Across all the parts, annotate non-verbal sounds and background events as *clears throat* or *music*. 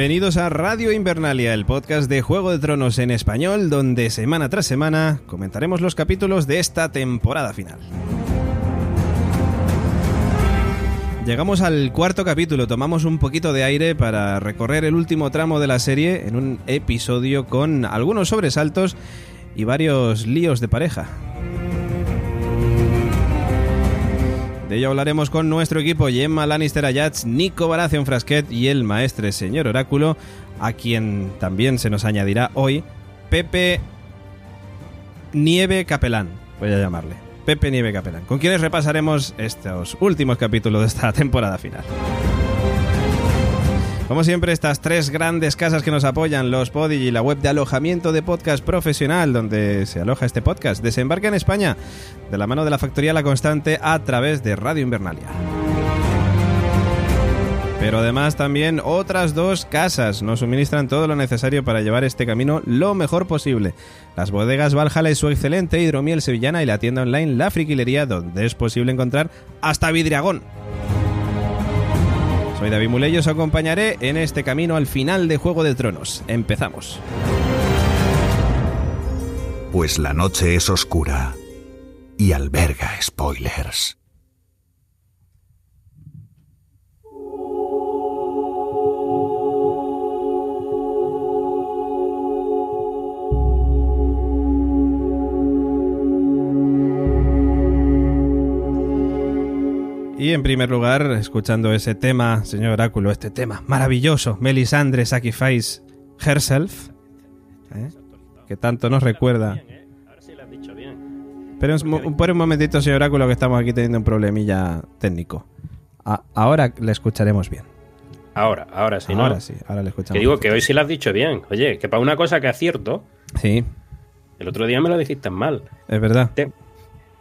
Bienvenidos a Radio Invernalia, el podcast de Juego de Tronos en español, donde semana tras semana comentaremos los capítulos de esta temporada final. Llegamos al cuarto capítulo, tomamos un poquito de aire para recorrer el último tramo de la serie en un episodio con algunos sobresaltos y varios líos de pareja. De ello hablaremos con nuestro equipo Gemma Lannister Ayats, Nico Baratheon Frasquet y el maestre señor Oráculo, a quien también se nos añadirá hoy Pepe Nieve Capelán, voy a llamarle. Pepe Nieve Capelán, con quienes repasaremos estos últimos capítulos de esta temporada final. Como siempre, estas tres grandes casas que nos apoyan, los Podigy y la web de alojamiento de podcast profesional, donde se aloja este podcast, desembarca en España de la mano de la Factoría La Constante a través de Radio Invernalia. Pero además también otras dos casas nos suministran todo lo necesario para llevar este camino lo mejor posible. Las bodegas Valhalla y su excelente hidromiel sevillana y la tienda online La Friquilería donde es posible encontrar hasta vidriagón. Soy David Muley y os acompañaré en este camino al final de Juego de Tronos. Empezamos. Pues la noche es oscura y alberga spoilers. Y en primer lugar, escuchando ese tema, señor Oráculo, este tema maravilloso, Melisandre Sacrifice Herself, ¿eh? que tanto nos recuerda. Pero un, por un momentito, señor Oráculo, que estamos aquí teniendo un problemilla técnico. A- ahora le escucharemos bien. Ahora, ahora sí, ¿no? ahora sí, ahora le escuchamos. Que digo que hoy sí lo has dicho bien. Oye, que para una cosa que acierto, Sí, el otro día me lo dijiste mal. es verdad. Te-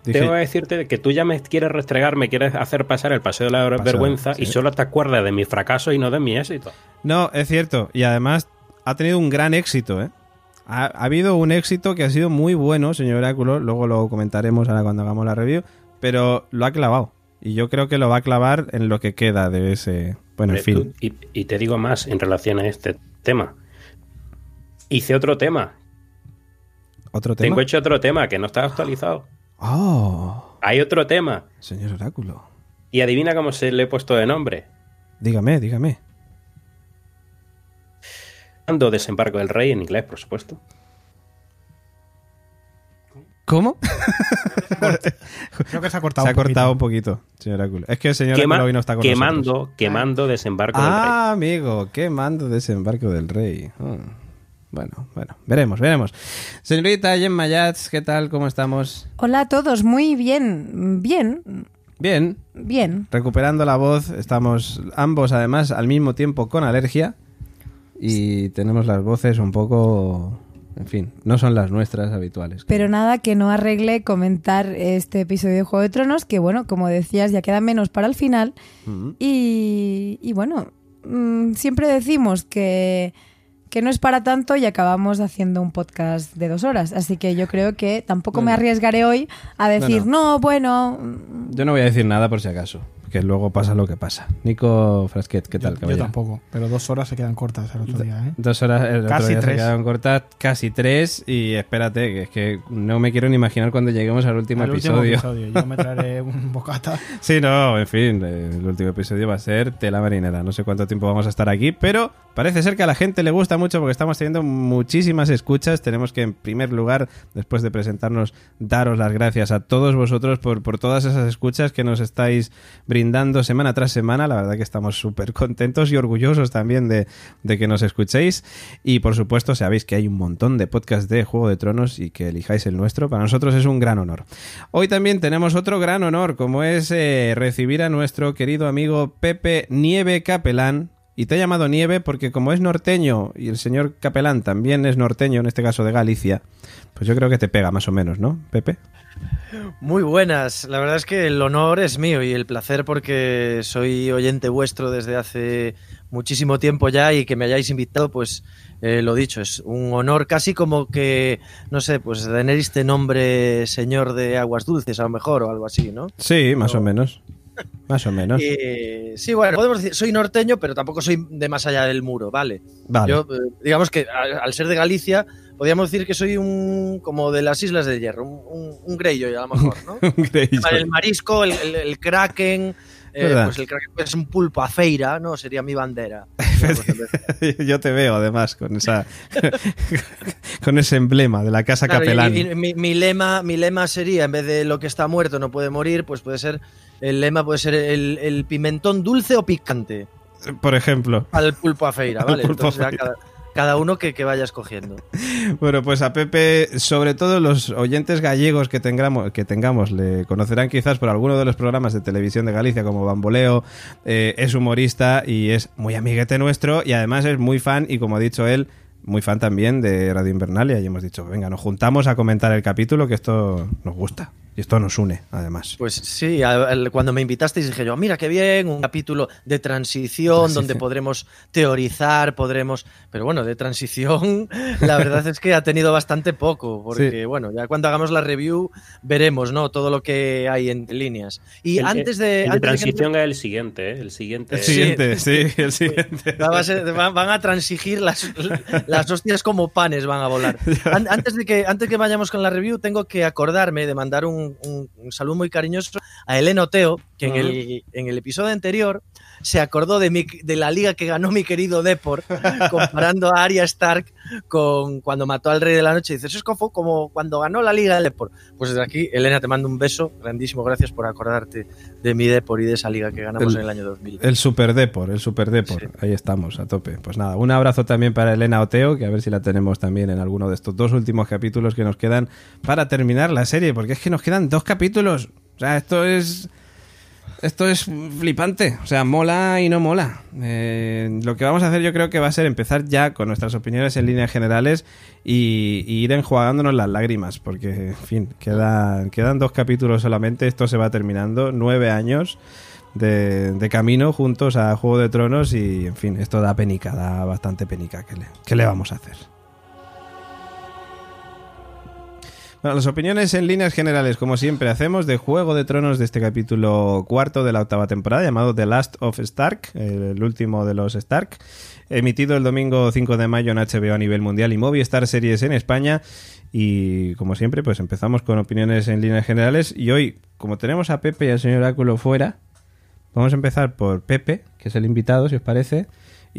Dije- Tengo que decirte que tú ya me quieres restregar, me quieres hacer pasar el paseo de la vergüenza sí. y solo te acuerdas de mi fracaso y no de mi éxito. No, es cierto. Y además ha tenido un gran éxito, ¿eh? Ha, ha habido un éxito que ha sido muy bueno, señor Oráculo. Luego lo comentaremos ahora cuando hagamos la review. Pero lo ha clavado. Y yo creo que lo va a clavar en lo que queda de ese. Bueno, en fin. y te digo más en relación a este tema. Hice otro tema. ¿Otro tema? Tengo hecho otro tema que no está actualizado. ¡Oh! Hay otro tema. Señor Oráculo. Y adivina cómo se le he puesto de nombre. Dígame, dígame. Ando desembarco del rey en inglés, por supuesto. ¿Cómo? Creo que se ha cortado Se ha un cortado un poquito, señor Oráculo. Es que el señor Quema- Oráculo hoy no está con quemando, nosotros. quemando desembarco del rey. Ah, amigo, quemando desembarco del rey. Hmm. Bueno, bueno, veremos, veremos. Señorita Gemma Yats, ¿qué tal? ¿Cómo estamos? Hola a todos, muy bien, bien, Bien, bien. recuperando la voz. Estamos ambos, además, al mismo tiempo con alergia. Y tenemos las voces un poco. En fin, no son las nuestras habituales. Pero nada que no arregle comentar este episodio de Juego de Tronos, que bueno, como decías, ya queda menos para el final. Y, y bueno, mm, siempre decimos que, que no es para tanto y acabamos haciendo un podcast de dos horas. Así que yo creo que tampoco me arriesgaré hoy a decir, No, no, bueno, Yo no voy a decir nada por si acaso. Que luego pasa lo que pasa. Nico Frasquet, ¿qué tal, yo, yo tampoco, pero dos horas se quedan cortas el otro día, ¿eh? Dos horas, el otro Casi día se tres. quedaron cortas, casi tres, y espérate, que es que no me quiero ni imaginar cuando lleguemos al último El último episodio. episodio. Yo me traeré *laughs* un bocata. Sí, no, en fin, el último episodio va a ser tela marinera. No sé cuánto tiempo vamos a estar aquí, pero parece ser que a la gente le gusta mucho porque estamos teniendo muchísimas escuchas. Tenemos que, en primer lugar, después de presentarnos, daros las gracias a todos vosotros por, por todas esas escuchas que nos estáis brindando semana tras semana. La verdad que estamos súper contentos y orgullosos también de, de que nos escuchéis. Y por supuesto, sabéis que hay un montón de podcasts de Juego de Tronos y que elijáis el nuestro. Para nosotros es un gran honor. Hoy también tenemos otro gran honor, como es eh, recibir a nuestro querido amigo Pepe Nieve Capelán. Y te he llamado Nieve porque como es norteño y el señor Capelán también es norteño, en este caso de Galicia, pues yo creo que te pega más o menos, ¿no, Pepe? Muy buenas. La verdad es que el honor es mío y el placer porque soy oyente vuestro desde hace muchísimo tiempo ya y que me hayáis invitado, pues eh, lo dicho, es un honor casi como que, no sé, pues tener este nombre señor de aguas dulces a lo mejor o algo así, ¿no? Sí, más o menos. Más o menos. *laughs* Sí, bueno, podemos decir, soy norteño, pero tampoco soy de más allá del muro, ¿vale? Vale. Yo, eh, digamos que al, al ser de Galicia, podríamos decir que soy un, como de las Islas del Hierro, un, un, un Greyjoy a lo mejor, ¿no? *laughs* El marisco, el, el- el kraken, eh, pues el kraken es un pulpo a feira, ¿no? Sería mi bandera. *laughs* Yo te veo además con esa *laughs* con ese emblema de la casa Claro, Capelán. mi, mi lema, mi lema sería, en vez de lo que está muerto no puede morir, pues puede ser, el lema puede ser el, el pimentón dulce o picante Por ejemplo. al pulpo a feira, ¿vale? A Entonces ya feira. cada, cada uno que, vaya escogiendo. Bueno, pues a Pepe, sobre todo los oyentes gallegos que tengamos, que tengamos le conocerán quizás por alguno de los programas de televisión de Galicia como Bamboleo, eh, es humorista y es muy amiguete nuestro y además es muy fan y como ha dicho él, muy fan también de Radio Invernalia y hemos dicho, venga, nos juntamos a comentar el capítulo que esto nos gusta y esto nos une además. Pues sí, al- cuando me invitasteis dije yo, mira qué bien, un capítulo de transición donde podremos teorizar, podremos... Pero bueno, de transición *laughs* la verdad es que ha tenido bastante poco, porque Sí. bueno, ya cuando hagamos la review veremos, ¿no? Todo lo que hay entre líneas. Y El- antes de... el antes de transición es el siguiente, ¿eh? El siguiente. El siguiente, sí, el siguiente. Va a ser- van van a transigir las, las hostias como panes van a volar. *laughs* An- Antes de, que, antes que vayamos con la review, tengo que acordarme de mandar un, un- un saludo muy cariñoso a Elena Oteo, que en el, en el episodio anterior se acordó de, mi, de la liga que ganó mi querido Depor, *laughs* comparando a Arya Stark con cuando mató al Rey de la Noche. Dice, eso es como, como cuando ganó la liga del Depor. Pues desde aquí, Elena, te mando un beso grandísimo. Gracias por acordarte de mi Depor y de esa liga que ganamos El- en el año 2000. El Super Depor, el Super Depor. Sí. Ahí estamos, a tope. Pues nada, un abrazo también para Elena Oteo, que a ver si la tenemos también en alguno de estos dos últimos capítulos que nos quedan para terminar la serie, porque es que nos quedan dos capítulos. O sea, esto es. Esto es flipante, o sea, mola y no mola. Eh, lo que vamos a hacer yo creo que va a ser empezar ya con nuestras opiniones en líneas generales y, ir enjuagándonos las lágrimas, porque, en fin, quedan, quedan dos capítulos solamente, esto se va terminando, nueve años de, de camino juntos a Juego de Tronos y, en fin, esto da penica, da bastante penica. ¿Qué le, qué le vamos a hacer? Bueno, las opiniones en líneas generales, como siempre hacemos, de Juego de Tronos de este capítulo cuarto de la octava temporada, llamado The Last of Stark, el último de los Stark, emitido el domingo 5 de mayo en HBO a nivel mundial y Movistar Series en España. Y como siempre, pues empezamos con opiniones en líneas generales. Y hoy, como tenemos a Pepe y al señor Áculo fuera, vamos a empezar por Pepe, que es el invitado, si os parece,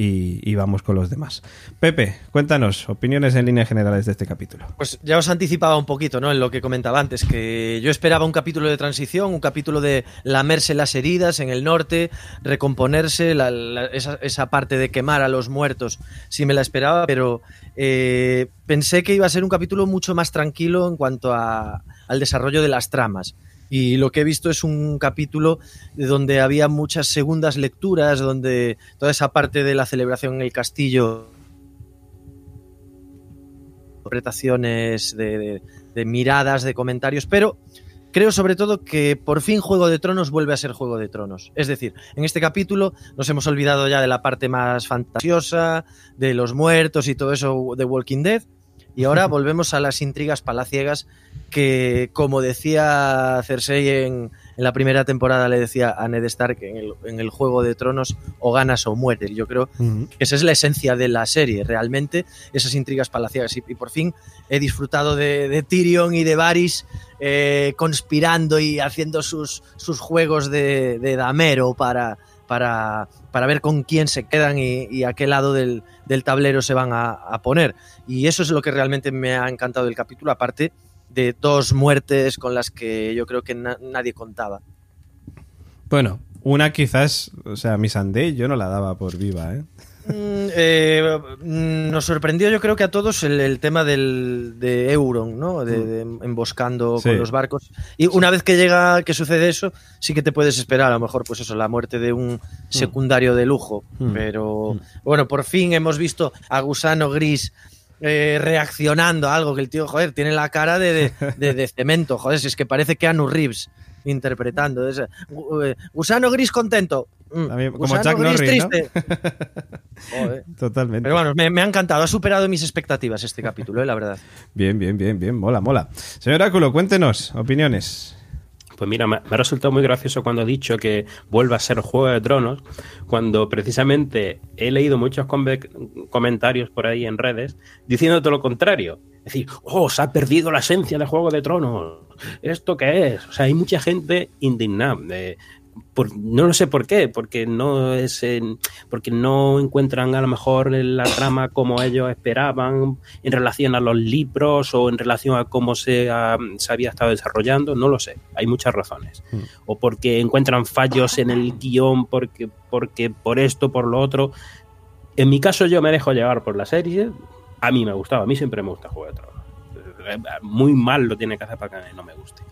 y, vamos con los demás. Pepe, cuéntanos, opiniones en líneas generales de este capítulo. Pues ya os anticipaba un poquito, ¿no? En lo que comentaba antes, que yo esperaba un capítulo de transición, un capítulo de lamerse las heridas en el norte, recomponerse, la- esa parte de quemar a los muertos, sí me la esperaba, pero eh, pensé que iba a ser un capítulo mucho más tranquilo en cuanto a- al desarrollo de las tramas. Y lo que he visto es un capítulo donde había muchas segundas lecturas, donde toda esa parte de la celebración en el castillo interpretaciones, de, de- de miradas, de comentarios, pero creo sobre todo que por fin Juego de Tronos vuelve a ser Juego de Tronos. Es decir, en este capítulo nos hemos olvidado ya de la parte más fantasiosa, de los muertos y todo eso de Walking Dead, Y ahora volvemos a las intrigas palaciegas que, como decía Cersei en, en la primera temporada, le decía a Ned Stark en el, en el Juego de Tronos, o ganas o mueres. Yo creo que esa es la esencia de la serie, realmente, esas intrigas palaciegas. Y, y por fin he disfrutado de, de Tyrion y de Varys eh, conspirando y haciendo sus, sus juegos de, de damero para, para, para ver con quién se quedan y, a qué lado del, del tablero se van a, poner. Y eso es lo que realmente me ha encantado del capítulo, aparte de dos muertes con las que yo creo que na- nadie contaba. Bueno, una quizás, o sea, mi Sunday yo no la daba por viva, ¿eh? Mm, eh, mm, nos sorprendió yo creo que a todos el, el tema del, de Euron, ¿no? De, de emboscando Sí. con los barcos. Y una vez que llega, que sucede eso, sí que te puedes esperar, a lo mejor, pues eso, la muerte de un secundario de lujo. Mm. Pero bueno, por fin hemos visto a Gusano Gris. eh, reaccionando a algo que el tío, joder, tiene la cara de, de, de- de cemento, joder, si es que parece que Anu Reeves interpretando. eh, Gusano Gris contento. Mm, como Chuck Norris, ¿no? triste. *laughs* Joder. Totalmente. Pero bueno, me, me ha encantado, ha superado mis expectativas este capítulo, eh, la verdad. *laughs* Bien, bien, bien, bien, mola, mola. Señor Áculo, cuéntenos, opiniones. Pues mira, me, me ha resultado muy gracioso cuando ha dicho que vuelva a ser Juego de Tronos, cuando precisamente he leído muchos comentarios por ahí en redes diciendo todo lo contrario. Es decir, oh, se ha perdido la esencia de Juego de Tronos. ¿Esto qué es? O sea, hay mucha gente indignada. de- por- no lo sé por qué, porque no es en- porque no encuentran a lo mejor la trama como ellos esperaban en relación a los libros o en relación a cómo se, ha- se había estado desarrollando, no lo sé, hay muchas razones. Mm. O porque encuentran fallos en el guion, porque, porque por esto, por lo otro. En mi caso yo me dejo llevar por la serie, a mí me gustaba, a mí siempre me gusta Juego de Tronos. Muy mal lo tiene que hacer para que no me guste.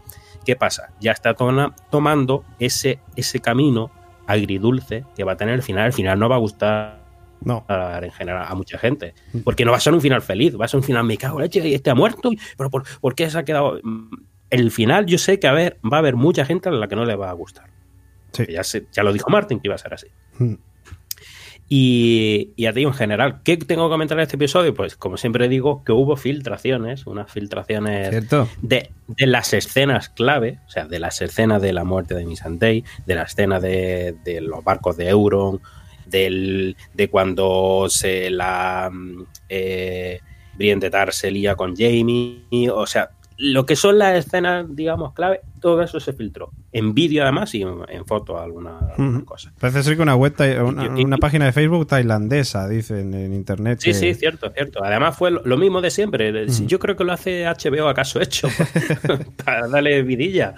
¿Qué pasa? Ya está tona- tomando ese, ese camino agridulce que va a tener el final. El final no va a gustar No. a- en general a mucha gente. Porque no va a ser un final feliz, va a ser un final, me cago en leche, y este ha muerto, pero ¿por, por qué se ha quedado? Mm, El final, yo sé que a ver, va a haber mucha gente a la que no le va a gustar. Sí. Ya, se- ya lo dijo Martin que iba a ser así. Mm. Y, y a ti en general, ¿qué tengo que comentar en este episodio? Pues como siempre digo, que hubo filtraciones, unas filtraciones de, de las escenas clave, o sea, de las escenas de la muerte de Missandei, de la escena de, de los barcos de Euron, del, de cuando se la mm, eh, Brienne de Tar se lía con Jamie, o sea, lo que son las escenas, digamos, clave, todo eso se filtró. En vídeo además y en, en foto alguna, cosa. Parece ser que una web, una, una página de Facebook tailandesa, dicen en internet. Sí, que- sí, cierto, cierto. Además fue lo, lo mismo de siempre. Yo creo que lo hace HBO acaso *laughs* hecho *laughs* para darle vidilla.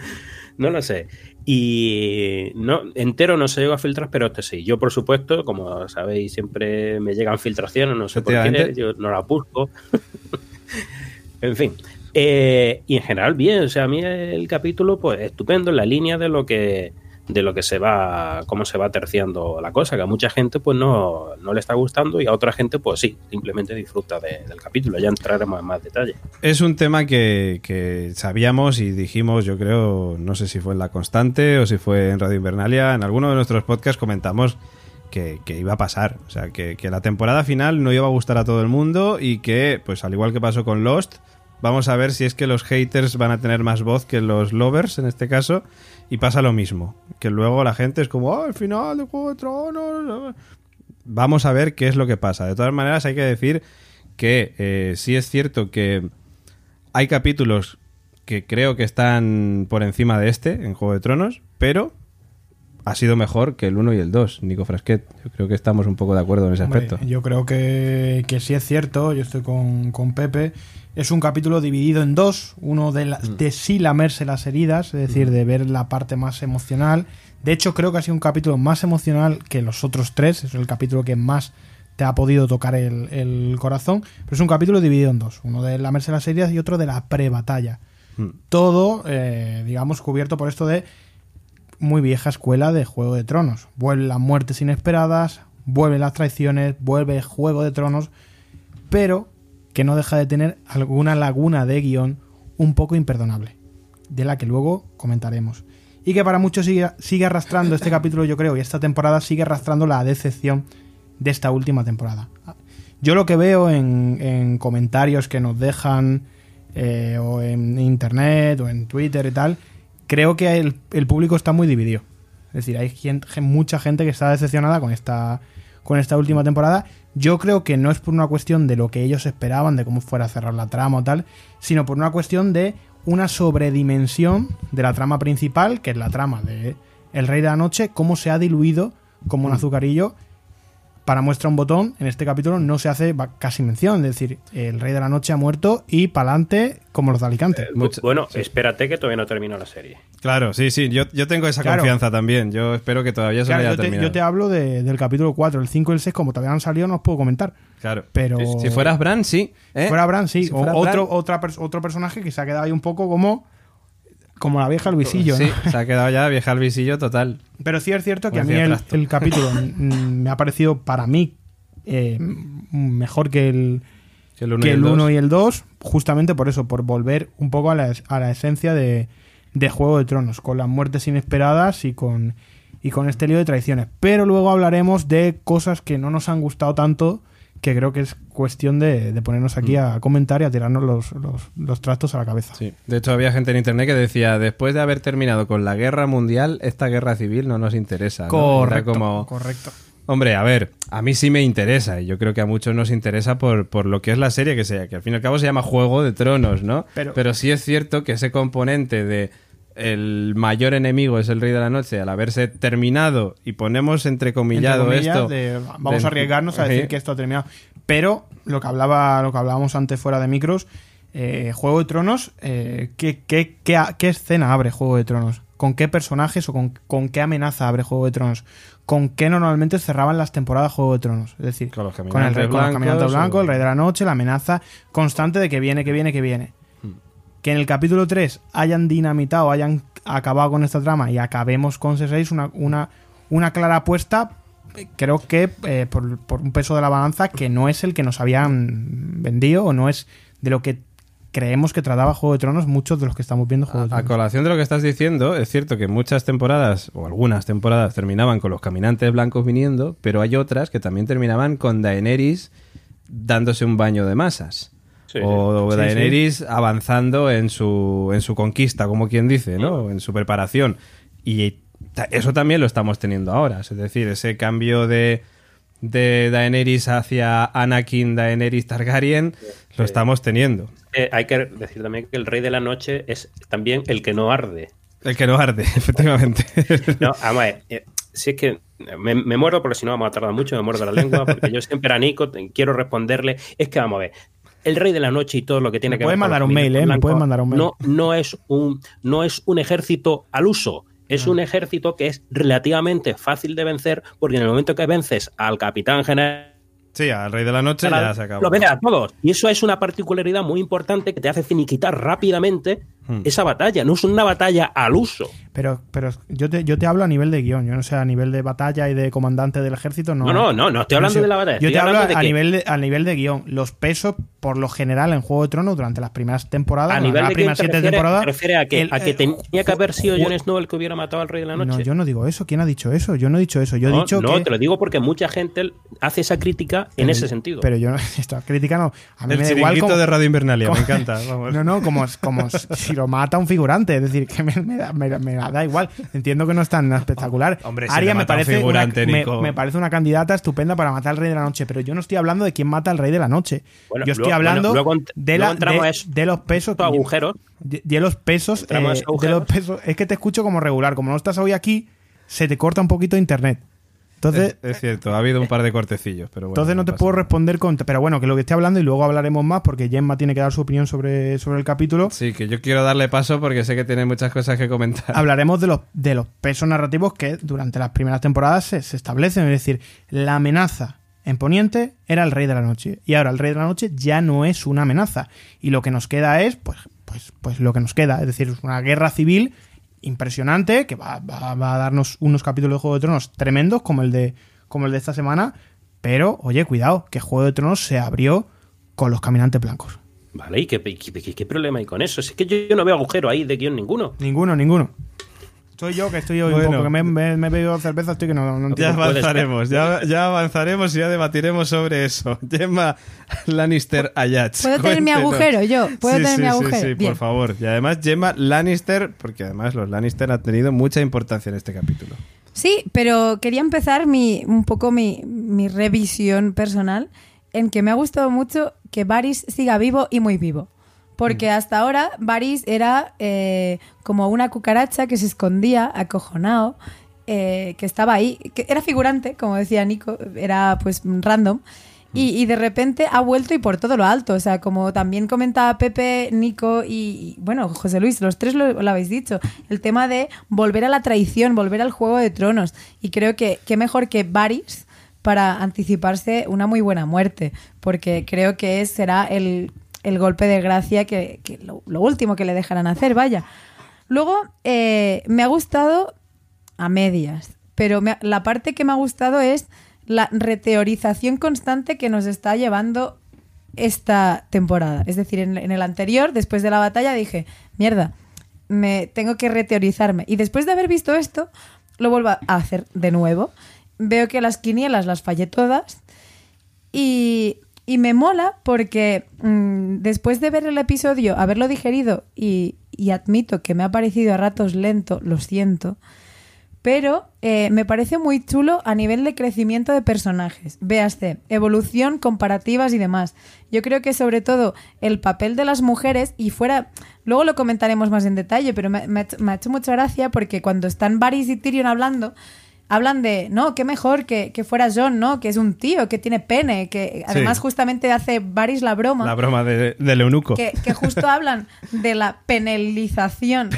No lo sé. Y no, entero no se llegó a filtrar, pero este sí. Yo, por supuesto, como sabéis, siempre me llegan filtraciones, no sé por qué, yo no las busco. *laughs* en fin. Eh, y en general, bien. O sea, a mí el capítulo, pues, estupendo en la línea de lo que de lo que se va, cómo se va terciando la cosa, que a mucha gente pues no, no le está gustando y a otra gente pues sí, simplemente disfruta de- del capítulo, ya entraremos en más detalle. Es un tema que, que sabíamos y dijimos, yo creo, no sé si fue en La Constante o si fue en Radio Invernalia, en alguno de nuestros podcasts comentamos que, que iba a pasar. O sea, que, que la temporada final no iba a gustar a todo el mundo y que, pues al igual que pasó con Lost, vamos a ver si es que los haters van a tener más voz que los lovers en este caso y pasa lo mismo. Que luego la gente es como, ah, el final de Juego de Tronos. Vamos a ver qué es lo que pasa. De todas maneras, hay que decir que eh, sí es cierto que hay capítulos que creo que están por encima de este en Juego de Tronos, pero ha sido mejor que el 1 y el 2, Nico Frasquet. Yo creo que estamos un poco de acuerdo en ese Hombre, aspecto. yo creo que, que sí es cierto, yo estoy con, con Pepe. Es un capítulo dividido en dos, uno de, la- de sí lamerse las heridas, es decir, de ver la parte más emocional. De hecho, creo que ha sido un capítulo más emocional que los otros tres, es el capítulo que más te ha podido tocar el, el corazón, pero es un capítulo dividido en dos, uno de lamerse las heridas y otro de la pre-batalla. Mm. Todo, eh, digamos, cubierto por esto de muy vieja escuela de Juego de Tronos. Vuelven las muertes inesperadas, vuelven las traiciones, vuelve Juego de Tronos, pero que no deja de tener alguna laguna de guion un poco imperdonable, de la que luego comentaremos. Y que para muchos sigue, sigue arrastrando este *laughs* capítulo, yo creo, y esta temporada sigue arrastrando la decepción de esta última temporada. Yo lo que veo en, en comentarios que nos dejan eh, o en internet o en Twitter y tal, creo que el, el público está muy dividido. Es decir, hay gente- mucha gente que está decepcionada con esta, con esta última temporada. Yo creo que no es por una cuestión de lo que ellos esperaban, de cómo fuera a cerrar la trama o tal, sino por una cuestión de una sobredimensión de la trama principal, que es la trama de El Rey de la Noche, cómo se ha diluido como un azucarillo. Para muestra un botón, en este capítulo no se hace casi mención, es decir, el Rey de la Noche ha muerto y pa'lante como los de Alicante. Mucho- bueno, espérate que todavía no termino la serie. Claro, sí, sí, yo, yo tengo esa Claro. confianza también. Yo espero que todavía se Claro, haya yo, te, terminado. yo te hablo de- del capítulo 4, el 5 y el 6, como todavía no han salido, no os puedo comentar. Claro. Pero. Si fueras Bran, sí. ¿eh? Fuera Bran, sí. Si o fuera otro, Bran, otra pers- otro personaje que se ha quedado ahí un poco como. Como la vieja Luisillo, Sí, ¿no? se ha quedado ya vieja al visillo total. Pero sí es cierto que a mí el, capítulo *laughs* me ha parecido, para mí, eh, mejor que el, Que el 1 que y el el 2. 1 y el 2, justamente por eso, por volver un poco a la, a la esencia de, de Juego de Tronos, con las muertes inesperadas y con, y con este lío de traiciones. Pero luego hablaremos de cosas que no nos han gustado tanto, que creo que es cuestión de, de ponernos aquí a comentar y a tirarnos los, los, los trastos a la cabeza. Mm. Sí. De hecho, había gente en internet que decía, después de haber terminado con la guerra mundial, esta guerra civil no nos interesa. Correcto, como, correcto. Hombre, a ver, a mí sí me interesa y yo creo que a muchos nos interesa por, por lo que es la serie, que sea, que al fin y al cabo se llama Juego de Tronos, ¿no? Pero- sí es cierto que ese componente de el mayor enemigo es el Rey de la Noche, al haberse terminado y ponemos entrecomillado Entre comillas, esto. de, vamos de- a arriesgarnos a decir Sí. que esto ha terminado. Pero lo que hablaba, lo que hablábamos antes fuera de micros, eh, Juego de Tronos, eh, ¿qué, qué, qué, qué escena abre Juego de Tronos? ¿Con qué personajes o con, con qué amenaza abre Juego de Tronos? ¿Con qué normalmente cerraban las temporadas Juego de Tronos? Es decir, Con los con el caminantes rey, con blancos caminantes blancos, o- el rey de la noche, la amenaza constante de que viene, que viene, que viene. Que en el capítulo 3 hayan dinamitado, hayan acabado con esta trama y acabemos con C6, una, una, una clara apuesta, eh, creo que eh, por, por un peso de la balanza que no es el que nos habían vendido o no es de lo que creemos que trataba Juego de Tronos muchos de los que estamos viendo Juego de A Tronos. colación de lo que estás diciendo, es cierto que muchas temporadas, o algunas temporadas, terminaban con los caminantes blancos viniendo, pero hay otras que también terminaban con Daenerys dándose un baño de masas. Sí, o sí. Sí, Daenerys avanzando en su, en su conquista, como quien dice, ¿no? En su preparación. Y eso también lo estamos teniendo ahora. Es decir, ese cambio de, de Daenerys hacia Anakin Daenerys Targaryen lo estamos teniendo. Eh, hay que decir también que el Rey de la Noche es también el que no arde. El que no arde, *laughs* efectivamente. No, vamos a ver, eh, si es que me, me muero porque si no vamos a tardar mucho, me muerdo la lengua, porque yo siempre a Nico quiero responderle, es que vamos a ver, el Rey de la Noche y todo lo que tiene Me que ver con mandar un mail, ¿eh? Me puedes mandar un mail. No, no, es un, no es un ejército al uso. Es Ah. un ejército que es relativamente fácil de vencer porque en el momento que vences al capitán general Sí, al Rey de la Noche ya se acabó. lo vences a todos. Y eso es una particularidad muy importante que te hace finiquitar rápidamente Hmm. esa batalla. No es una batalla al uso. Pero, pero yo, te, yo te hablo a nivel de guion, yo no sé, a nivel de batalla y de comandante del ejército, no. No, no, no, no estoy hablando sé. de la batalla. Yo te hablo a, que- nivel de, a nivel de guion. Los pesos, por lo general, en Juego de Tronos, durante las primeras temporadas, A nivel las primeras te siete refiere, temporadas. te refiere a que, el- a que eh, tenía que haber sido Jon Snow el que hubiera matado al Rey de la Noche. No, yo no digo eso. ¿Quién ha dicho eso? Yo no he dicho eso. Yo he No, dicho no, que. te lo digo porque mucha gente hace esa crítica en Pero- ese sentido. Pero yo no. *laughs* Esta crítica no. A mí El me da igual. Como, de Radio Invernalia, me encanta. vamos. *laughs* No, no, como, como si lo mata un figurante. Es decir, *laughs* que me, me da, me da- me da igual. Entiendo que no es tan espectacular. *laughs* Hombre, si Aria me un parece, una, figurante, me, Nico. me parece una candidata estupenda para matar al Rey de la Noche. Pero yo no estoy hablando de quién mata al Rey de la Noche. Bueno, yo estoy luego- hablando bueno, luego de, luego la, entramos de, a eso. de los pesos. Agujeros. De, de los pesos, Entramos a eh, de agujeros. los pesos. Es que te escucho como regular. Como no estás hoy aquí, se te corta un poquito internet. Entonces, es, es cierto, ha habido un par de cortecillos, pero bueno. entonces no te pasa puedo responder con. Pero bueno, que lo que estoy hablando y luego hablaremos más porque Gemma tiene que dar su opinión sobre, sobre el capítulo. Sí, que yo quiero darle paso porque sé que tiene muchas cosas que comentar. Hablaremos de los, de los pesos narrativos que durante las primeras temporadas se, se establecen. Es decir, la amenaza en Poniente era el Rey de la Noche. Y ahora el Rey de la Noche ya no es una amenaza. Y lo que nos queda es, pues, pues, pues lo que nos queda. Es decir, es una guerra civil impresionante que va, va- va a darnos unos capítulos de Juego de Tronos tremendos como el de, como el de esta semana. Pero, oye, cuidado, que Juego de Tronos se abrió con los caminantes blancos. Vale, ¿y qué, qué- qué- qué problema hay con eso? Si es que yo, yo no veo agujero ahí de guion ninguno. Ninguno, ninguno. Soy yo que estoy hoy Bueno. un poco, que me, me- me he bebido cerveza, estoy que no, no Ya avanzaremos, ya, ya avanzaremos y ya debatiremos sobre eso. *laughs* Gemma Lannister Ayats. ¿Puedo tener mi agujero yo? ¿Puedo Sí, tener sí, mi sí, agujero? Sí, Bien. por favor. Y además Gemma Lannister, porque además los Lannister han tenido mucha importancia en este capítulo. Sí, pero quería empezar mi, un poco mi, mi revisión personal en que me ha gustado mucho que Varys siga vivo y muy vivo. Porque hasta ahora Varys era eh, como una cucaracha que se escondía, acojonado, eh, que estaba ahí, que era figurante, como decía Nico, era pues random. Y, y de repente ha vuelto y por todo lo alto. O sea, como también comentaba Pepe, Nico y, y, bueno, José Luis, los tres lo, lo habéis dicho. El tema de volver a la traición, volver al Juego de Tronos. Y creo que qué mejor que Varys para anticiparse una muy buena muerte. Porque creo que será el, el golpe de gracia que, que lo, último que le dejarán hacer, vaya. Luego, eh, me ha gustado a medias. Pero la parte que me ha gustado es la reteorización constante que nos está llevando esta temporada. Es decir, en, en el anterior, después de la batalla, dije, mierda, me tengo que reteorizarme. Y después de haber visto esto, lo vuelvo a hacer de nuevo. Veo que las quinielas las fallé todas. Y, y me mola porque mm, después de ver el episodio, haberlo digerido y, admito que me ha parecido a ratos lento, lo siento, pero eh, me parece muy chulo a nivel de crecimiento de personajes. Véase, evolución, comparativas y demás. Yo creo que sobre todo el papel de las mujeres y fuera... Luego lo comentaremos más en detalle, pero me, me ha hecho mucha gracia porque cuando están Varys y Tyrion hablando, hablan de, no, qué mejor que, que fuera John, ¿no? Que es un tío, que tiene pene, que además justamente hace Varys la broma La broma de- del eunuco. que, que justo *laughs* hablan de la penalización,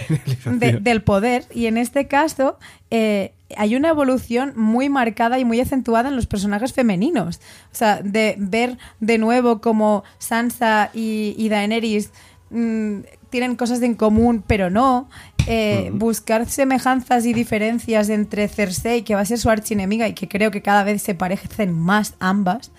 de- del poder y en este caso eh, hay una evolución muy marcada y muy acentuada en los personajes femeninos. O sea, de ver de nuevo como Sansa y, y Daenerys mm, tienen cosas en común, pero no. Eh, Buscar semejanzas y diferencias entre Cersei, que va a ser su archienemiga y que creo que cada vez se parecen más ambas.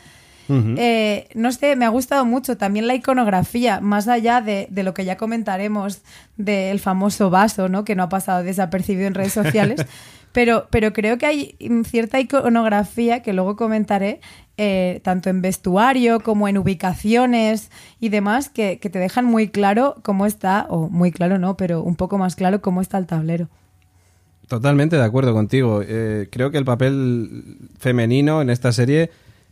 Eh, no sé, me ha gustado mucho también la iconografía, más allá de, de lo que ya comentaremos del famoso vaso, ¿no? Que no ha pasado desapercibido en redes sociales. *laughs* pero, pero creo que hay mm, cierta iconografía que luego comentaré, eh, tanto en vestuario como en ubicaciones y demás, que, que te dejan muy claro cómo está, o muy claro no, pero un poco más claro cómo está el tablero. Totalmente de acuerdo contigo. Eh, creo que el papel femenino en esta serie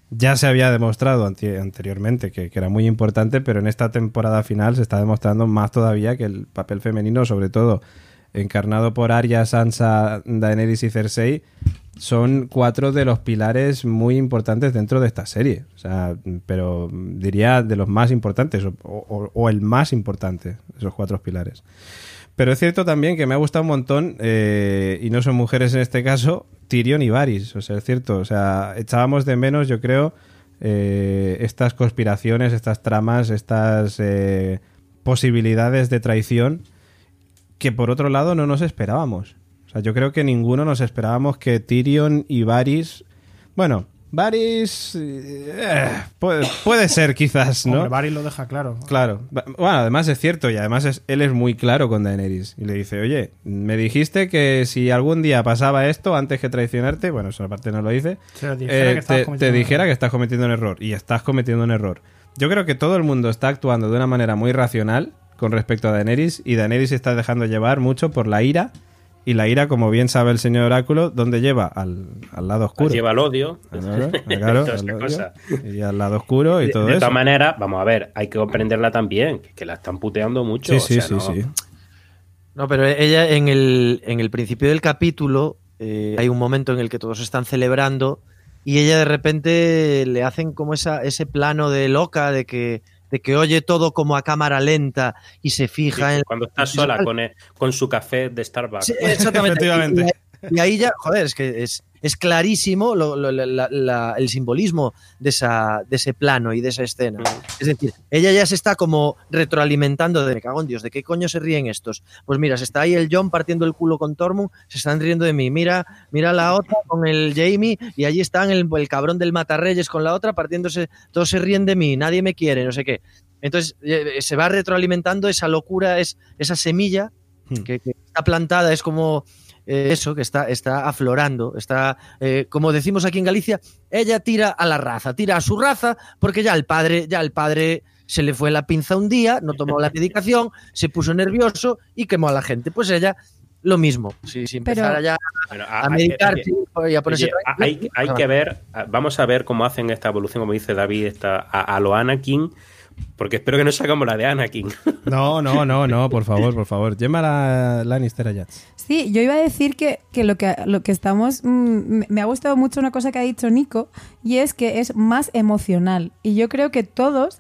ya se había demostrado anteriormente que era muy importante, pero en esta temporada final se está demostrando más todavía que el papel femenino, sobre todo encarnado por Arya, Sansa, Daenerys y Cersei, son cuatro de los pilares muy importantes dentro de esta serie. O sea, pero diría de los más importantes, o, el más importante, esos cuatro pilares. Pero es cierto también que me ha gustado un montón, eh, y no son mujeres en este caso, Tyrion y Varys. O sea, es cierto. O sea, echábamos de menos, yo creo, eh, estas conspiraciones, estas tramas, estas eh, posibilidades de traición que por otro lado no nos esperábamos. O sea, yo creo que ninguno nos esperábamos que Tyrion y Varys... Bueno, Varys... eh, puede, puede ser quizás, ¿no? Hombre, Varys lo deja claro. Claro. Bueno, además es cierto y además es- él es muy claro con Daenerys. Y le dice, oye, me dijiste que si algún día pasaba esto antes que traicionarte, bueno, eso aparte no lo dice, dijera eh, que te, te dijera que estás cometiendo un error. Y estás cometiendo un error. Yo creo que todo el mundo está actuando de una manera muy racional con respecto a Daenerys y Daenerys se está dejando llevar mucho por la ira. Y la ira, como bien sabe el señor Oráculo, ¿dónde lleva? Al, al lado oscuro. Lleva el odio. Claro, claro, al odio. *laughs* cosa. Y al lado oscuro y De, todo de eso. todas maneras, vamos a ver, hay que comprenderla también, que, que la están puteando mucho. Sí, o sí, sea, sí, no- sí. No, pero ella en el, en el principio del capítulo eh, hay un momento en el que todos están celebrando y ella de repente le hacen como esa, ese plano de loca de que, de que oye todo como a cámara lenta y se Sí, fija en... cuando está sola con, el- con su café de Starbucks. Sí, exactamente. *laughs* Efectivamente. Y, ahí ya, joder, es que es, es clarísimo lo- lo- la- la- la- el simbolismo de, esa, de ese plano y de esa escena. Es decir, ella ya se está como retroalimentando de me cago en Dios, ¿de qué coño se ríen estos? Pues mira, se está ahí el John partiendo el culo con Tormund, se están riendo de mí. Mira, mira la otra con el Jamie y allí están el, el cabrón del Matarreyes con la otra partiéndose, todos se ríen de mí, nadie me quiere, no sé qué. Entonces eh, se va retroalimentando esa locura, es, esa semilla que, que está plantada, es como eh, eso, que está, está aflorando, está, eh, como decimos aquí en Galicia, ella tira a la raza, tira a su raza, porque ya el padre, ya el padre se le fue la pinza un día, no tomó la *laughs* medicación, se puso nervioso y quemó a la gente. Pues ella, lo mismo. Si, si Pero- empezara ya a a- meditar oye, y a ponerse oye, hay, hay que ver, vamos a ver cómo hacen esta evolución, como dice David, esta, a, a lo Anakin, porque espero que no sea como la de Anakin. No, no, no, no, por favor, por favor. Llama la Lannister a Jats. Sí, yo iba a decir que, que lo que lo que estamos. mm, me- ha gustado mucho una cosa que ha dicho Nico, y es que es más emocional. Y yo creo que todos,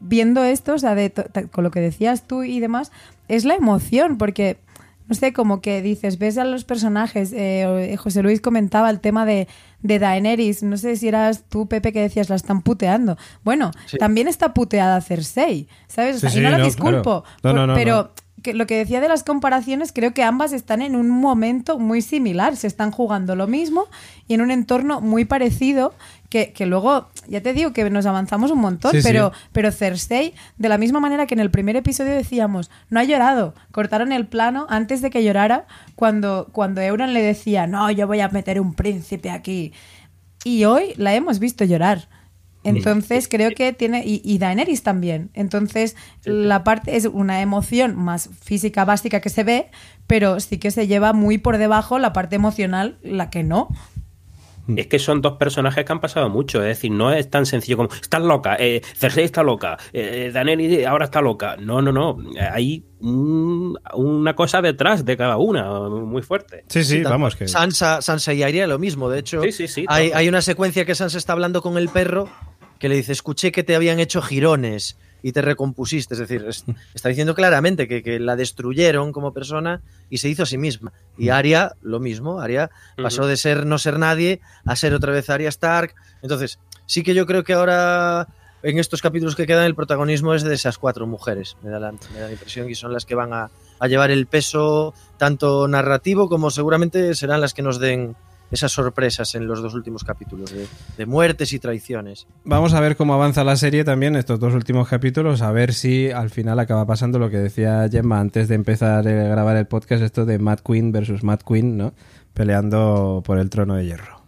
viendo esto, o sea, de con lo que decías tú y demás, es la emoción, porque. No sé, como que dices, ves a los personajes. eh, José Luis comentaba el tema de, de Daenerys. No sé si eras tú, Pepe, que decías, la están puteando. Bueno, Sí. también está puteada Cersei, ¿sabes? O sea, Sí, y no sí, la no, disculpo, claro. No, por- no, no, pero. Que lo que decía de las comparaciones, creo que ambas están en un momento muy similar. Se están jugando lo mismo y en un entorno muy parecido. Que, que luego, ya te digo que nos avanzamos un montón, Sí, sí. pero, pero Cersei, de la misma manera que en el primer episodio decíamos, no ha llorado. Cortaron el plano antes de que llorara, cuando, cuando Euron le decía, no, yo voy a meter un príncipe aquí. Y hoy la hemos visto llorar. Entonces creo que tiene, y, y Daenerys también. Entonces la parte es una emoción más física básica que se ve, pero sí que se lleva muy por debajo la parte emocional, la que no. Es que son dos personajes que han pasado mucho, es decir, no es tan sencillo como estás loca, eh, Cersei está loca, eh, Daenerys ahora está loca. No, no, no, hay un- una cosa detrás de cada una, muy fuerte. Sí, sí, vamos, que. Sansa, Sansa y Arya lo mismo. De hecho, Sí, sí, sí, hay, hay una secuencia que Sansa está hablando con el perro que le dice, escuché que te habían hecho girones y te recompusiste. Es decir, es- *laughs* está diciendo claramente que, que la destruyeron como persona y se hizo a sí misma. Y Arya, lo mismo. Arya pasó de ser no ser nadie a ser otra vez Arya Stark. Entonces, sí que yo creo que ahora... En estos capítulos que quedan, el protagonismo es de esas cuatro mujeres, me da la, me da la impresión, y son las que van a, a llevar el peso tanto narrativo como seguramente serán las que nos den esas sorpresas en los dos últimos capítulos de, muertes y traiciones. Vamos a ver cómo avanza la serie también, estos dos últimos capítulos, a ver si al final acaba pasando lo que decía Gemma antes de empezar a grabar el podcast, esto de Mad Queen versus Mad Queen, ¿no? Peleando por el trono de hierro.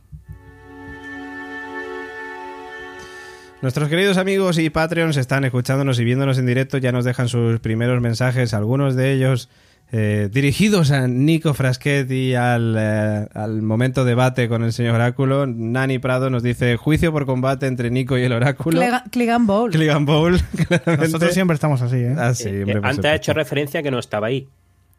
Nuestros queridos amigos y Patreons están escuchándonos y viéndonos en directo, ya nos dejan sus primeros mensajes, algunos de ellos eh, dirigidos a Nico Frasquet y al, eh, al momento debate con el señor Oráculo. Nani Prado nos dice juicio por combate entre Nico y el Oráculo. Clega- Clegane Bowl. Clegan Bowl, *laughs* claramente. Nosotros siempre estamos así, ¿eh? Ah, sí, Eh, hombre, antes ha hecho referencia a que no estaba ahí.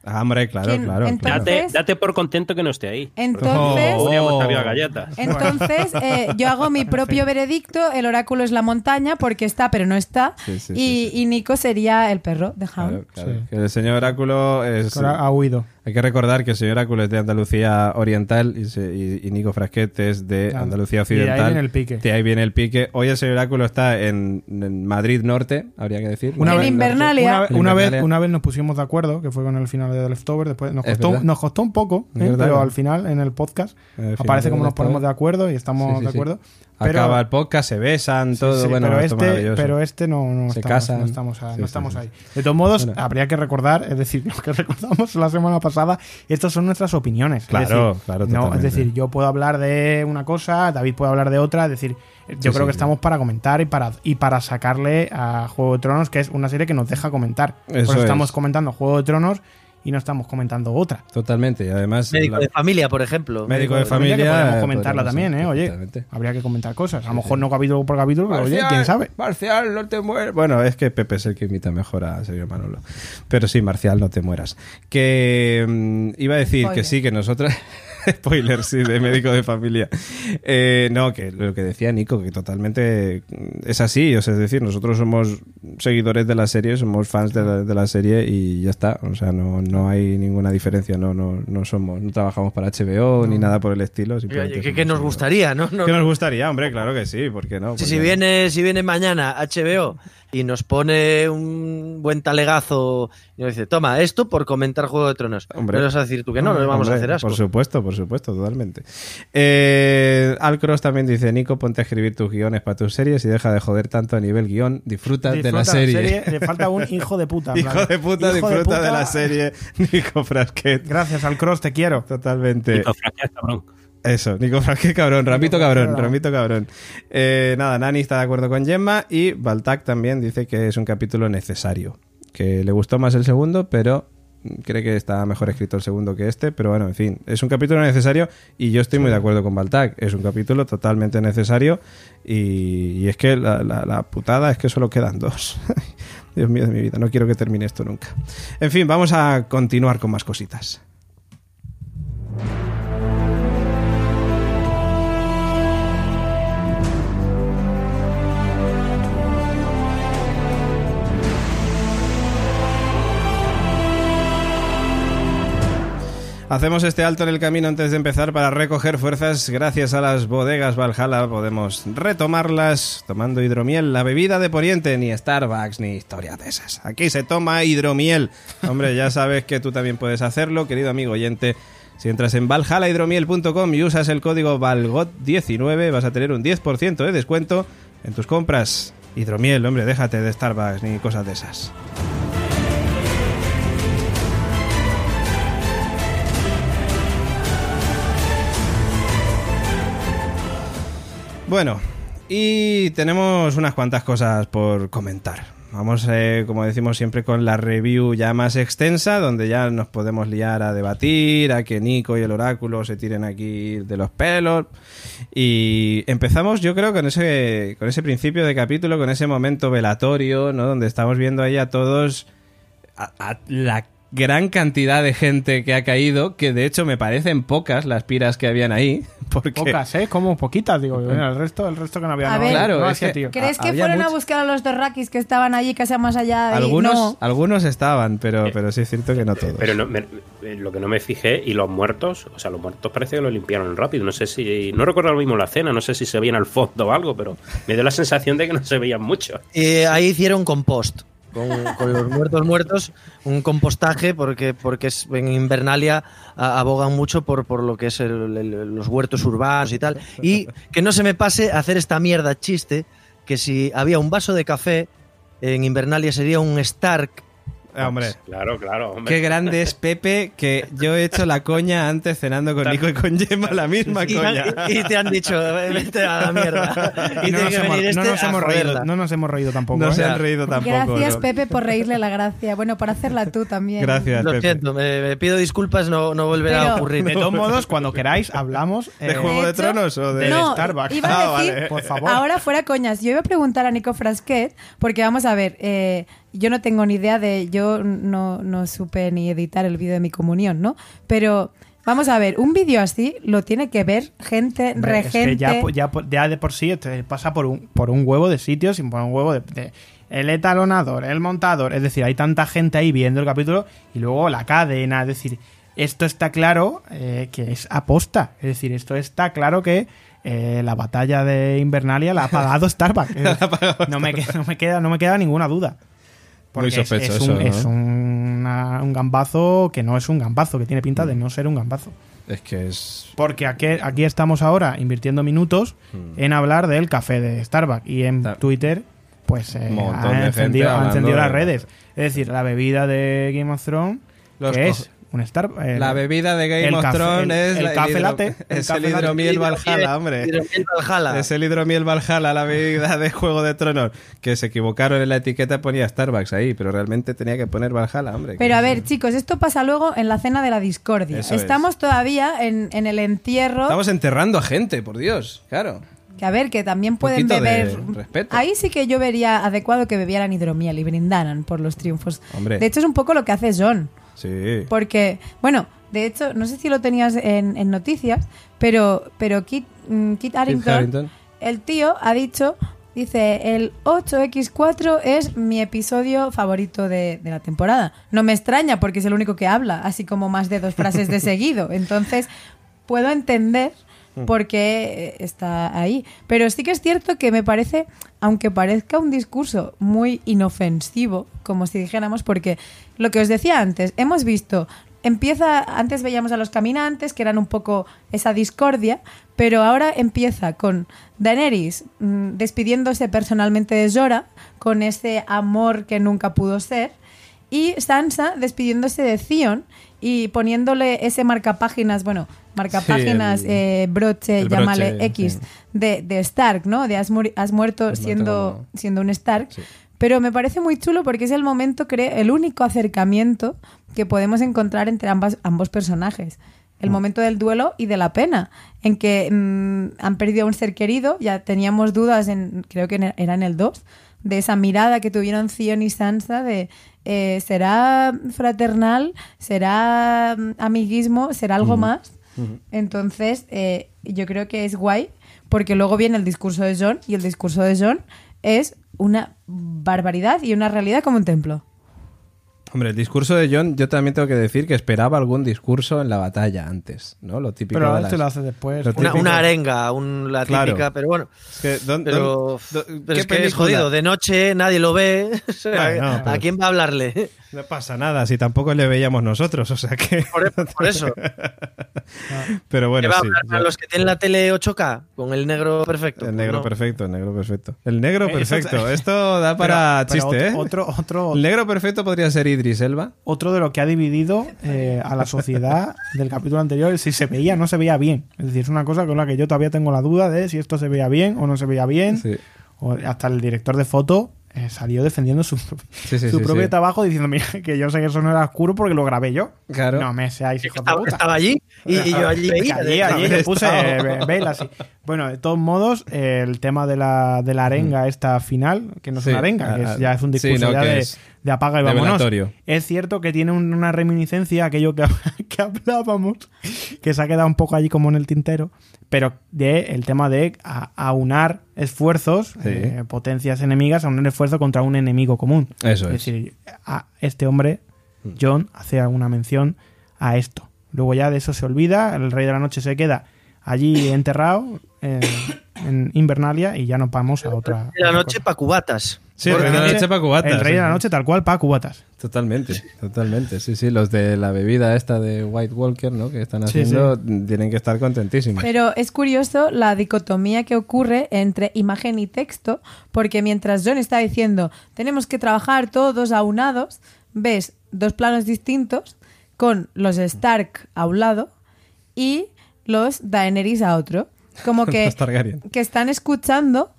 Ah, hombre, claro, ¿Quién? claro. Entonces- claro. Date, date por contento que no esté ahí. Entonces- Oh. galletas. Entonces, eh, *laughs* yo hago mi propio veredicto, el oráculo es la montaña, porque está, pero no está, Sí, sí, y, sí, sí. y Nico sería el perro de Hound. Claro, claro. Sí. Que el señor Oráculo es. Ha huido. Hay que recordar que el señor Oráculo es de Andalucía Oriental y, se- y- y Nico Frasquet es de Claro. Andalucía Y de ahí Occidental. viene el pique. De ahí viene el pique. Hoy el señor Oráculo está en, en Madrid Norte, habría que decir. Una En vez- Invernalia. Una, vez- una vez, Invernalia. una vez nos pusimos de acuerdo, que fue con el final de Leftover. Después nos costó, nos costó un poco, ¿eh? pero al final en el podcast el aparece como nos ponemos de acuerdo y estamos Sí, sí, de sí. acuerdo. Pero, Acaba el podcast, se besan, sí, todo. sí, bueno, pero, este, pero este no, no Se estamos, casan. no estamos, a- Sí, no sí, estamos sí. ahí. De todos modos, Bueno. habría que recordar, es decir, *laughs* lo que recordamos la semana pasada, estas son nuestras opiniones. Es Claro, decir, claro, no, es decir, yo puedo hablar de una cosa, David puede hablar de otra, es decir, yo Sí, creo sí, que sí. estamos para comentar y para, y para sacarle a Juego de Tronos, que es una serie que nos deja comentar. Eso estamos es. comentando Juego de Tronos y no estamos comentando otra. Totalmente. Y además. Médico la- de familia, por ejemplo. Médico de familia. que podemos comentarla también, ¿eh? Oye, habría que comentar cosas. A lo mejor no capítulo por capítulo, pero oye, Marcial, quién sabe. Marcial, no te mueras. Bueno, es que Pepe es el que imita mejor a Sergio Manolo. Pero sí, Marcial, no te mueras. Que mm, iba a decir que sí, que nosotras. *laughs* Spoiler, sí, de médico de familia. Eh, no, que lo que decía Nico, que totalmente es así. O sea, es decir, nosotros somos seguidores de la serie, somos fans de la, de la serie y ya está. O sea, no, no hay ninguna diferencia. No, no, no somos, no trabajamos para HBO ni nada por el estilo. Oye, simplemente ¿Qué, somos qué nos gustaría, no? No- ¿Qué nos gustaría? Hombre, claro que sí, ¿por qué no? Si, ¿Por si no? viene, si viene mañana HBO y nos pone un buen talegazo y nos dice, toma, esto por comentar Juego de Tronos. Hombre. ¿Me vas a decir tú que no? No le vamos Hombre, a hacer asco. Por supuesto, por supuesto, totalmente. Eh, Alcross también dice, Nico, ponte a escribir tus guiones para tus series y deja de joder tanto a nivel guion, disfruta, de la serie. Le falta un *laughs* hijo de puta. Hijo plan, de puta, hijo disfruta de, puta. la serie, *laughs* Nico Frasquet. Gracias al cross, te quiero. Totalmente. Nico Frasquet, cabrón. Eso, Nico Frasquet, cabrón, Ramito cabrón, Ramito cabrón. Eh, nada, Nani está de acuerdo con Gemma y Baltac también dice que es un capítulo necesario. Que le gustó más el segundo, pero cree que está mejor escrito el segundo que este, pero bueno, en fin, es un capítulo necesario y yo estoy muy de acuerdo con Baltac. Es un capítulo totalmente necesario y, y es que la, la- la putada es que solo quedan dos. *laughs* Dios mío de mi vida, no quiero que termine esto nunca. En fin, vamos a continuar con más cositas. Hacemos este alto en el camino antes de empezar para recoger fuerzas. Gracias a las bodegas Valhalla podemos retomarlas tomando hidromiel, la bebida de Poniente, ni Starbucks ni historias de esas. Aquí se toma hidromiel. Hombre, ya sabes que tú también puedes hacerlo, querido amigo oyente. Si entras en valhalahidromiel.com y usas el código VALGOT19 vas a tener un 10% de descuento en tus compras. Hidromiel, hombre, déjate de Starbucks ni cosas de esas. Bueno, y tenemos unas cuantas cosas por comentar. Vamos, eh, como decimos siempre, con la review ya más extensa, donde ya nos podemos liar a debatir, a que Nico y el oráculo se tiren aquí de los pelos. Y empezamos, yo creo, con ese, con ese principio de capítulo, con ese momento velatorio, ¿no? Donde estamos viendo ahí a todos, a, la gran cantidad de gente que ha caído, que de hecho me parecen pocas las piras que habían ahí. *laughs* Porque Pocas, ¿eh? Como poquitas, digo. mira, el resto, el resto que no había. A no, ver. Claro, no hacía que- tío. ¿Crees que fueron a buscar a los dos rakis que estaban allí, casi más allá? Y Algunos, no. algunos estaban, pero, pero sí es cierto que no todos. Pero no, me- eh, lo que no me fijé, y los muertos, o sea, los muertos parece que lo limpiaron rápido. No sé si. No recuerdo lo mismo la cena, no sé si se veían al fondo o algo, pero me dio la sensación de que no se veían mucho. Eh, ahí hicieron compost. Con, los muertos muertos, un compostaje, porque, porque es, en Invernalia abogan mucho por, por lo que es el- el- los huertos urbanos y tal. Y que no se me pase hacer esta mierda chiste, que si había un vaso de café, en Invernalia sería un Stark. Eh, hombre, Claro, claro, hombre. qué grande es Pepe que yo he hecho la coña antes cenando con Nico y con Gemma, la misma Y, coña. y te han dicho, vete a la mierda. *laughs* Y no, nos hemos, este nos hemos reído, no nos hemos reído tampoco. No ¿eh? se han reído tampoco. Gracias, ¿no? Pepe, por reírle la gracia. Bueno, por hacerla tú también. Gracias, Lo Pepe. siento, me, me pido disculpas, no, no volverá Pero- a ocurrir. De todos modos, cuando queráis, hablamos. ¿De eh, Juego de, hecho, Tronos o de Starbucks. iba a Ah, vale. Por favor. ahora fuera coñas. Yo iba a preguntar a Nico Frasquet, porque vamos a ver, eh, yo no tengo ni idea de, yo no, no supe ni editar el vídeo de mi comunión, ¿no? Pero vamos a ver, un vídeo así lo tiene que ver gente, Hombre, es regente. que ya, ya, ya de por sí te pasa por un, por un huevo de sitios y por un huevo de, de- el etalonador, el montador, es decir, hay tanta gente ahí viendo el capítulo y luego la cadena, es decir, esto está claro eh, que es aposta, es decir, esto está claro que eh, la batalla de Invernalia la ha pagado *laughs* Starbucks. no, me, no, me queda, no me queda ninguna duda. Muy Porque es- sospechoso, es, un, ¿no? es una- un gambazo que no es un gambazo, que tiene pinta de no ser un gambazo. Es que es. Porque aquí, aquí estamos ahora invirtiendo minutos en hablar del café de Starbucks y en. Ta- Twitter pues eh, Un montón de ha gente encendido, ha encendido las de- redes. Es decir, la bebida de Game of Thrones Los que es un. La bebida de Game of Thrones es *laughs* el café latte, Es el hidromiel Valhalla, hombre. Valhalla. *laughs* Es el hidromiel Valhalla, la bebida de Juego de Tronos. Que se equivocaron en la etiqueta, ponía Starbucks ahí, pero realmente tenía que poner Valhalla, hombre. Pero a ver, chicos, esto pasa luego en la cena de la discordia. Eso es. Estamos todavía en, en el entierro. Estamos enterrando a gente, por Dios, claro. Que a ver, que también pueden beber. Ahí sí que yo vería adecuado que bebieran hidromiel y brindaran por los triunfos. Hombre. De hecho, es un poco lo que hace John. Sí. Porque, bueno, de hecho, no sé si lo tenías en, en noticias, pero, pero Kit, mm, Kit Harington, Harington. el tío ha dicho, dice, el 8X4 es mi episodio favorito de, de la temporada. No me extraña porque es el único que habla, así como más de dos frases de *laughs* seguido. Entonces, puedo entender por qué eh, está ahí. Pero sí que es cierto que me parece, aunque parezca un discurso muy inofensivo, como si dijéramos, porque lo que os decía antes, hemos visto empieza, antes veíamos a los caminantes, que eran un poco esa discordia, pero ahora empieza con Daenerys mm, despidiéndose personalmente de Jorah, con ese amor que nunca pudo ser, y Sansa despidiéndose de Theon y poniéndole ese marcapáginas, bueno, marcapáginas, Sí, el- eh, broche, llámale broche, X, sí. de, de Stark, ¿no? De has, muerto Has siendo, siendo un Stark. Sí. Pero me parece muy chulo porque es el momento, creo, el único acercamiento que podemos encontrar entre ambas, ambos personajes. El momento del duelo y de la pena, en que mm, han perdido a un ser querido, ya teníamos dudas, en, creo que en- era en el 2, de esa mirada que tuvieron Theon y Sansa de eh, ¿será fraternal? ¿Será mm, amiguismo? ¿Será algo más? Entonces, eh, yo creo que es guay porque luego viene el discurso de John y el discurso de John es una barbaridad y una realidad como un templo. Hombre, el discurso de John, yo también tengo que decir que esperaba algún discurso en la batalla antes, ¿no? Lo típico Pero este las- lo hace después. Lo Una, arenga, un- la Claro. típica, pero bueno. Es que, ¿dón- Pero, dón- dón- pero ¿qué es que es jodido. De noche nadie lo ve. O sea, Bueno, *laughs* ¿A quién va a hablarle? No pasa nada, si tampoco le veíamos nosotros, o sea que... Por, por *laughs* eso. Pero bueno, ¿Qué va a sí. hablar a yo- los que tienen la tele 8K? Con el negro perfecto. El negro No. perfecto, el negro perfecto. El negro Eh, perfecto. Esto da *laughs* para Pero- pero chiste, ¿eh? otro, otro, otro, El negro perfecto podría ser Idris Elba. otro de lo que ha dividido eh, a la sociedad *laughs* del capítulo anterior es si se veía o no se veía bien. Es decir, es una cosa con la que yo todavía tengo la duda de si esto se veía bien o no se veía bien. Sí. O hasta el director de foto eh, salió defendiendo su, Sí, sí, su sí, propio sí. trabajo diciendo, mira, que yo sé que eso no era oscuro porque lo grabé yo. Claro. No me seáis hijos de Estaba, puta. estaba allí y, y yo allí veía. allí, de- allí le puse eh, Bueno, de todos modos, eh, el tema de la, de la arenga esta final, que no es Sí, una arenga, que ah, es- ya es un sí, discurso no, ya de, es de apaga y de vámonos. velatorio. Es cierto que tiene un- una reminiscencia a aquello que, *laughs* que hablábamos, que se ha quedado un poco allí como en el tintero, pero de el tema de aunar esfuerzos, Sí. eh, potencias enemigas, aunar esfuerzo contra un enemigo común. Eso es es. decir, a este hombre, John, hace alguna mención a esto. Luego ya de eso se olvida, el Rey de la Noche se queda allí *coughs* enterrado eh, en Invernalia y ya nos vamos a otra. de la noche para cubatas. Sí, el rey de la noche pa' cubatas, El Rey de la. Noche tal cual para cubatas. Totalmente, totalmente. Sí, sí, los de la bebida esta de White Walker, ¿no? Que están Sí, haciendo, tienen que estar contentísimos. Pero es curioso la dicotomía que ocurre entre imagen y texto, porque mientras John está diciendo tenemos que trabajar todos aunados, ves dos planos distintos con los Stark a un lado y los Daenerys a otro. Como *laughs* que, que están escuchando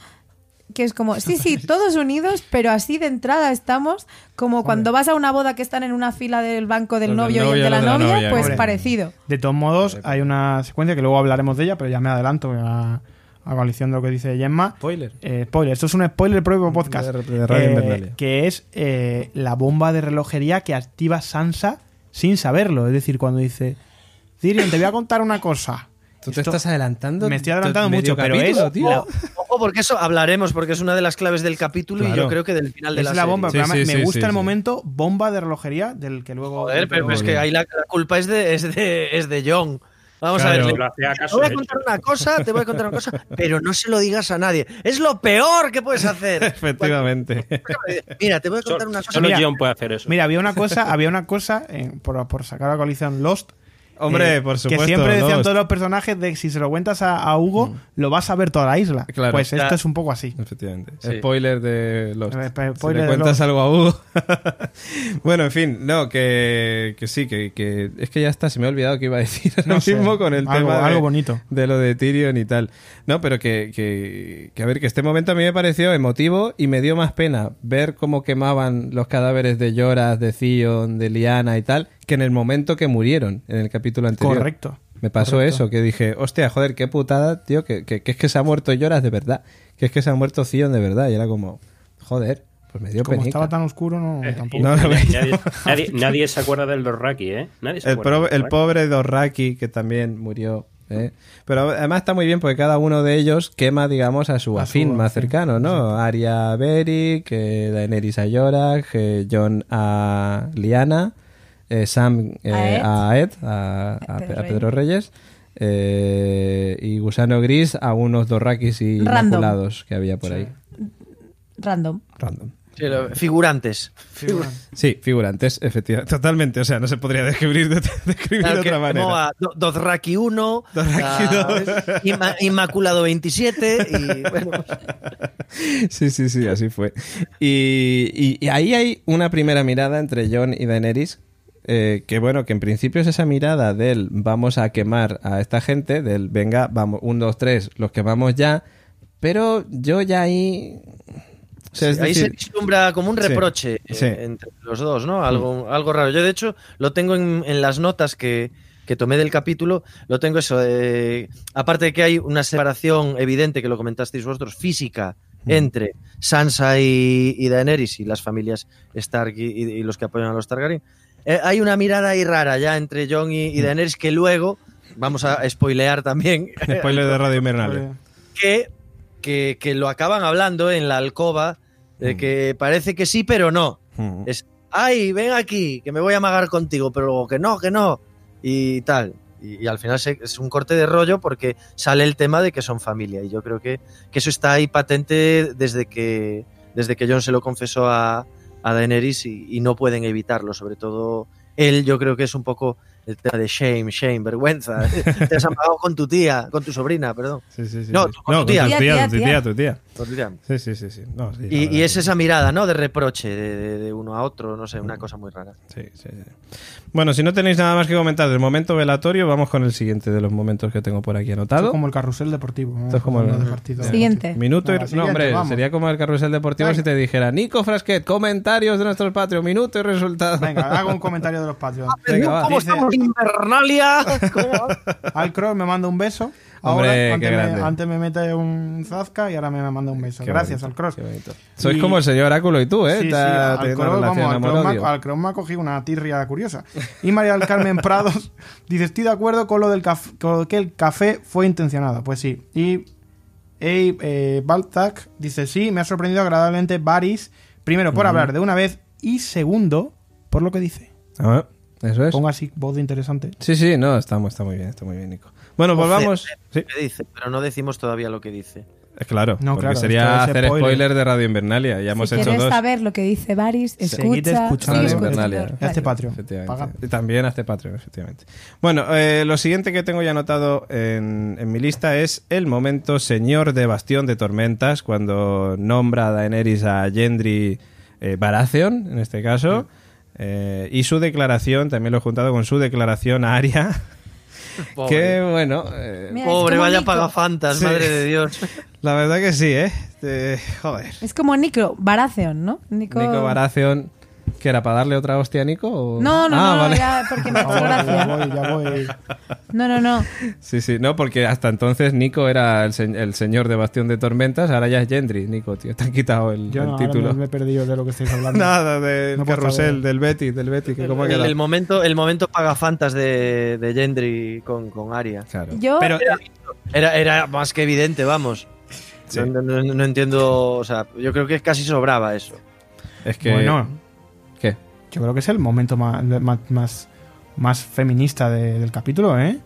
que es como, sí, sí, todos unidos, pero así de entrada estamos como cuando vas a una boda que están en una fila del banco del novio y el de la los de la novia, novia, pues hombre. parecido. De todos modos, hay una secuencia que luego hablaremos de ella, pero ya me adelanto a, a coalición de lo que dice Gemma. Spoiler. Eh, spoiler, esto es un spoiler del propio podcast. De- de Radio Eh, que es eh, la bomba de relojería que activa Sansa sin saberlo. Es decir, cuando dice, Tyrion, te voy a contar una cosa. Tú te Esto- estás adelantando. Me estoy adelantando mucho, pero capítulo, es tío. Ojo, porque eso hablaremos, porque es una de las claves del capítulo y yo creo que del final de es la, la, serie. bomba. Sí, sí, me sí, gusta sí, el sí. momento bomba de relojería del que luego... Joder, pero, es que ahí la, la culpa es de, es de, es de John. Vamos Claro. a ver. Te voy a contar una cosa, te voy a contar una cosa, pero no se lo digas a nadie. Es lo peor que puedes hacer. *laughs* Efectivamente. *laughs* Mira, te voy a contar una cosa. solo Mira, John puede hacer eso. Mira, había una cosa, había una cosa eh, por, por sacar a la coalición Lost. Hombre, eh, por supuesto. Que siempre decían todos los personajes de que si se lo cuentas a, a Hugo, lo vas a ver toda la isla. Claro. pues esto Ya. es un poco así. Efectivamente. Sí. Spoiler de Lost. Eh, Si spoiler le de cuentas Lost. algo a Hugo. *laughs* bueno, en fin, no, que, que sí, que, que es que ya está, se me ha olvidado que iba a decir No sé, mismo con el algo- tema de, algo bonito. de lo de Tyrion y tal. No, pero que, que, que, a ver, que este momento a mí me pareció emotivo y me dio más pena ver cómo quemaban los cadáveres de Lloras, de Theon, de Liana y tal, que en el momento que murieron en el capítulo anterior. Correcto. Me pasó Correcto. eso, que dije, hostia, joder, qué putada, tío, que, que, que es que se ha muerto Lloras de verdad, que es que se ha muerto Theon de verdad. Y era como, joder, pues me dio Como penica. estaba tan oscuro, no, tampoco. No, no, *laughs* nadie, nadie- nadie se acuerda del Dorraki, ¿eh? Nadie se El, acuerda pro- del el pobre Dorraki, que también murió. ¿eh? Pero además está muy bien porque cada uno de ellos quema, digamos, a su A afín su más cercano, ¿no? Arya Beric, eh, Daenerys a Yorak, eh, Jon a Liana, eh, Sam eh, a Ed, a, a Pe- a Pedro Reyes. eh, y Gusano Gris a unos Dorrakis y Random. inmaculados que había por ahí. Random. Random. Sí, lo- figurantes. Sí, figurantes, efectivamente. Totalmente, o sea, no se podría describir de, *laughs* describir Claro de otra manera. Moa, Do- Dothraki 1, Dothraki Inma- Inmaculado 27 y bueno, *laughs* Sí, sí, sí, así fue. Y, y- y ahí hay una primera mirada entre John y Daenerys. Eh, que bueno, que en principio es esa mirada del vamos a quemar a esta gente, del venga, vamos, un, dos, tres, los quemamos ya. Pero yo ya ahí. o sea, ahí se vislumbra como un reproche eh, sí. entre los dos, ¿no? Algo, algo raro. Yo, de hecho, lo tengo en, en las notas que, que tomé del capítulo, lo tengo eso. eh, aparte de que hay una separación evidente, que lo comentasteis vosotros, física entre Sansa y, y Daenerys y las familias Stark y, y- y los que apoyan a los Targaryen, eh, hay una mirada ahí rara ya entre Jon y, y Daenerys que luego, vamos a spoilear también, *laughs* spoiler de Radio Invernalia. que, que, que lo acaban hablando en la alcoba, de Mm. que parece que sí, pero no. Mm. Es, ay, ven aquí, que me voy a amagar contigo, pero luego que no, que no, y tal. Y, y al final se- es un corte de rollo porque sale el tema de que son familia. Y yo creo que, que eso está ahí patente desde que, desde que John se lo confesó a, a Daenerys y, y no pueden evitarlo. Sobre todo él, yo creo que es un poco el tema de shame, shame, vergüenza. *laughs* Te has amagado con tu tía, con tu sobrina, perdón. Sí, sí, sí, No, sí. con tu con tía. tu Tía, tía, tía, tu tía, tía. tu tía. Tía. Sí, sí, sí, sí. No, sí, Y, y es que- esa mirada, ¿no? De reproche de, de- de uno a otro, no sé, una cosa muy rara. Sí, sí, sí. Bueno, si no tenéis nada más que comentar del momento velatorio, vamos con el siguiente de los momentos que tengo por aquí Esto anotado. es como el carrusel deportivo. ¿no? Esto es como el- de partido. Siguiente. Minuto y... Venga, no, siguiente, hombre, vamos. sería como el carrusel deportivo Venga. si te dijera Nico Frasquet, comentarios de nuestros patrios, minuto y resultado. Venga, hago un *laughs* comentario de los. Venga, va. ¿Cómo Dice- estamos en Invernalia? *laughs* Alcro me manda un beso. Hombre, Ahora, qué antes, me, antes me mete un Zazka y ahora me manda un beso. Qué Gracias, bonito, qué bonito. Sois Y- como el señor Oráculo y tú, ¿eh? Sí, sí, Alcross, relación vamos, me, ha- Alcross me ha cogido una tirria curiosa. Y María del Carmen Prados *laughs* dice, estoy de acuerdo con lo del caf- con que el café fue intencionado. Pues sí. Y Abe eh, Balzac dice, sí, me ha sorprendido agradablemente Varys, primero por hablar de una vez y segundo por lo que dice. Ah, eso es. Ponga así voz de interesante. Sí, sí, no, está, está muy bien, está muy bien, Nico. Bueno, volvamos. Sí, ¿Qué dice? Pero no decimos todavía lo que dice. es claro, No, porque claro, sería hacer spoiler. spoiler. de Radio Invernalia. Ya hemos si hecho quieres dos. saber lo que dice Varys, Seguid escucha. escuchando. Radio escuchando Invernalia. Radio. Hazte Patreon. También hazte Patreon, efectivamente. Bueno, eh, lo siguiente que tengo ya anotado en, en mi lista es el momento señor de Bastión de Tormentas, cuando nombra a Daenerys a Gendry eh, Baratheon, en este caso, eh, y su declaración, también lo he juntado con su declaración a Arya, *laughs* *laughs* que bueno... eh, Mira, Pobre, vaya Nico. pagafantas, Sí. madre de Dios. *laughs* la verdad que sí, ¿eh? Eh, joder. Es como Nico Baratheon, ¿no? Nico, Nico Baratheon, ¿que era para darle otra hostia a Nico? o- No, no, Ah, no, vale. era porque me ha *laughs* hecho Ah, ya voy, ya voy. No, no, no. Sí, sí, no, porque hasta entonces Nico era el, se- el señor de Bastión de Tormentas, ahora ya es Gendry, Nico, tío, te han quitado el, Yo el no, ahora título. me, me he perdido de lo que estáis hablando. *laughs* Nada, del No, carrusel, del Betty, del Betty, que cómo ha El, quedado. el momento, el momento pagafantas de, de Gendry con, con Arya. Claro. Yo, Pero Era, era más que evidente, vamos. Sí. No, no- no- no entiendo, o sea, yo creo que casi sobraba eso. Es que... bueno. Yo creo que es el momento más, más, más, más feminista de- del capítulo, ¿eh?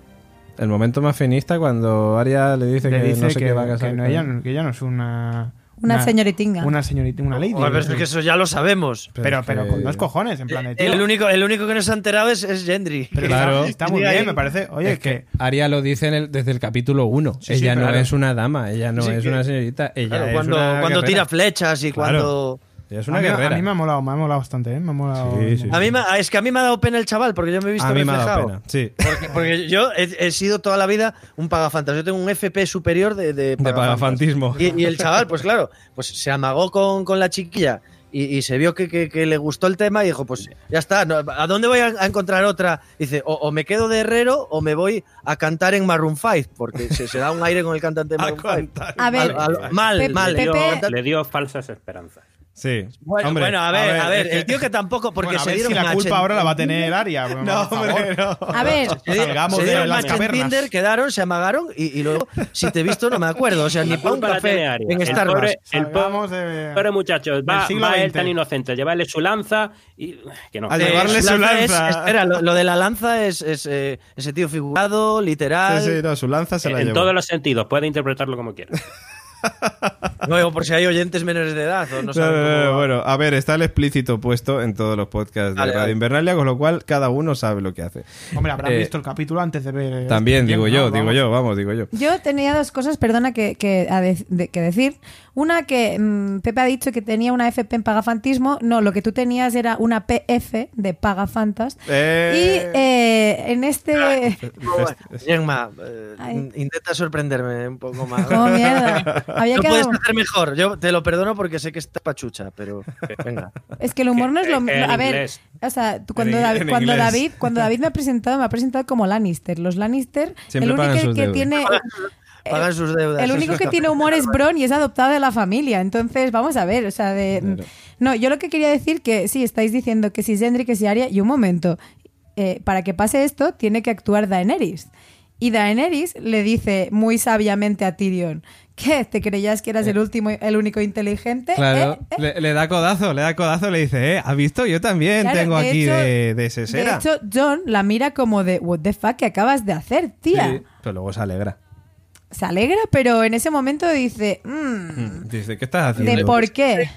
El momento más feminista cuando Arya le dice Le que dice no sé que, qué va a casar. que no, ella, que ella no es una... una, señoritinga. Una señorita, una lady. Joder, pero es que eso ya lo sabemos. pero, es pero con dos cojones, en plan de tío. El único, el único que no se ha enterado es, es Gendry. Pero Claro. está, está muy bien, me parece. Oye, es que, que Arya lo dice en el- desde el capítulo 1. Sí, sí, ella no claro. es una dama, ella no Sí, es que- una señorita, ella Claro, es cuando, una cuando guerrera. tira flechas y Claro. cuando. Es a una mí, guerrera. a mí me ha molado, me ha molado bastante, ¿eh? Me ha molado. Sí, sí, A mí me- es que a mí me ha dado pena el chaval, porque yo me he visto A mí me ha dado reflejado. pena, sí. Porque, porque yo he, he sido toda la vida un pagafantas. Yo tengo un FP superior de, de, De pagafantismo. Y, y el chaval, pues claro, pues se amagó con, con la chiquilla y, y se vio que, que- que le gustó el tema y dijo, pues ya está, no, ¿a dónde voy a, a encontrar otra? Dice, o, o me quedo de herrero o me voy a cantar en Maroon 5, porque se, se da un aire con el cantante de *laughs* A Maroon 5. contar. A ver, Al- al- mal, Pepe- mal. Pepe- le dio falsas esperanzas. Sí. Bueno, Hombre, bueno, a ver, a ver, es que- el tío que tampoco, porque Bueno, a se ver dieron si la match culpa en- ahora la va a tener Aria. *laughs* No, hombre, no. a *laughs* ver, Se dieron- Salgamos se de dieron las match en cavernas. Tinder, quedaron, se amagaron y, y luego, si te he visto, no me acuerdo. O sea, *laughs* ni para un café en El Starbucks. pobre- El Salgamos de. Pero muchachos, va, va él tan inocente, llevarle su lanza y que no. Al Eh, llevarle su lanza es- espera, lo, lo de la lanza es, es, eh, ese tío figurado, literal. Sí, sí, no, su lanza se la en todos los sentidos, puede interpretarlo como quiera. No digo por si hay oyentes menores de edad o no No, *laughs* saben no, no, cómo- bueno, a ver, está el explícito puesto en todos los podcasts de Vale, Radio vale. Invernalia, con lo cual cada uno sabe lo que hace. Hombre, habrán Eh, visto el capítulo antes de ver. También, digo ¿no? yo, Vamos. digo yo, vamos, digo yo. Yo tenía dos cosas, perdona, que, que, a de- de- que decir. Una que mm, Pepe ha dicho que tenía una FP en Pagafantismo. No, lo que tú tenías era una PF de Pagafantas. Eh. Y eh, en este... *laughs* Gemma, eh, intenta sorprenderme un poco más. Como mierda. *laughs* Había Lo puedes hacer mejor. Yo te lo perdono porque sé que está pachucha, pero venga. Es que el humor no es lo. A ver, inglés. o sea, tú- cuando, En- David, en cuando. David, cuando David me ha presentado, me ha presentado como Lannister. Los Lannister, Siempre el único que deudas. tiene... Pagan sus deudas. El único que tiene humor es Bron y es adoptado de la familia. Entonces, vamos a ver, o sea, de... Claro. No, yo lo que quería decir que sí, estáis diciendo que si Gendry, que si Arya, y un momento, eh, para que pase esto, tiene que actuar Daenerys. Y Daenerys le dice muy sabiamente a Tyrion, ¿qué? ¿Te creías que eras el último, el único inteligente? Claro, ¿Eh? ¿Eh? Le, le da codazo, le da codazo, le dice, eh, ¿has visto? Yo también Claro, tengo de aquí hecho- de, de sesera. De hecho, John la mira como de, what the fuck, ¿qué acabas de hacer, tía? Sí, pero luego se alegra. Se alegra, pero en ese momento dice, "Mm, Dice, ¿qué estás haciendo? ¿de por qué?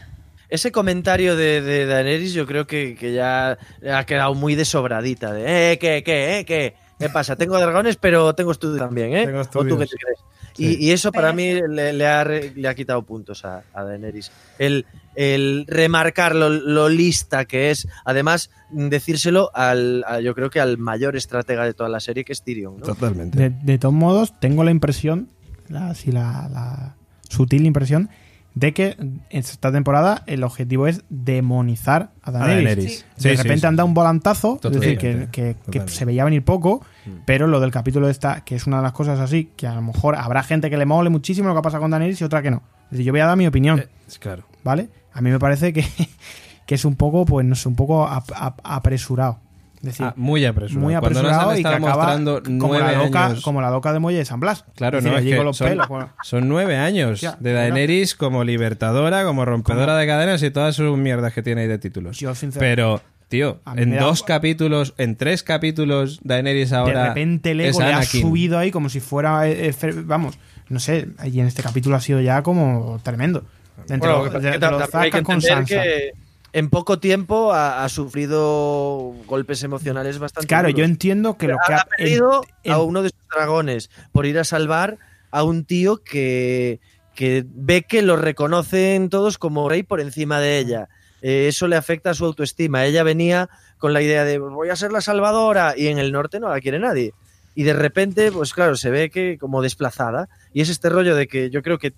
Ese comentario de, de Daenerys yo creo que, que ya ha quedado muy de sobradita. De, eh, ¿qué, qué, eh, qué? ¿Qué pasa? Tengo dragones, pero tengo estudios también, ¿eh? Tengo ¿O tú estudios. qué te crees? Sí. Y, y eso para mí le, le ha, le ha quitado puntos a, a Daenerys. El, el remarcar lo, lo lista que es, además, decírselo al, a- yo creo que al mayor estratega de toda la serie, que es Tyrion. ¿no? Totalmente. De, de todos modos, tengo la impresión, la, la sutil impresión, de que en esta temporada el objetivo es demonizar a Daenerys. Daenerys. De Sí, repente sí, han dado un volantazo, es decir, que, que-. Mm. se veía venir poco, pero lo del capítulo esta, que es una de las cosas así, que a lo mejor habrá gente que le mole muchísimo lo que ha pasado con Daenerys y otra que no. Es decir, yo voy a dar mi opinión, Eh, claro. ¿vale? A mí me parece que, *laughs* que es un poco, pues no sé, un poco ap- ap- apresurado. Decir, Ah, muy apresurado. muy apresurado y que acaba mostrando como la, nueve loca, años. como la loca de Muelle de San Blas. Claro, no, es que los son, pelos, bueno. son nueve años de Daenerys como libertadora, como rompedora de cadenas y todas sus mierdas que tiene ahí de títulos. Yo, Pero, tío, en da- dos capítulos, en tres capítulos, Daenerys ahora de repente el ego le ha subido ahí como si fuera, eh, eh, Fer- vamos, no sé, y en este capítulo ha sido ya como tremendo. Entre Bueno, los- que- de- que los también hay que Zasca con entender Sansa. que en poco tiempo ha, ha sufrido golpes emocionales bastante Claro, duros. yo entiendo que lo que ha, perdido en- a uno de sus dragones por ir a salvar a un tío que, que ve que lo reconocen todos como rey por encima de ella. Eh, eso le afecta a su autoestima. Ella venía con la idea de voy a ser la salvadora y en el norte no la quiere nadie. Y de repente, pues claro, se ve que como desplazada. Y es este rollo de que yo creo que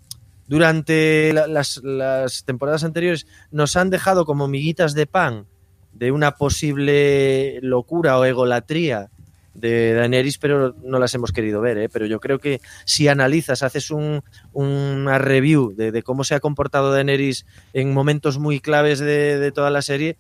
durante la- las, las temporadas anteriores nos han dejado como miguitas de pan de una posible locura o egolatría de Daenerys, pero no las hemos querido ver. ¿eh? Pero yo creo que si analizas, haces un, una review de, cómo se ha comportado Daenerys en momentos muy claves de, de toda la serie,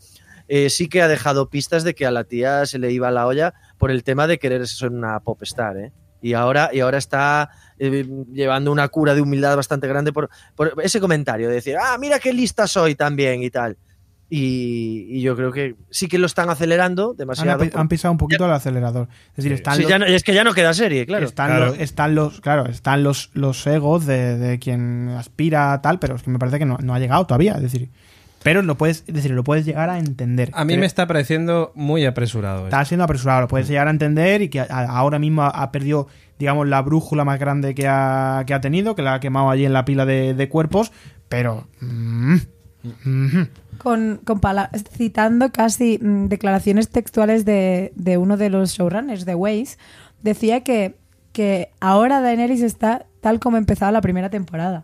eh, sí que ha dejado pistas de que a la tía se le iba la olla por el tema de querer ser una pop star. ¿eh? Y ahora, y ahora está eh, llevando una cura de humildad bastante grande por, por ese comentario de decir, ah, mira qué lista soy también y tal. Y, y yo creo que sí que lo están acelerando han, demasiado. api- han pisado un poquito el acelerador. Es decir, están Sí, los, ya no- es que ya no queda serie, claro. están, Claro. los, están los, claro, están los, los egos de, de quien aspira a tal, pero es que me parece que no, no ha llegado todavía. Es decir, pero lo puedes, es decir, lo puedes llegar a entender. A mí Creo- me está pareciendo muy apresurado. esto. está siendo apresurado, lo puedes llegar a entender y que a- ahora mismo ha, ha perdido, digamos, la brújula más grande que ha, que ha tenido, que la ha quemado allí en la pila de, de cuerpos, pero... mm, mm, con, con pala- citando casi mm, declaraciones textuales de, de uno de los showrunners de Waze, decía que, que ahora Daenerys está tal como empezaba la primera temporada.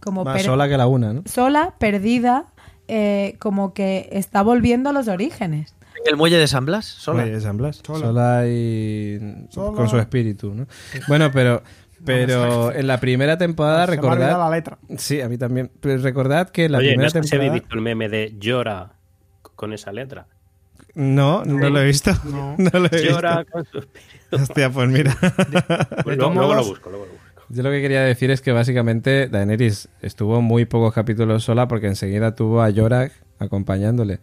Como Más sola que la una, ¿no? sola, perdida, eh, como que está volviendo a los orígenes. En el muelle de San Blas, sola. Oye, San Blas. Sola. Sola. y Sola. con su espíritu, ¿no? Bueno, pero pero en la primera temporada se me recordad la letra. Sí, a mí también. Pero recordad que en la Oye, no primera habéis temporada visto el meme de llora con esa letra. No, no lo he visto. No, *laughs* lo he visto. Llora con sus Hostia, pues mira. Pues luego, luego lo busco, luego lo busco. Yo lo que quería decir es que básicamente Daenerys estuvo muy pocos capítulos sola porque enseguida tuvo a Yorak acompañándole.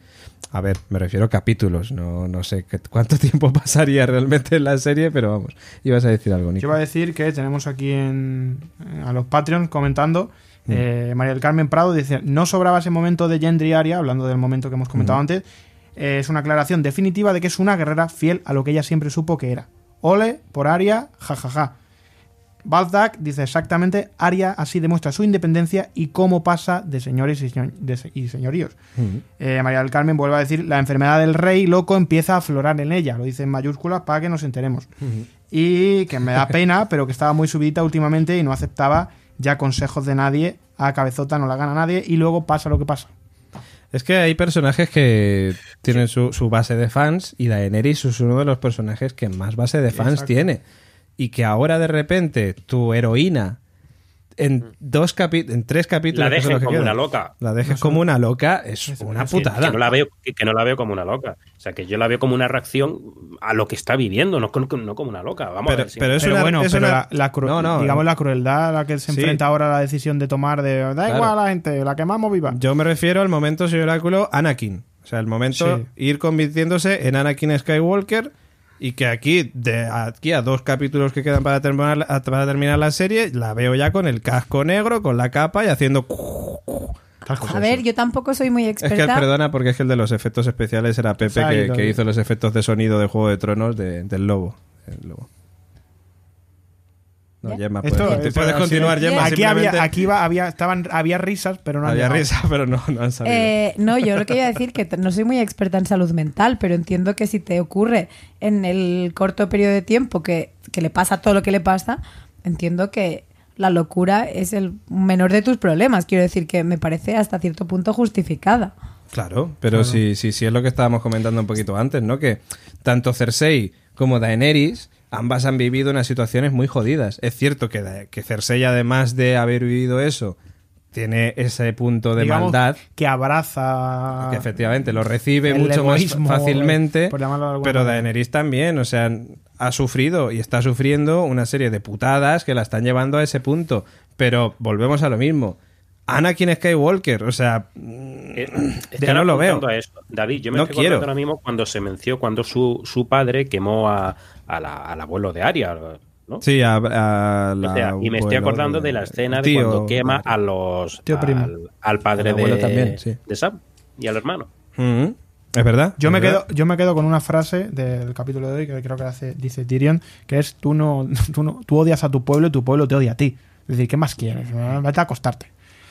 A ver, me refiero a capítulos, no, no sé qué- cuánto *laughs* tiempo pasaría realmente en la serie, pero vamos, ibas a decir algo, Yo Nico. iba a decir que tenemos aquí en, a los Patreons comentando Eh, María del Carmen Prado dice, no sobraba ese momento de Gendry Aria, hablando del momento que hemos comentado antes, eh, es una aclaración definitiva de que es una guerrera fiel a lo que ella siempre supo que era. Ole, por Aria, jajaja. Balzac dice exactamente, Aria así demuestra su independencia y cómo pasa de señores y, señor- de se- y señoríos. Eh, María del Carmen vuelve a decir, la enfermedad del rey loco empieza a aflorar en ella, lo dice en mayúsculas para que nos enteremos. Y que me da pena, *laughs* pero que estaba muy subidita últimamente y no aceptaba ya consejos de nadie, a cabezota no la gana nadie y luego pasa lo que pasa. Es que hay personajes que tienen su, su base de fans y Daenerys es uno de los personajes que más base de fans Exacto. tiene. Y que ahora de repente tu heroína en dos capi- en tres capítulos La que como una loca. la dejes como una loca es Es- una putada. Que no, la veo, que, no la veo como una loca. O sea, que yo la veo como una reacción a lo que está viviendo, no, con- no como una loca. Vamos Pero- a ver. si- pero es pero una- bueno, es pero una- la, la cru- No, no, digamos la crueldad a la que se Sí. enfrenta ahora la decisión de tomar de da Claro. igual a la gente, la quemamos viva. Yo me refiero al momento, señor Oráculo, Anakin. O sea, el momento Sí. ir convirtiéndose en Anakin Skywalker y que aquí, de aquí a dos capítulos que quedan para terminar, la- para terminar la serie, la veo ya con el casco negro, con la capa y haciendo... A ver, yo tampoco soy muy Es que, experta. perdona, porque es que el de los efectos especiales era Pepe ha que, hizo los efectos de sonido de Juego de Tronos de- del lobo. El lobo. No. Gemma, Esto- puedes, continuar. Gemma. aquí había, simplemente- aquí va- había, estaban, había risas, pero no han había llegado. risa, pero no, no han salido. Eh, no, yo lo que iba a decir que no soy muy experta en salud mental, pero entiendo que si te ocurre en el corto periodo de tiempo que, que le pasa todo lo que le pasa, entiendo que la locura es el menor de tus problemas. Quiero decir que me parece hasta cierto punto justificada. Claro, pero sí, sí, sí es lo que estábamos comentando un poquito antes, ¿no? Que tanto Cersei como Daenerys, ambas han vivido unas situaciones muy jodidas. Es cierto que, que Cersei, además de haber vivido eso, tiene ese punto de Digamos maldad. que abraza Que efectivamente lo recibe mucho más fácilmente, por pero manera. Daenerys también, o sea, ha sufrido y está sufriendo una serie de putadas que la están llevando a ese punto. Pero volvemos a lo mismo. Anakin Skywalker, o sea, Eh, que están no lo veo. a eso. David, yo me No estoy quiero. ahora mismo cuando se mencionó cuando su, su padre quemó a, a la- al abuelo de Aria, ¿no? sí, a, a la O sea, y me estoy acordando de la escena de tío, cuando quema a los Tío primo. al, al padre de, también, sí. de Sam y al hermano. Mm, Es verdad. Yo es me, verdad. quedo, yo me quedo con una frase del capítulo de hoy que creo que hace, dice Tyrion, que es tú no, *laughs* tú no tú odias a tu pueblo y tu pueblo te odia a ti. Es decir, ¿qué más quieres? Vete a acostarte.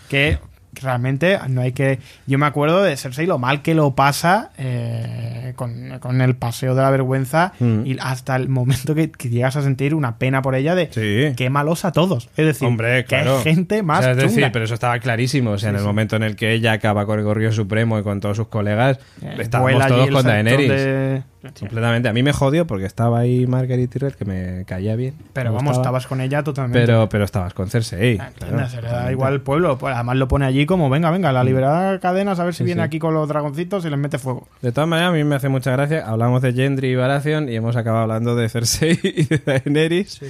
Que realmente no hay que... Yo me acuerdo de Cersei lo mal que lo pasa eh, con, con el paseo de la vergüenza Mm. y hasta el momento que, que llegas a sentir una pena por ella de Sí. qué malos a todos. Es decir, Hombre, que claro. hay gente más O sea, es decir, chunga. pero eso estaba clarísimo. O sea, en el momento en el que ella acaba con el Gorrio Supremo y con todos sus colegas, Eh, estábamos todos con Daenerys. de- Completamente. A mí me jodió porque estaba ahí Margaret Tyrell, que me caía bien. Pero vamos, gustaba. estabas con ella totalmente. Pero, pero estabas con Cersei. Ah, claro, entiendes, le da igual el pueblo. pues, Además lo pone allí como, venga, venga, la liberada cadenas, a ver si Sí, viene sí. aquí con los dragoncitos y les mete fuego. De todas maneras, a mí me hace mucha gracia. Hablamos de Gendry y Baratheon y hemos acabado hablando de Cersei *laughs* y de Daenerys.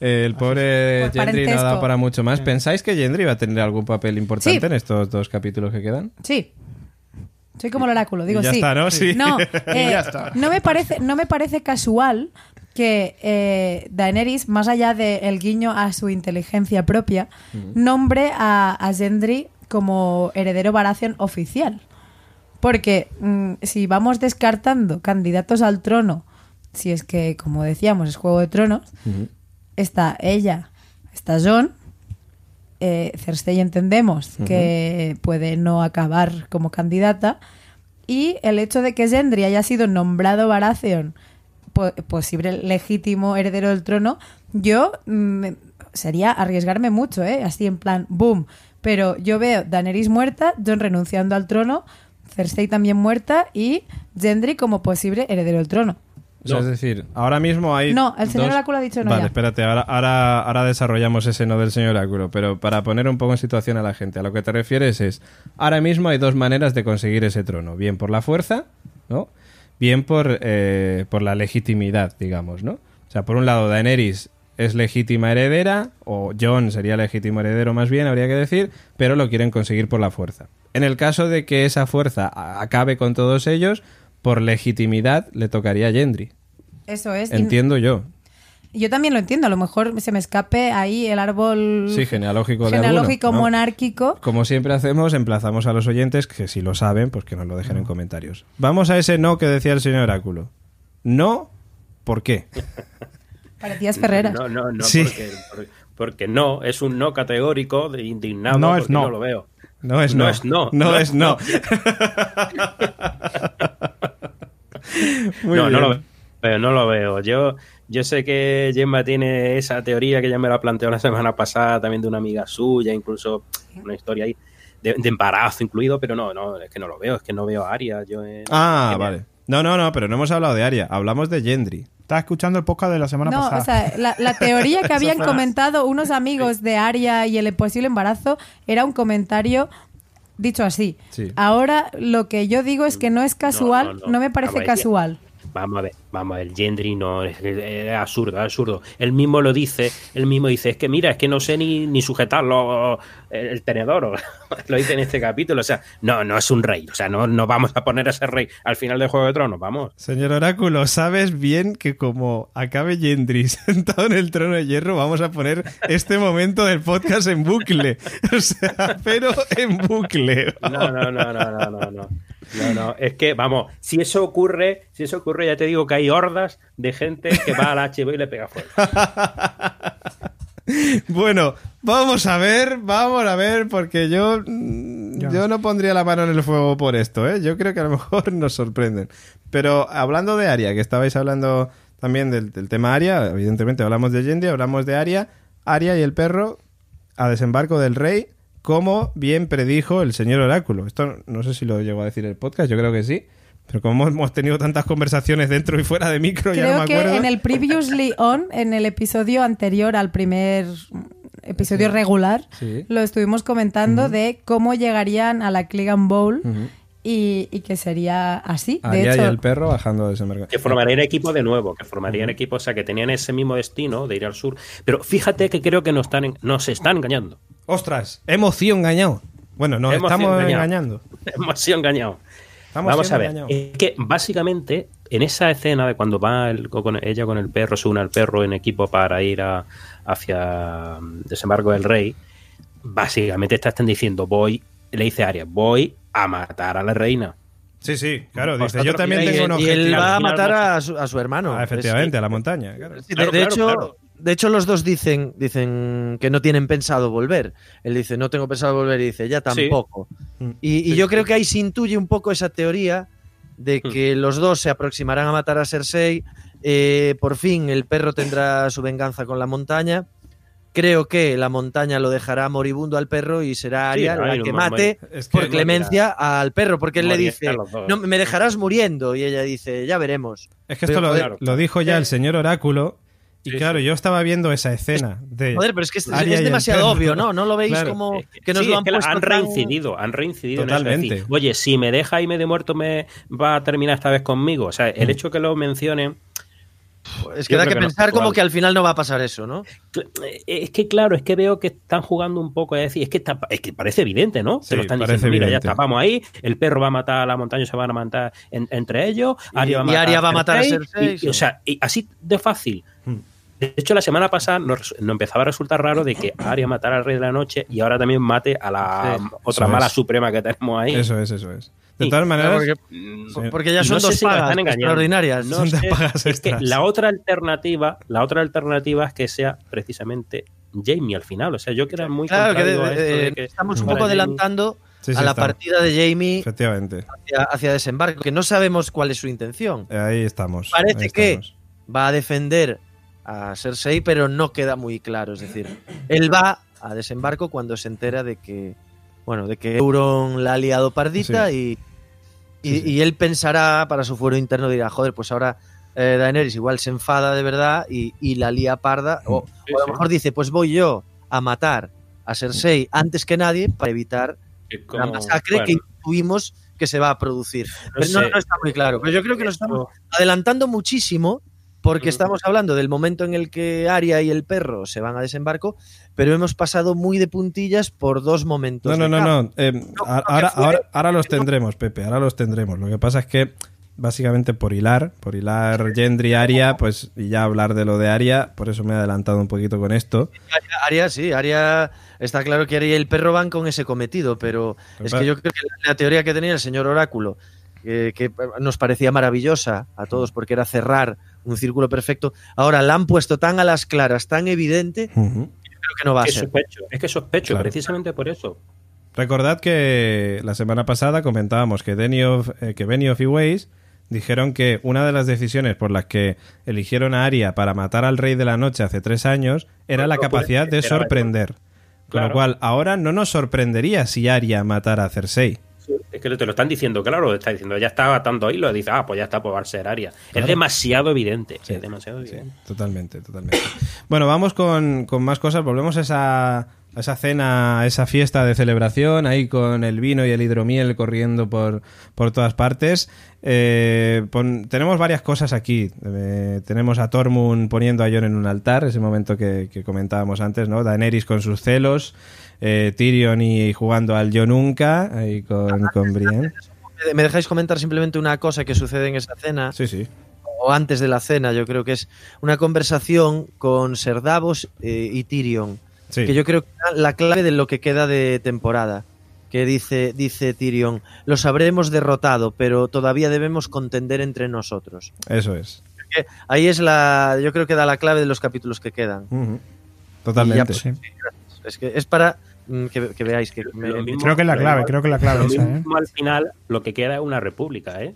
Eh, el pobre Por Gendry no ha parentesco. dado para mucho más. ¿Pensáis que Gendry va a tener algún papel importante Sí. en estos dos capítulos que quedan? Sí. Soy como el oráculo, digo Y ya sí. está, ¿no? Sí. No, *laughs* eh, ya está. no me parece, no me parece casual que eh, Daenerys, más allá del guiño a su inteligencia propia, nombre a, a Gendry como heredero Baratheon oficial. Porque mm, si vamos descartando candidatos al trono, si es que, como decíamos, es Juego de Tronos, está ella, está John, eh, Cersei entendemos que puede no acabar como candidata y el hecho de que Gendry haya sido nombrado Baratheon po- posible legítimo heredero del trono, yo mm, sería arriesgarme mucho, ¿eh? Así en plan, boom. Pero yo veo Daenerys muerta, Jon renunciando al trono, Cersei también muerta y Gendry como posible heredero del trono. O sea, No. es decir, ahora mismo hay. No, el señor dos- Oráculo ha dicho no Vale, ya. espérate, ahora, ahora, ahora desarrollamos ese no del señor Oráculo, pero para poner un poco en situación a la gente, a lo que te refieres es: ahora mismo hay dos maneras de conseguir ese trono. Bien por la fuerza, ¿no? Bien por, eh, por la legitimidad, digamos, ¿no? O sea, por un lado, Daenerys es legítima heredera, o Jon sería legítimo heredero más bien, habría que decir, pero lo quieren conseguir por la fuerza. En el caso de que esa fuerza acabe con todos ellos, por legitimidad le tocaría a Gendry. Eso es. Y- Entiendo yo. Yo también lo entiendo, a lo mejor se me escape ahí el árbol Sí, genealógico de genealógico monárquico. Como siempre hacemos, emplazamos a los oyentes que si lo saben, pues que nos lo dejen en comentarios. Vamos a ese no que decía el señor Oráculo. No, ¿por qué? *laughs* Parecías Ferreras. No, no, no, Sí. porque, no, es un no categórico, de indignado, No es no. no lo veo. No es No no. es no. No, No es no. *laughs* *laughs* Muy no, no lo bien. Veo, no lo veo. Yo, yo sé que Gemma tiene esa teoría que ya me la planteó la *laughs* semana pasada, también de una amiga suya, incluso una historia ahí de, de embarazo incluido, pero no, no, es que no lo veo, es que no veo a Aria. Yo, en- Ah, vale. No, no, no, pero no hemos hablado de Aria. Hablamos de Gendry. Estaba escuchando el podcast de la semana No, pasada. o sea, la, la teoría que *laughs* habían comentado unos amigos de Aria y el posible embarazo era un comentario dicho así. Sí. Ahora lo que yo digo es que no es casual, no, no, no. me parece casual. Vamos a ver, vamos a ver, Gendry no, es, es absurdo, es absurdo. Él mismo lo dice, él mismo dice, es que mira, es que no sé ni, ni sujetarlo el, el tenedor, o- *laughs* lo dice en este capítulo, o sea, no, no es un rey, o sea, no, no vamos a poner a ese rey al final del Juego de Tronos, vamos. Señor Oráculo, sabes bien que como acabe Gendry *laughs* sentado en el trono de hierro, vamos a poner este momento del podcast en bucle. *laughs* O sea, pero en bucle. No, no, no, no, no, no, no. No, no, es que, vamos, si eso ocurre, si eso ocurre, ya te digo que hay hordas de gente que va al HBO y le pega fuego. *laughs* Bueno, vamos a ver, vamos a ver, porque yo, mm, yo no pondría la mano en el fuego por esto, ¿eh? Yo creo que a lo mejor *laughs* nos sorprenden. Pero hablando de Aria, que estabais hablando también del, del tema Aria, evidentemente hablamos de Gendry, hablamos de Aria, Aria y el perro a desembarco del rey, como bien predijo el señor Oráculo. Esto no sé si lo llegó a decir el podcast, yo creo que sí. Pero como hemos tenido tantas conversaciones dentro y fuera de micro, ya no Creo me que acuerdo. en el Previously On, en el episodio anterior al primer episodio regular, Sí. lo estuvimos comentando de cómo llegarían a la Clegan Bowl. Y, y que sería así. De Aria hecho, y el perro bajando a desembarco. Que formarían equipo de nuevo, que formarían equipo, o sea, que tenían ese mismo destino de ir al sur. Pero fíjate que creo que nos están, en- nos están engañando. ¡Ostras! Hemos sido engañados. Bueno, nos Hemos estamos engañando. *laughs* Hemos sido engañados. Estamos Vamos a ver, engañados. es que básicamente en esa escena de cuando va el- con, ella con el perro, se une al perro en equipo para ir a- hacia mm, desembarco del rey, básicamente te están diciendo, voy, le dice Arya, voy a matar a la reina. Sí, sí, claro. Dice, yo también tengo un y, y él objetivo. va a matar a su, a su hermano. Ah, efectivamente, a la montaña. claro. Sí, de- Claro, de, claro, hecho, claro. de hecho, los dos dicen, dicen que no tienen pensado volver. Él dice, no tengo pensado volver, y dice, ya tampoco. Mm. Y, y Sí, yo sí. creo que ahí se intuye un poco esa teoría de Mm. que los dos se aproximarán a matar a Cersei. eh, por fin el perro tendrá su venganza con la montaña. Creo que la montaña lo dejará moribundo al perro y será Sí, Arya la que no, mate Es que por clemencia al perro, porque él le dice, no, me dejarás muriendo. Y ella dice, ya veremos. Es que esto Pero, lo, dijo ya eh, el señor Oráculo. Y sí, claro, sí. yo estaba viendo esa escena de. Joder, pero es que es, Aria es demasiado obvio, ¿no? ¿No lo veis Claro. como Es que nos sí, lo es han que la- puesto han tan- reincidido, han reincidido en eso, de Totalmente. decir, Oye, si me deja y me de muerto me va a terminar esta vez conmigo. O sea, el Mm. hecho que lo mencionen Es que da que no, pensar como que al final no va a pasar eso, ¿no? Eh, Es que claro, es que veo que están jugando un poco a decir, es que, está- es que parece evidente, ¿no? Sí, Te lo están diciendo, mira, ya está, vamos ahí, el perro va a matar a la montaña, se van a matar en- entre ellos, Y- Arya va a y matar, Arya va a matar a Cersei, y- o sea, y así de fácil. Hmm. De hecho, la semana pasada nos, nos empezaba a resultar raro de que Arya matara al rey de la noche y ahora también mate a la Sí, otra mala es. suprema que tenemos ahí. Eso es, eso es. De todas maneras. Porque, ya son no dos pagas están extraordinarias. No *laughs* sé, pagas es que la otra alternativa, la otra alternativa es que sea precisamente Jamie al final. O sea, yo que era muy Claro, que, contrario a de- esto de eh, que estamos un poco adelantando Sí, sí, a la está. partida de Jamie Efectivamente. hacia, hacia desembarco, que no sabemos cuál es su intención. Ahí estamos. Parece ahí que- estamos. Va a defender a Cersei, pero no queda muy claro. Es decir, él va a desembarco cuando se entera de que, bueno, de que Euron la ha liado pardita y, y, Sí, sí. y él pensará para su fuero interno, dirá, joder, pues ahora eh, Daenerys igual se enfada de verdad y, y la lía parda. O, a lo mejor dice, pues voy yo a matar a Cersei antes que nadie para evitar la masacre bueno, que intuimos que se va a producir. no Pero no, está muy claro. Pero yo creo que nos estamos adelantando muchísimo porque estamos hablando del momento en el que Arya y el perro se van a desembarco, pero hemos pasado muy de puntillas por dos momentos. No, no, no, no. eh, No, ahora, ahora, fue- ahora- ahora los tendremos, Pepe. Ahora los tendremos. Lo que pasa es que básicamente por hilar, por hilar Gendry Aria, pues y ya hablar de lo de Aria, por eso me he adelantado un poquito con esto. Aria, Aria, sí, Aria está claro que Aria y el perro van con ese cometido, pero es que yo creo que la teoría que tenía el señor Oráculo, que, que nos parecía maravillosa a todos porque era cerrar un círculo perfecto, ahora la han puesto tan a las claras, tan evidente, Ujú. creo que no va a Que ser. sospecho, es que sospecho, Claro. precisamente por eso. Recordad que la semana pasada comentábamos que Benioff, eh, que Benioff y Weiss dijeron que una de las decisiones por las que eligieron a Aria para matar al Rey de la Noche hace tres años era la No capacidad de sorprender. Con lo cual, ahora no nos sorprendería si Aria matara a Cersei. Es que te lo están diciendo, claro, está diciendo, ya está atando hilos, dice, ah, pues ya está, pues va a ser Aria. Claro. Es demasiado evidente, Sí. es demasiado Sí, evidente. totalmente, totalmente. *coughs* Bueno, vamos con, con más cosas. Volvemos a esa, a esa cena, a esa fiesta de celebración, ahí con el vino y el hidromiel corriendo por, por todas partes. Eh, pon- tenemos varias cosas aquí. Eh, tenemos a Tormund poniendo a Jon en un altar, ese momento que, que comentábamos antes, ¿no? Daenerys con sus celos, eh, Tyrion y jugando al Yo Nunca, ahí con, con Brienne. ¿Me dejáis comentar simplemente una cosa que sucede en esa cena? Sí, sí. o antes de la cena, yo creo que es una conversación con Ser Davos eh, y Tyrion, sí. que yo creo que es la clave de lo que queda de temporada. Que dice, dice Tyrion, los habremos derrotado, pero todavía debemos contender entre nosotros. Eso es. Ahí es la, yo creo que da la clave de los capítulos que quedan. Totalmente. Y ya, pues, Es que es para mm, que, que veáis que me- mismo- Creo que es la clave, creo que es la clave lo esa, ¿eh? mismo al final, lo que queda es una república, ¿eh?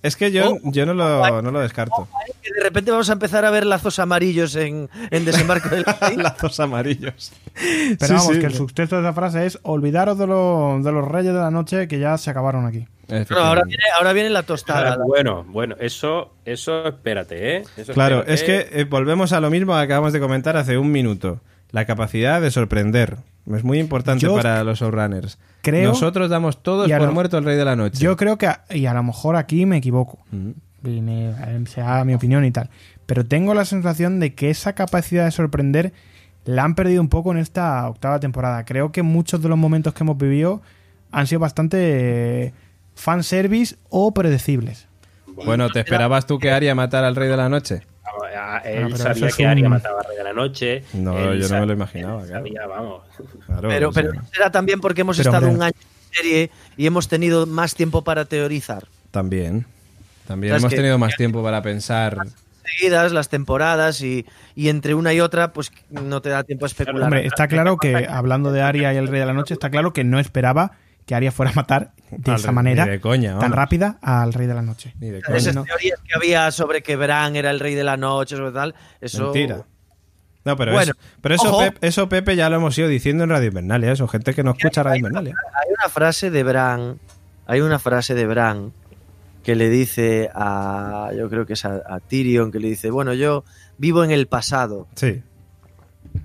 Es que yo, Oh. yo no, lo, no lo descarto. que de repente vamos a empezar a ver lazos amarillos en, en desembarco del *laughs* Rey. Lazos amarillos. *laughs* Pero Sí, vamos, sí. que el subtexto de esa frase es olvidaros de, los- de los reyes de la noche que ya se acabaron aquí. Ahora, viene, ahora viene la tostada. Ahora, *laughs* bueno, bueno, eso, eso espérate, ¿eh? Eso Claro, espérate. es que eh, volvemos a lo mismo que acabamos de comentar hace un minuto. La capacidad de sorprender. Es muy importante Yo para los showrunners. creo- Nosotros damos todos por lo- muerto al Rey de la Noche. Yo creo que, a- y a lo mejor aquí me equivoco, Mm. y me, eh, sea mi opinión y tal, pero tengo la sensación de que esa capacidad de sorprender la han perdido un poco en esta octava temporada. Creo que muchos de los momentos que hemos vivido han sido bastante eh, fanservice o predecibles. Bueno, ¿te esperabas tú que Arya matara al Rey de la Noche? Ah, Él Ah, sabía que Arya un- mataba a Rey de la Noche. No, él yo no me lo imaginaba, claro. sabía, vamos. Claro, Pero, o sea, pero no será también porque hemos Pero, estado hombre. un año en serie y hemos tenido más tiempo para teorizar. También. También ¿Sabes hemos tenido más tiempo para pensar. Seguidas las temporadas y, y entre una y otra, pues no te da tiempo a especular. Hombre, está claro que, hablando de Aria y el Rey de la Noche, está claro que no esperaba que Aria fuera a matar de Al esa manera ni de coña, tan vamos. rápida al Rey de la Noche. Ni de coña. Esas teorías que había sobre que Bran era el rey de la noche, sobre tal, eso. Mentira. No, pero, Bueno, eso, pero eso, Pepe, ya lo hemos ido diciendo en Radio Invernalia. Eso, gente que no escucha Radio Invernalia. Hay una frase de Bran, hay una frase de Bran que le dice a, yo creo que es a, a Tyrion, que le dice, bueno, yo vivo en el pasado. Sí.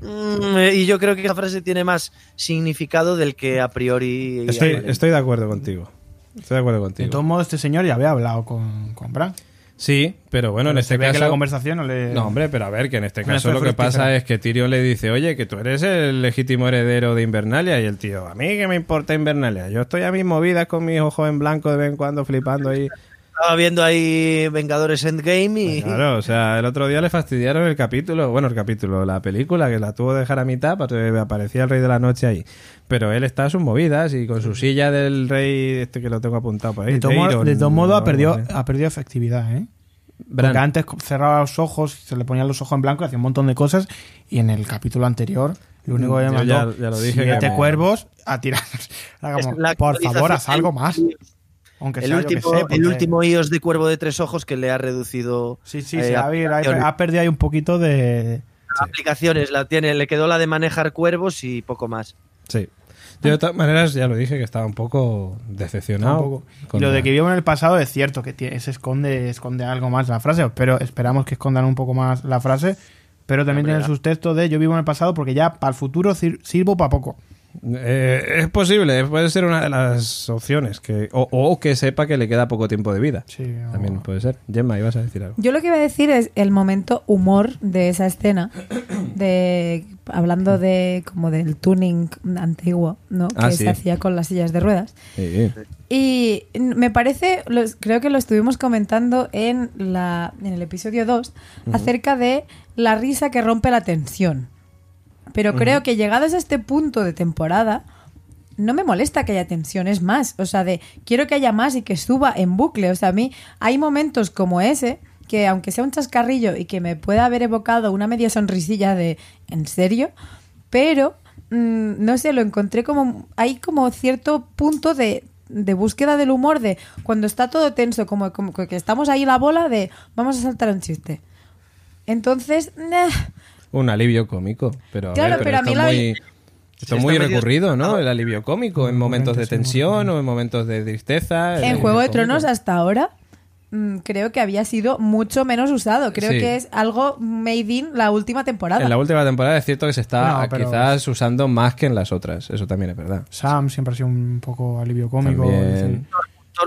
Mm, y yo creo que esa frase tiene más significado del que a priori. Estoy, estoy de acuerdo contigo. Estoy de acuerdo De contigo. todos modos, este señor ya había hablado con, con Bran. Sí, pero bueno, en este ve que caso. la conversación no le... No, hombre, pero a ver, que en este No caso lo que pasa es que Tyrion le dice, oye, que tú eres el legítimo heredero de Invernalia. Y el tío, a mí que me importa Invernalia. Yo estoy a mis movidas con mis ojos en blanco de vez en cuando flipando ahí. Estaba viendo ahí Vengadores Endgame y. Claro, o sea, el otro día le fastidiaron el capítulo, bueno, el capítulo, la película, que la tuvo que dejar a mitad porque aparecía el Rey de la Noche ahí. Pero él está a sus movidas y con su silla del rey, este que lo tengo apuntado por ahí. De todos modos, de ha, perdido, ha perdido efectividad, ¿eh? Bran. Porque antes cerraba los ojos, se le ponían los ojos en blanco, hacía un montón de cosas. Y en el capítulo anterior, lo único que me mandó, ya- ya lo dije siete que me- cuervos a tirar. *laughs* La por favor, haz algo más. Aunque El sea, yo último, sé, el último iOS de Cuervo de Tres Ojos que le ha reducido. Sí, sí, eh, sí, ha, habido- ha- perdido ahí un poquito de... aplicaciones. La tiene, le quedó la de manejar cuervos y poco más. Sí. De todas maneras, ya lo dije que estaba un poco decepcionado. un poco. con Y lo la- de que vivo en el pasado es cierto, que se esconde, esconde algo más la frase, pero esperamos que escondan un poco más la frase. Pero también tiene sus textos de yo vivo en el pasado porque ya para el futuro sir- sirvo para poco. Eh, es posible, puede ser una de las opciones. Que, o, o que sepa que le queda poco tiempo de vida. Sí, o- También puede ser. Gemma, ibas a decir algo. Yo lo que iba a decir es el momento humor de esa escena, *clears throat* de hablando de como del tuning antiguo, ¿no? Que Ah, sí. se hacía con las sillas de ruedas. Sí. Y me parece, los- creo que lo estuvimos comentando en, la, en el episodio 2, acerca de la risa que rompe la tensión. Pero creo que llegados a este punto de temporada, no me molesta que haya tensión, es más, o sea, de quiero que haya más y que suba en bucle. O sea, a mí hay momentos como ese que aunque sea un chascarrillo y que me pueda haber evocado una media sonrisilla de ¿en serio? Pero mm, no sé, lo encontré como hay como cierto punto de de búsqueda del humor de cuando está todo tenso, como, como que estamos ahí la bola de vamos a saltar un chiste. Entonces, nah, Un alivio cómico. Pero, a Claro, ver, pero a mí la- muy, esto es está muy medio- recurrido, ¿no? El alivio cómico en momentos de momentos, sí, tensión o en momentos de tristeza. En Juego de cómico. Tronos hasta ahora mm, creo que había sido mucho menos usado. Creo Sí. que es algo made in la última temporada. En la última temporada es cierto que se está No, quizás usando más que en las otras. Eso también es verdad. Sam siempre ha sido un poco alivio cómico. También.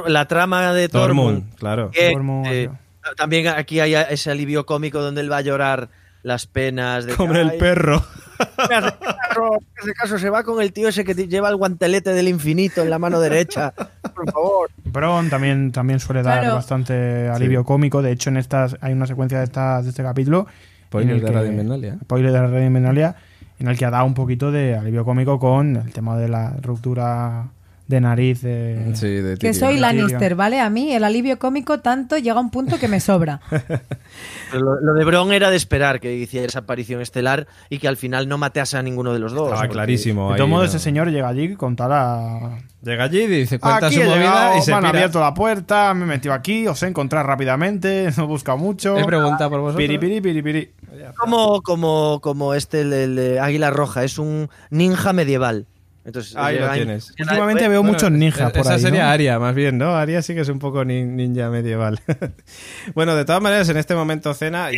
La trama de Tormund. Tormund, claro. que, Tormund, eh, también aquí hay ese alivio cómico donde él va a llorar las penas de Como el "Ay, perro. *laughs* me hace caso, se va con el tío ese que lleva el guantelete del infinito en la mano derecha. Por favor. Bron también, también suele dar Claro. bastante alivio cómico. De hecho, en estas hay una secuencia de, estas, de este capítulo. Spoiler en de Radio Invernalia. spoiler de Radio Invernalia, en el que ha dado un poquito de alivio cómico con el tema de la ruptura de nariz. de- Sí, de que soy. Lannister, ¿vale? A mí el alivio cómico tanto llega a un punto que me sobra. *laughs* Lo, lo de Bron era de esperar que hiciera esa aparición estelar y que al final no matease a ninguno de los dos. Estaba clarísimo. De modos, ¿no? ese señor llega allí con tal a... Llega allí y dice, cuenta Aquí su movida llegado, y se me han abierto la puerta, me he metido aquí, os he encontrado rápidamente, *laughs* no he buscado mucho. He preguntado por vosotros. Piri, piri, piri, piri. Como, como, como este, el, Águila Roja, es un ninja medieval. Entonces, Ahí lo tienes. Últimamente veo Bueno, muchos ninjas por esa ahí, sería ¿no? Aria, más bien, ¿no? Aria sí que es un poco nin- ninja medieval. *laughs* bueno, de todas maneras, en este momento cena y,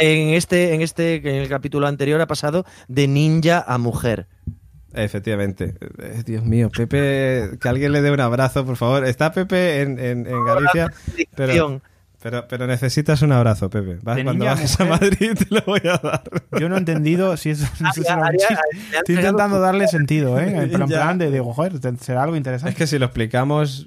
En este, en este, en el capítulo anterior ha pasado de ninja a mujer. Efectivamente. Eh, Dios mío, Pepe, que alguien le dé un abrazo, por favor. Está Pepe en, en- en Galicia, pero, pero, pero necesitas un abrazo, Pepe. Vas- Cuando bajes a. Madrid te lo voy a dar. Yo no he entendido si eso, *laughs* no sé si era un chiste. Estoy intentando darle sentido, ¿eh? *laughs* En plan, plan de, digo, joder, será algo interesante. Es que si lo explicamos...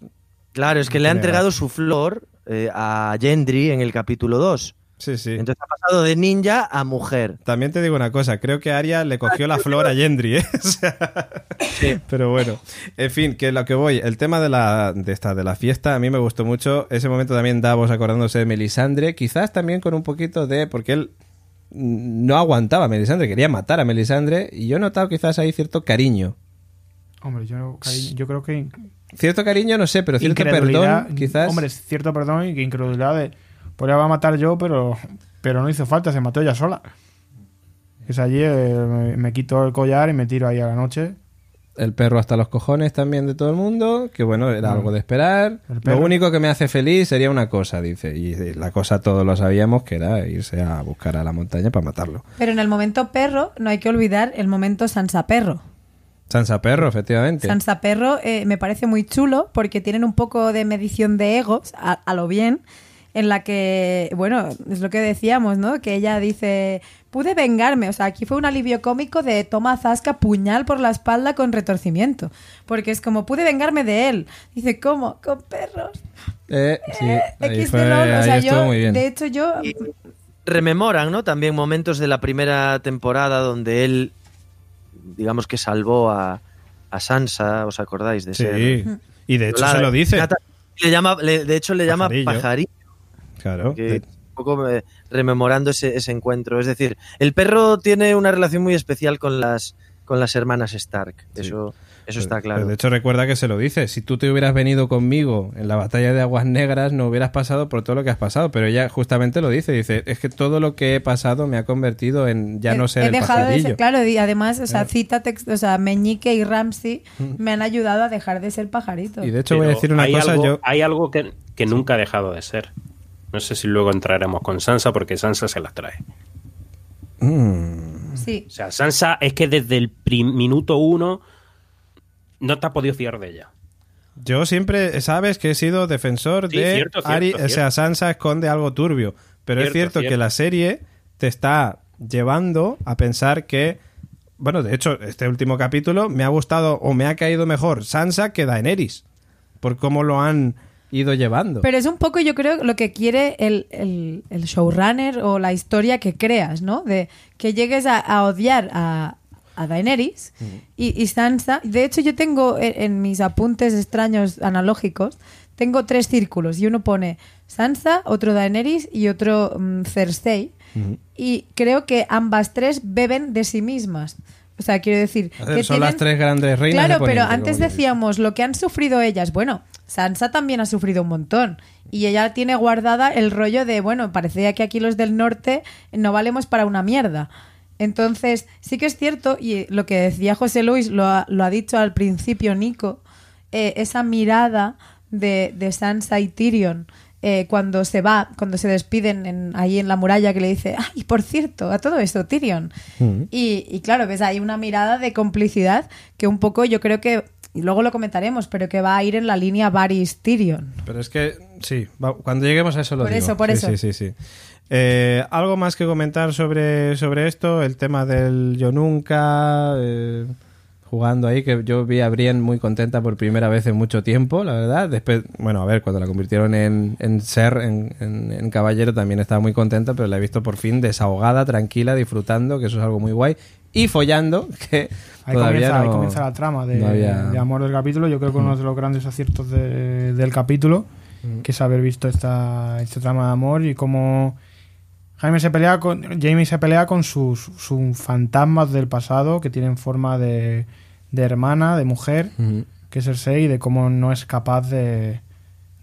Claro, es que le ha entregado su flor eh, a Gendry en el capítulo 2. Sí, sí. Entonces ha pasado de ninja a mujer. También te digo una cosa, creo que Aria le cogió la flor a Gendry, ¿eh? *laughs* O sea, Pero bueno, en fin, que lo que voy, el tema de la, de esta, de la fiesta, a mí me gustó mucho. Ese momento también Davos acordándose de Melisandre, quizás también con un poquito de. porque él no aguantaba a Melisandre, quería matar a Melisandre, y yo he notado quizás ahí cierto cariño. Hombre, yo, cariño, yo creo que Cierto cariño, no sé, pero cierto perdón, quizás. Hombre, cierto perdón y que incredulidad de. Pues la va a matar yo, pero, pero no hizo falta, se mató ella sola. Es allí, eh, me, quito el collar y me tiro ahí a la noche. El perro hasta los cojones también de todo el mundo, que bueno, era algo de esperar. Lo único que me hace feliz sería una cosa, dice. Y la cosa todos lo sabíamos, que era irse a buscar a la montaña para matarlo. Pero en el momento perro no hay que olvidar el momento Sansa perro. Sansa Perro, efectivamente. Sansa Perro eh, me parece muy chulo porque tienen un poco de medición de egos, a, a lo bien, en la que, bueno, es lo que decíamos, ¿no? Que ella dice, pude vengarme, o sea, aquí fue un alivio cómico de toma zasca, puñal por la espalda con retorcimiento, porque es como, pude vengarme de él. Dice, ¿cómo? Con perros. Eh, sí, ahí, X fue- de LOL, o ahí sea, estuvo yo, muy bien. de hecho, yo... Rememoran, ¿no? También momentos de la primera temporada donde él, digamos que salvó a, a Sansa, ¿os acordáis de ser? Sí, y de hecho La- se lo dice. Le llama, le- de hecho le llama Pajarillo. pajarillo. Claro. que de- un poco eh, rememorando ese, ese encuentro. Es decir, el perro tiene una relación muy especial con las, con las hermanas Stark. Sí. Eso, eso está pero claro. De hecho, recuerda que se lo dice. Si tú te hubieras venido conmigo en la batalla de Aguas Negras, no hubieras pasado por todo lo que has pasado. Pero ella justamente lo dice. Dice, es que todo lo que he pasado me ha convertido en ya no ser he el dejado de pajarillo. ser, claro, y además, o sea, cita text, o sea, Meñique y Ramsey me han ayudado a dejar de ser pajarito. Y de hecho voy a decir una hay cosa. Algo, yo Hay algo que, que nunca ha dejado de ser. No sé si luego entraremos con Sansa porque Sansa se las trae. Mm, Sí. O sea, Sansa es que desde el minuto uno no te ha podido fiar de ella. Yo siempre, sabes que he sido defensor Sí, de cierto, cierto, Ari, o sea. Sansa esconde algo turbio, pero es Cierto, cierto que la serie te está llevando a pensar que bueno, de hecho, este último capítulo me ha gustado o me ha caído mejor Sansa que Daenerys, por cómo lo han ido llevando. Pero es un poco, yo creo, lo que quiere el, el- el showrunner o la historia que creas, ¿no? De que llegues a, a odiar a, a Daenerys y, y Sansa. De hecho, yo tengo en, en mis apuntes extraños analógicos, tengo tres círculos y uno pone Sansa, otro Daenerys y otro mm, Cersei. Y creo que ambas tres beben de sí mismas. O sea, quiero decir... que Son las tres grandes reinas. Claro, de pero antes decíamos lo que han sufrido ellas. Bueno, Sansa también ha sufrido un montón. Y ella tiene guardada el rollo de, bueno, parecía que aquí los del norte no valemos para una mierda. Entonces, sí que es cierto, y lo que decía José Luis, lo ha, lo ha dicho al principio Nico, eh, esa mirada de, de Sansa y Tyrion eh, cuando se va, cuando se despiden en- ahí en la muralla, que le dice, ay, por cierto, a todo esto, Tyrion. Mm. Y, y claro, ves ahí una mirada de complicidad que un poco yo creo que, y luego lo comentaremos, pero que va a ir en la línea Varys-Tyrion. Pero es que, sí, va- cuando lleguemos a eso lo Por digo. eso, por Sí, eso. Sí, sí, sí. Eh, ¿Algo más que comentar sobre, sobre esto? El tema del yo nunca, eh, jugando ahí, que yo vi a Brienne muy contenta por primera vez en mucho tiempo, la verdad. Después, bueno, a ver, cuando la convirtieron en, en ser, en, en- en caballero, también estaba muy contenta, pero la he visto por fin desahogada, tranquila, disfrutando, que eso es algo muy guay. Y follando, *laughs* que Ahí todavía comienza, ahí no- comienza la trama de, no había- de amor del capítulo. Yo creo que uno de los grandes aciertos de- del capítulo, que es haber visto esta, esta trama de amor y cómo Jaime se pelea con, Jamie se pelea con sus, sus fantasmas del pasado que tienen forma de, de hermana, de mujer, que es Cersei, y de cómo no es capaz de,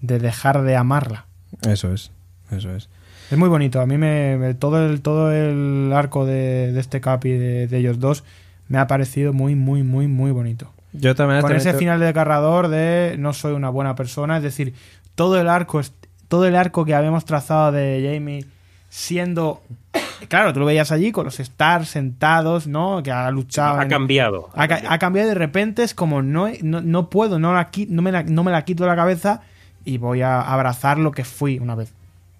de dejar de amarla. Eso es, eso es. Es muy bonito. A mí me, me- todo el todo el arco de, de este capi de, de ellos dos me ha parecido muy muy muy muy bonito. Yo también Con ese final de carrador de no soy una buena persona, es decir, todo el arco todo el arco que habíamos trazado de Jamie siendo claro, tú lo veías allí con los stars sentados, ¿no? Que ha luchado Ha en- cambiado. ha, ca- ha cambiado y de repente es como no, no, no puedo, no, la, no, me la, no me la quito de la cabeza y voy a abrazar lo que fui una vez.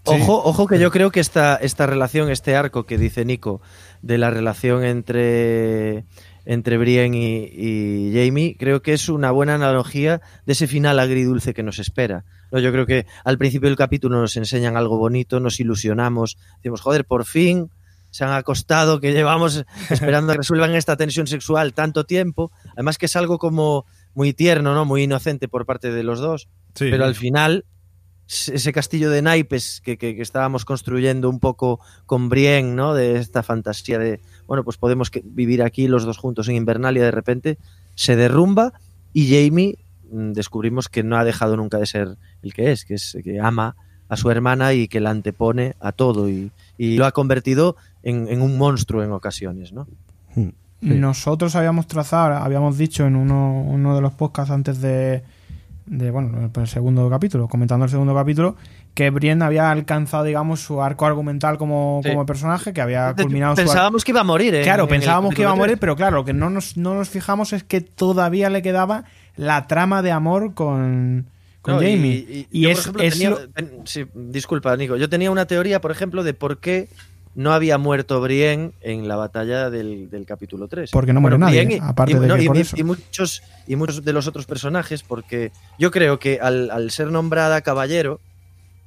Ojo, ojo que yo creo que esta, esta relación, este arco que dice Nico, de la relación entre, entre Brienne y, y Jamie, creo que es una buena analogía de ese final agridulce que nos espera. ¿No? Yo creo que al principio del capítulo nos enseñan algo bonito, nos ilusionamos, decimos, joder, por fin se han acostado, que llevamos *laughs* esperando a que resuelvan esta tensión sexual tanto tiempo. Además que es algo como muy tierno, ¿no? Muy inocente por parte de los dos. Sí. Pero al final, ese castillo de naipes que, que- que estábamos construyendo un poco con Brienne, ¿no? De esta fantasía de, bueno, pues podemos vivir aquí los dos juntos en Invernalia, de repente se derrumba y Jamie mm, descubrimos que no ha dejado nunca de ser el que es, que es que ama a su hermana y que la antepone a todo y, y lo ha convertido en, en un monstruo en ocasiones, ¿no? Sí. Nosotros habíamos trazado, habíamos dicho en uno, uno de los podcasts antes de, de, bueno, el segundo capítulo, comentando el segundo capítulo, que Brienne había alcanzado, digamos, su arco argumental como, Sí. como personaje, que había culminado su. Pensábamos que iba a morir, ¿eh? Claro, en pensábamos que iba a morir, pero claro, lo que no nos, no nos fijamos es que todavía le quedaba la trama de amor con, con No, y- Jamie. Y, Y, yo, por es, ejemplo, es tenía- lo- ten- sí, disculpa, Nico. Yo tenía una teoría, por ejemplo, de por qué no había muerto Brienne en la batalla del, del capítulo 3. Porque no muere nadie, aparte de que por y- eso. y muchos, y muchos de los otros personajes, porque yo creo que al, al ser nombrada caballero,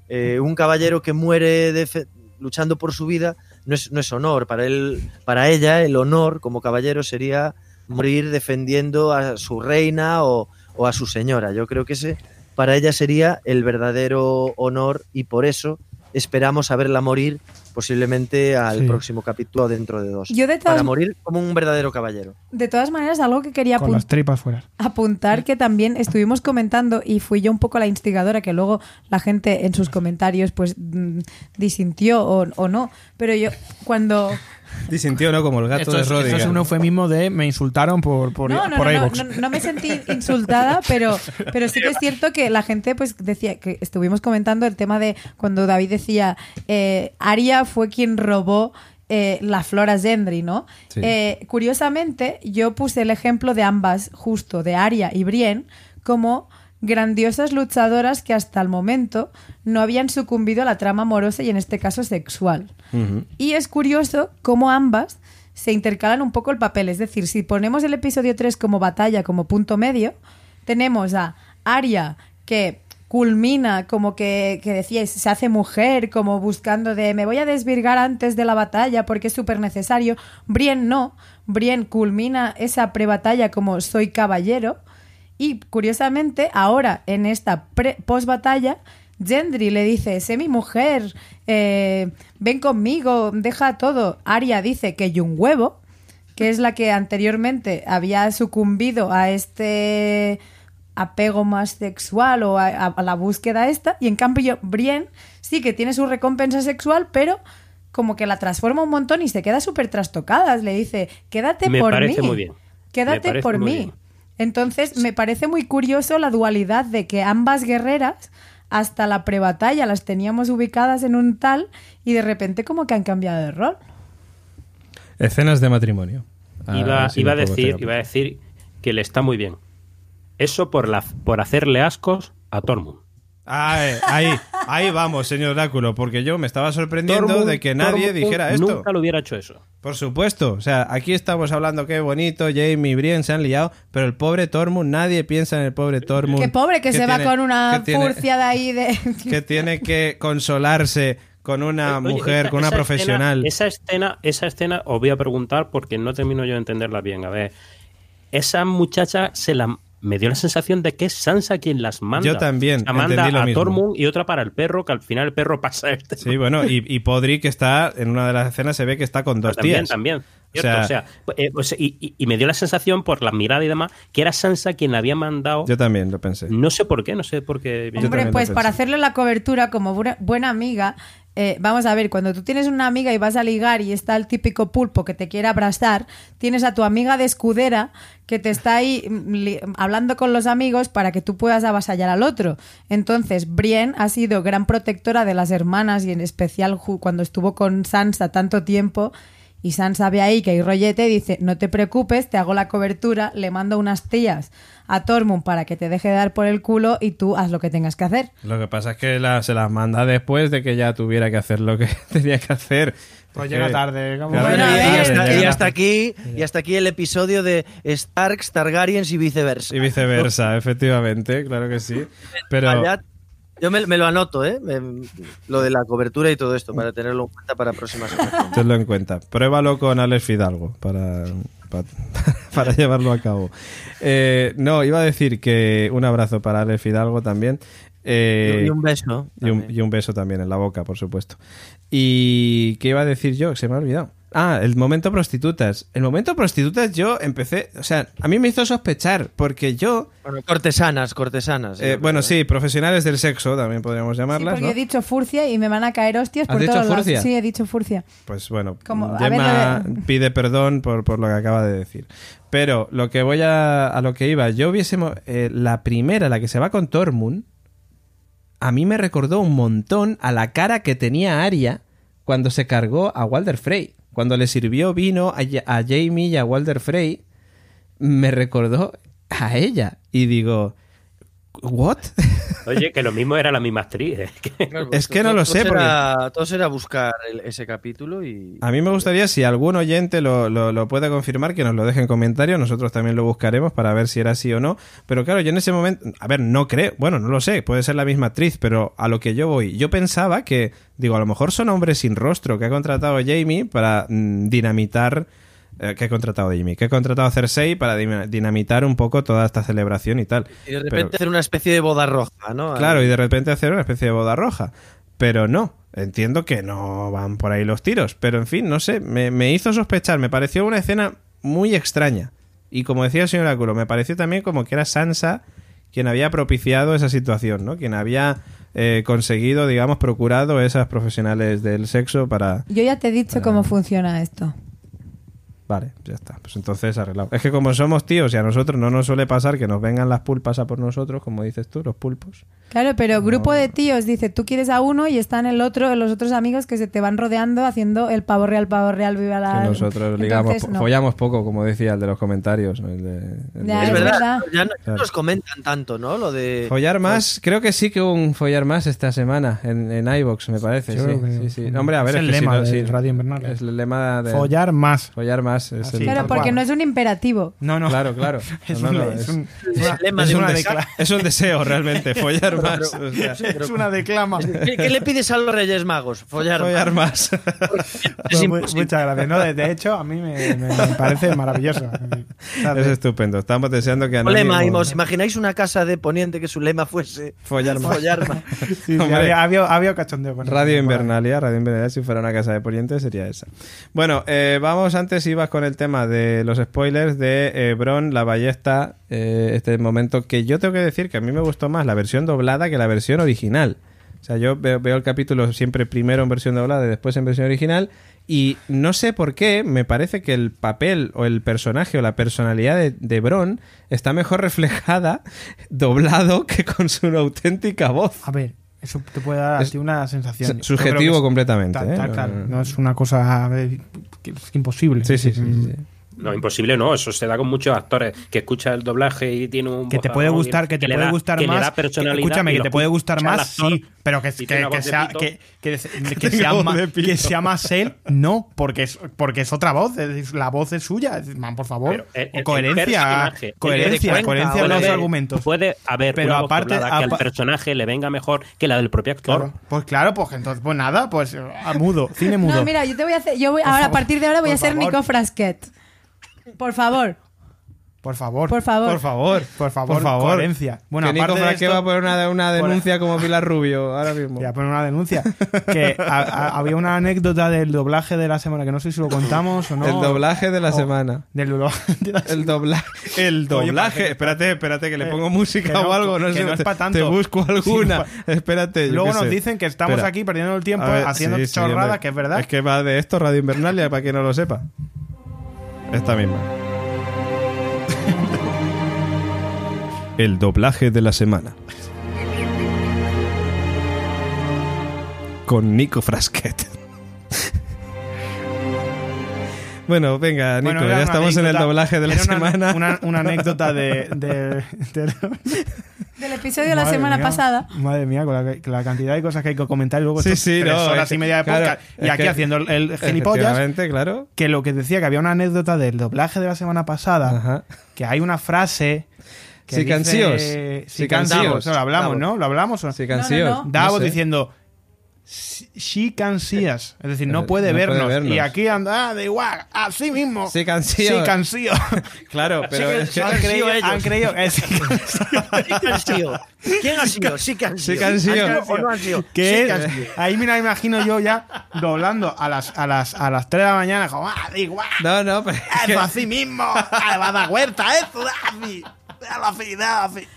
eh, un caballero que muere defe- luchando por su vida no es, no es honor. Para, él, para ella, el honor como caballero sería morir defendiendo a su reina o, o a su señora. Yo creo que ese para ella sería el verdadero honor y por eso esperamos a verla morir posiblemente al Sí. próximo capítulo dentro de dos. Yo de Para morir como un verdadero caballero. de todas maneras, algo que quería con las tripas fuera. apuntar que también estuvimos comentando y fui yo un poco la instigadora que luego la gente en sus comentarios pues mm, disintió o, o no pero yo cuando Disintió, ¿no? Como el gato Esto de es, esto Rodiger. es un eufemismo de me insultaron por, por, no, no, por no, no, no, no me sentí insultada, pero, pero sí que es cierto que la gente pues decía que estuvimos comentando el tema de cuando David decía eh, Aria fue quien robó eh, la Flora Gendry, ¿no? Sí. Eh, curiosamente, yo puse el ejemplo de ambas, justo de Arya y Brienne, como grandiosas luchadoras que hasta el momento no habían sucumbido a la trama amorosa y en este caso sexual. Y es curioso cómo ambas se intercalan un poco el papel. Es decir, si ponemos el episodio 3 como batalla, como punto medio, tenemos a Arya que culmina como que, que decíais, se hace mujer, como buscando de me voy a desvirgar antes de la batalla porque es súper necesario. Brienne no. Brienne culmina esa prebatalla como soy caballero. Y curiosamente, ahora en esta post-batalla, Gendry le dice, sé mi mujer, eh, ven conmigo, deja todo. Arya dice que y un huevo, que es la que anteriormente había sucumbido a este apego más sexual o a, a- a la búsqueda esta, y en cambio Brienne sí que tiene su recompensa sexual, pero como que la transforma un montón y se queda súper trastocada. Le dice, quédate Me por parece mí. muy bien. Me Quédate por mí. bien. Entonces, me parece muy curioso la dualidad de que ambas guerreras, hasta la prebatalla, las teníamos ubicadas en un tal y de repente como que han cambiado de rol. Escenas de matrimonio. Ah, Iba, a decir, iba a decir que le está muy bien. Eso por, la, por hacerle ascos a Tormund. Ay, ahí, ahí vamos, señor Oráculo, porque yo me estaba sorprendiendo Tormund- de que nadie Tormund dijera esto. Nunca lo hubiera hecho eso. Por supuesto, o sea, aquí estamos hablando qué bonito, Jamie y Brienne se han liado, pero el pobre Tormund, nadie piensa en el pobre Tormund. Qué pobre que se va con una furcia de ahí de... *laughs* que tiene que consolarse con una Oye, mujer, esa- con una esa profesional. Escena, esa escena, esa escena, os voy a preguntar porque no termino yo de entenderla bien. A ver, esa muchacha se la me dio la sensación de que es Sansa quien las manda. Yo también, La manda lo a mismo. Tormund y otra para el perro, que al final el perro pasa este. Sí, bueno, y, y Podrick está, en una de las escenas se ve que está con dos también, tías. también. O sea- o sea, eh, y, y- y me dio la sensación por la mirada y demás que era Sansa quien la había mandado. Yo también lo pensé. No sé por qué, no sé por qué. Hombre, también pues para hacerle la cobertura como buena, buena amiga, eh, vamos a ver, cuando tú tienes una amiga y vas a ligar y está el típico pulpo que te quiere abrazar, tienes a tu amiga de escudera que te está ahí mm, hablando con los amigos para que tú puedas avasallar al otro. Entonces, Brienne ha sido gran protectora de las hermanas y en especial cuando estuvo con Sansa tanto tiempo. Y Sansa ve ahí que hay rollete y dice, no te preocupes, te hago la cobertura, le mando unas tías a Tormund para que te deje de dar por el culo y tú haz lo que tengas que hacer. Lo que pasa es que la- se las manda después de que ya tuviera que hacer lo que *laughs* tenía que hacer. Pues Es llega tarde. como- Claro, Bueno, y, hasta, que- y hasta aquí y hasta aquí el episodio de Starks, Targaryens y viceversa. Y viceversa, *laughs* efectivamente, claro que sí. Pero yo me, me lo anoto, ¿eh? Me- lo de la cobertura y todo esto, para tenerlo en cuenta para próximas ocasiones. tenlo en cuenta. Pruébalo con Alex Fidalgo para, para, *laughs* para llevarlo a cabo. Eh, no, iba a decir que un abrazo para Alex Fidalgo también. Eh, y un beso. Y un, también. y un beso también en la boca, por supuesto. ¿Y qué iba a decir yo? Se me ha olvidado. Ah, el momento prostitutas. El momento prostitutas yo empecé, o sea, a mí me hizo sospechar, porque yo, Bueno, cortesanas, cortesanas. eh, bueno, creo, sí, profesionales del sexo también podríamos Sí, llamarlas, porque ¿no? he dicho furcia y me van a caer hostias ¿Has por dicho todos lados. furcia? Sí, he dicho furcia. Pues bueno, Como- a Gemma ver, *laughs* pide perdón por, por lo que acaba de decir. Pero lo que voy a, a lo que iba, yo hubiésemos, eh, la primera, la que se va con Tormund, a mí me recordó un montón a la cara que tenía Arya cuando se cargó a Walder Frey. Cuando le sirvió vino a, Ja- a Jamie y a Walder Frey, me recordó a ella. Y digo, ¿what? Oye, que lo mismo era la misma actriz. es *laughs* que- Claro, Es que todo- no lo todo sé, Será, todo será buscar el- ese capítulo y. A mí me gustaría, si algún oyente lo, lo, lo puede confirmar, que nos lo deje en comentarios. Nosotros también lo buscaremos para ver si era así o no. Pero claro, yo en ese momento, a ver, no creo, bueno, no lo sé, puede ser la misma actriz, pero a lo que yo voy, yo pensaba que, digo, a lo mejor son hombres sin rostro que ha contratado Jamie para mm, dinamitar. Eh, que ha contratado Jamie, que ha contratado a Cersei para dina- dinamitar un poco toda esta celebración y tal. Y de repente Pero- hacer una especie de boda roja, ¿no? Claro, y de repente hacer una especie de boda roja. Pero no, entiendo que no van por ahí los tiros. Pero en fin, no sé, me, me hizo sospechar, me pareció una escena muy extraña. Y como decía el señor Áculo, me pareció también como que era Sansa quien había propiciado esa situación, ¿no? Quien había eh, conseguido, digamos, procurado esas profesionales del sexo para... Yo ya te he dicho cómo funciona esto. Vale, ya está. Pues entonces arreglado. Es que como somos tíos y a nosotros no nos suele pasar que nos vengan las pulpas a por nosotros, como dices tú, los pulpos. Claro, pero grupo de tíos dice, tú quieres a uno y están el otro, los otros amigos que se te van rodeando haciendo el pavo real, pavo real, viva la... Que nosotros ligamos, Entonces, no. follamos poco, como decía el de los comentarios. el de- el Ya, de- es es verdad, verdad. ya no, Claro. nos comentan tanto, ¿no? Lo de. Follar más, creo que sí que hubo un follar más esta semana en, en iVox, me parece. Sí, sí, sí. No, hombre, a ver, es el si lema no- de sí, Radio Invernal. Es el lema de Follar más. follar más. Es Así. el- Claro, porque cual. no es un imperativo. No, no. Claro, claro. *laughs* Es, No, un, es deseo realmente, *laughs* follar más. o sea, es una declama. *laughs* ¿Qué, qué le pides a los Reyes Magos? Follar. follar más. Es Pues, imposible. muchas gracias. No, de, de hecho, a mí me, me- me parece maravilloso. Es estupendo. Estamos deseando que Lema, ¿os imagináis una casa de Poniente que su lema fuese Follar más. follar más? sí, sí, Hombre. había, había, había cachondeo con eso. Radio Invernalia, Radio Invernalia, si fuera una casa de Poniente sería esa. Bueno, eh, vamos antes, ibas con el tema de los spoilers de eh, Bron, la ballesta, eh, este momento que yo tengo que decir que a mí me gustó más la versión doblada que la versión original. O sea, yo veo, veo el capítulo siempre primero en versión doblada y después en versión original y no sé por qué, me parece que el papel o el personaje o la personalidad de, de Bron está mejor *laughs* reflejada doblado que con su auténtica voz. A ver, eso te puede dar a Es- ti una sensación. subjetivo completamente, ta- ¿eh? ta- No, claro, no, es una cosa que es imposible. Sí, sí, sí. sí, sí. No, imposible no, eso se da con muchos actores que escucha el doblaje y tiene un Que te puede gustar, que te puede gustar más. escúchame, que te puede gustar más, sí, pero que, que, sea, que, que- *laughs* que Tengo sea más, que sea más él, *laughs* no, porque es, porque es otra voz, es la voz es suya. Es- Man, por favor, el- coherencia, el coherencia, coherencia de puede los haber- argumentos. Puede haber Pero una voz aparte- que al personaje le venga mejor que la del propio actor. Claro, pues claro, pues entonces, pues nada, pues a mudo, cine mudo. No, mira, yo te voy a hacer, yo voy, ahora a partir de ahora voy a ser. Nico Frasquet. Por favor. Por favor. Por favor. Por favor, Por favor, por favor. coherencia. Bueno, que Nico aparte de esto- va a poner una, una Por- denuncia como Pilar Rubio ahora mismo. Voy a poner una denuncia. Que a- a- había una anécdota del doblaje de la semana, que no sé si lo contamos o no. el doblaje de la O- semana. Del doblaje *laughs* de la El doblaje. El espérate, espérate, que le Eh, pongo música no, o algo. No que sé. no es te- pa' tanto. Te busco alguna. Sí, espérate. yo Luego nos sé. dicen que estamos Espera. aquí perdiendo el tiempo ver, haciendo sí, chorradas, que es verdad. Es que va de esto Radio Invernalia, para quien no lo sepa. Esta misma. El doblaje de la semana. Con Nico Frasquet. Bueno, venga, Nico, Bueno, ya estamos en el anécdota- doblaje de la una- semana. Una, una anécdota de. de- de- Del episodio de la Madre semana mía, pasada. Madre mía, con la, la cantidad de cosas que hay que comentar y luego Sí, sí, tres no, horas es y media de claro, podcast. y aquí que- haciendo el, el gilipollas. Claro. Que lo que decía que había una anécdota del doblaje de la semana pasada. Ajá. Que hay una frase. Que Sí, dice- cansíos. Sí, Sí, cansíos. cansíos. Eso lo hablamos, Davos. ¿no? Lo hablamos. ¿o? Sí, No, no. Davos sé. diciendo she can see us", es decir, no Eh, puede, no puede vernos. vernos. Y aquí anda, ah, da igual, así mismo. Sí, cansíos. Sí, cansío. *laughs* Claro, pero es que... han creído, han creído que sí, han sido. ¿Quién ha sido? Sí han sido. Sí. ¿Han sido o no han sido? *laughs* que Sí es- ahí me la imagino yo ya doblando a las, a las, a las 3 de la mañana, como, ah, da igual, No, no, pero... es que- así mismo, ah, va a dar vuelta, eso, así, déjalo así.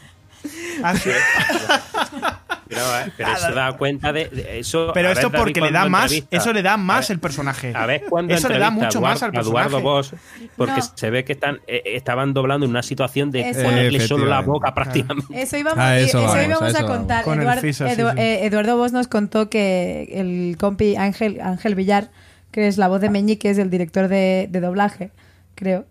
Así. *laughs* Pero, eh, pero se da cuenta de, de eso. Pero a ver, esto David, porque le da más, eso le da más ver, el personaje. A ver, cuando eso le da mucho más al personaje. Eduardo Bosch, porque No. se ve que están eh, estaban doblando en una situación de Eso. ponerle solo la boca prácticamente. Eso íbamos, A eso eso vamos, íbamos a a, eso contar. vamos. Con el Eduard- Fisa, sí, Edu- sí. eh, Eduardo Bosch nos contó que el compi Ángel, Ángel Villar, que es la voz de Meñique, es el director de, de doblaje, creo.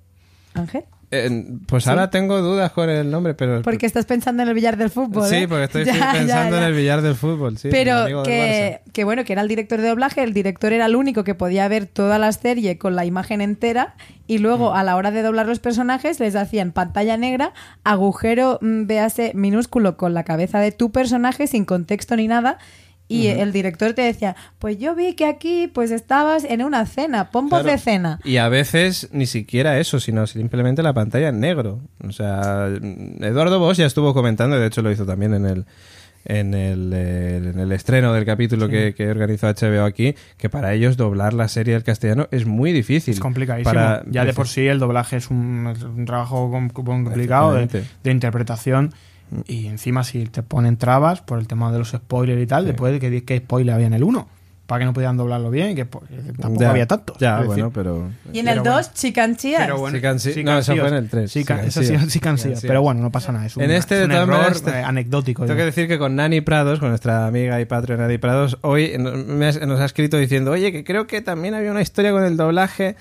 ¿Ángel? Eh, pues ahora tengo dudas con el nombre, pero... Porque estás pensando en el billar del fútbol. Sí, ¿eh? porque estoy *laughs* Ya, ya, pensando en el billar del fútbol, sí. Pero que bueno, que era el director de doblaje, el director era el único que podía ver toda la serie con la imagen entera y luego Mm. a la hora de doblar los personajes les hacían pantalla negra, agujero, mm, véase, minúsculo con la cabeza de tu personaje sin contexto ni nada. Y el director te decía, pues yo vi que aquí pues estabas en una cena, pon Claro. de cena. Y a veces ni siquiera eso, sino simplemente la pantalla en negro. O sea, Eduardo Bosch ya estuvo comentando, y de hecho lo hizo también en el en el, eh, en el estreno del capítulo que, que organizó HBO aquí, que para ellos doblar la serie al castellano es muy difícil. Es complicadísimo. Para- ya de por sí el doblaje es un, es un trabajo com- complicado de, de interpretación. Y encima si te ponen trabas por el tema de los spoilers y tal, después de que, que spoiler había en el 1. para que no podían doblarlo bien, que, po- que tampoco Ya, había tanto. Ya, bueno, pero. Y en el Pero 2, Chican Cheers. pero bueno, Sí sí no, eso fue en el tres, Sí, que- sí que han eso sí, sido. sí que han Sí que han sido. sido. Pero bueno, no pasa nada. Es un, En este, es de un error maneras, te- eh, anecdótico. Tengo ya. que decir que con Nani Prados, con nuestra amiga y Patreon Nani Prados, hoy no- me has- nos ha escrito diciendo, oye, que creo que también había una historia con el doblaje,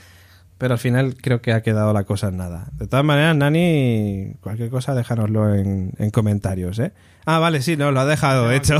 pero al final creo que ha quedado la cosa en nada. De todas maneras, Nani, cualquier cosa déjanoslo en, en comentarios, ¿eh? Ah, vale, sí, no, lo ha dejado, hecho.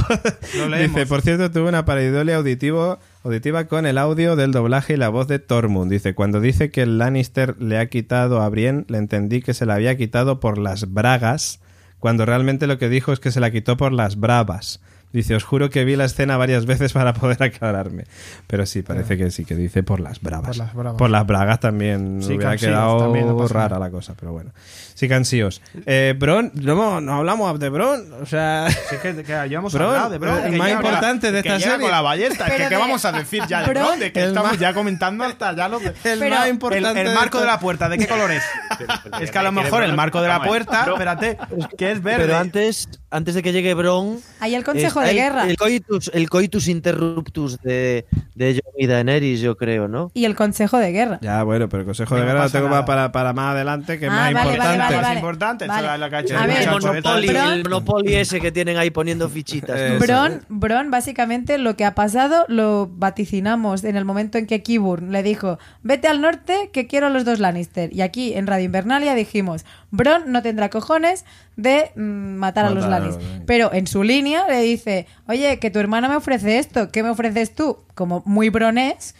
lo. *laughs* Dice, por cierto, tuve una pareidolia auditivo, auditiva con el audio del doblaje y la voz de Tormund. Dice, cuando dice que el Lannister le ha quitado a Brienne, le entendí que se la había quitado por las bragas, cuando realmente lo que dijo es que se la quitó por las bravas. Dice, os juro que vi la escena varias veces para poder aclararme. Pero sí, parece que sí, que dice por las bravas. Por las bravas. Por las bragas también Sí, hubiera quedado también no rara la cosa, pero bueno. Sí, cansíos. Eh, Bron, no, no hablamos de Bron, o sea... Sí, que, que ya hemos Bron, hablado de Bron. el que más la- importante de esta serie. con la ballesta. Que, ¿Qué de- vamos a decir ya de Bron- Bron? De que estamos ya comentando hasta ya lo. *laughs* El Pero- más importante el marco de la puerta, ¿de qué color es? *laughs* es que a lo mejor el marco de la puerta, espérate, que es verde. Pero antes, antes de que llegue Bron. Hay el consejo de el- guerra. El coitus, el coitus interruptus de, de Jon y Daenerys, yo creo, ¿no? Y el consejo de guerra. Ya, bueno, pero el consejo de guerra lo tengo para, para más adelante, que es Ah, más vale, vale, importante. vale, Es vale. importante, A el ver, El. Monopoly, Bron- el Monopoly ese que tienen ahí poniendo fichitas. Bron, Bron, básicamente lo que ha pasado lo vaticinamos en el momento en que Kiburn le dijo, vete al norte que quiero a los dos Lannister. Y aquí en Radio Invernalia dijimos, Bron no tendrá cojones de mm, matar a los Matar a los Lannister. Lannister. Pero en su línea le dice, oye, que tu hermana me ofrece esto, ¿qué me ofreces tú? Como muy bronés.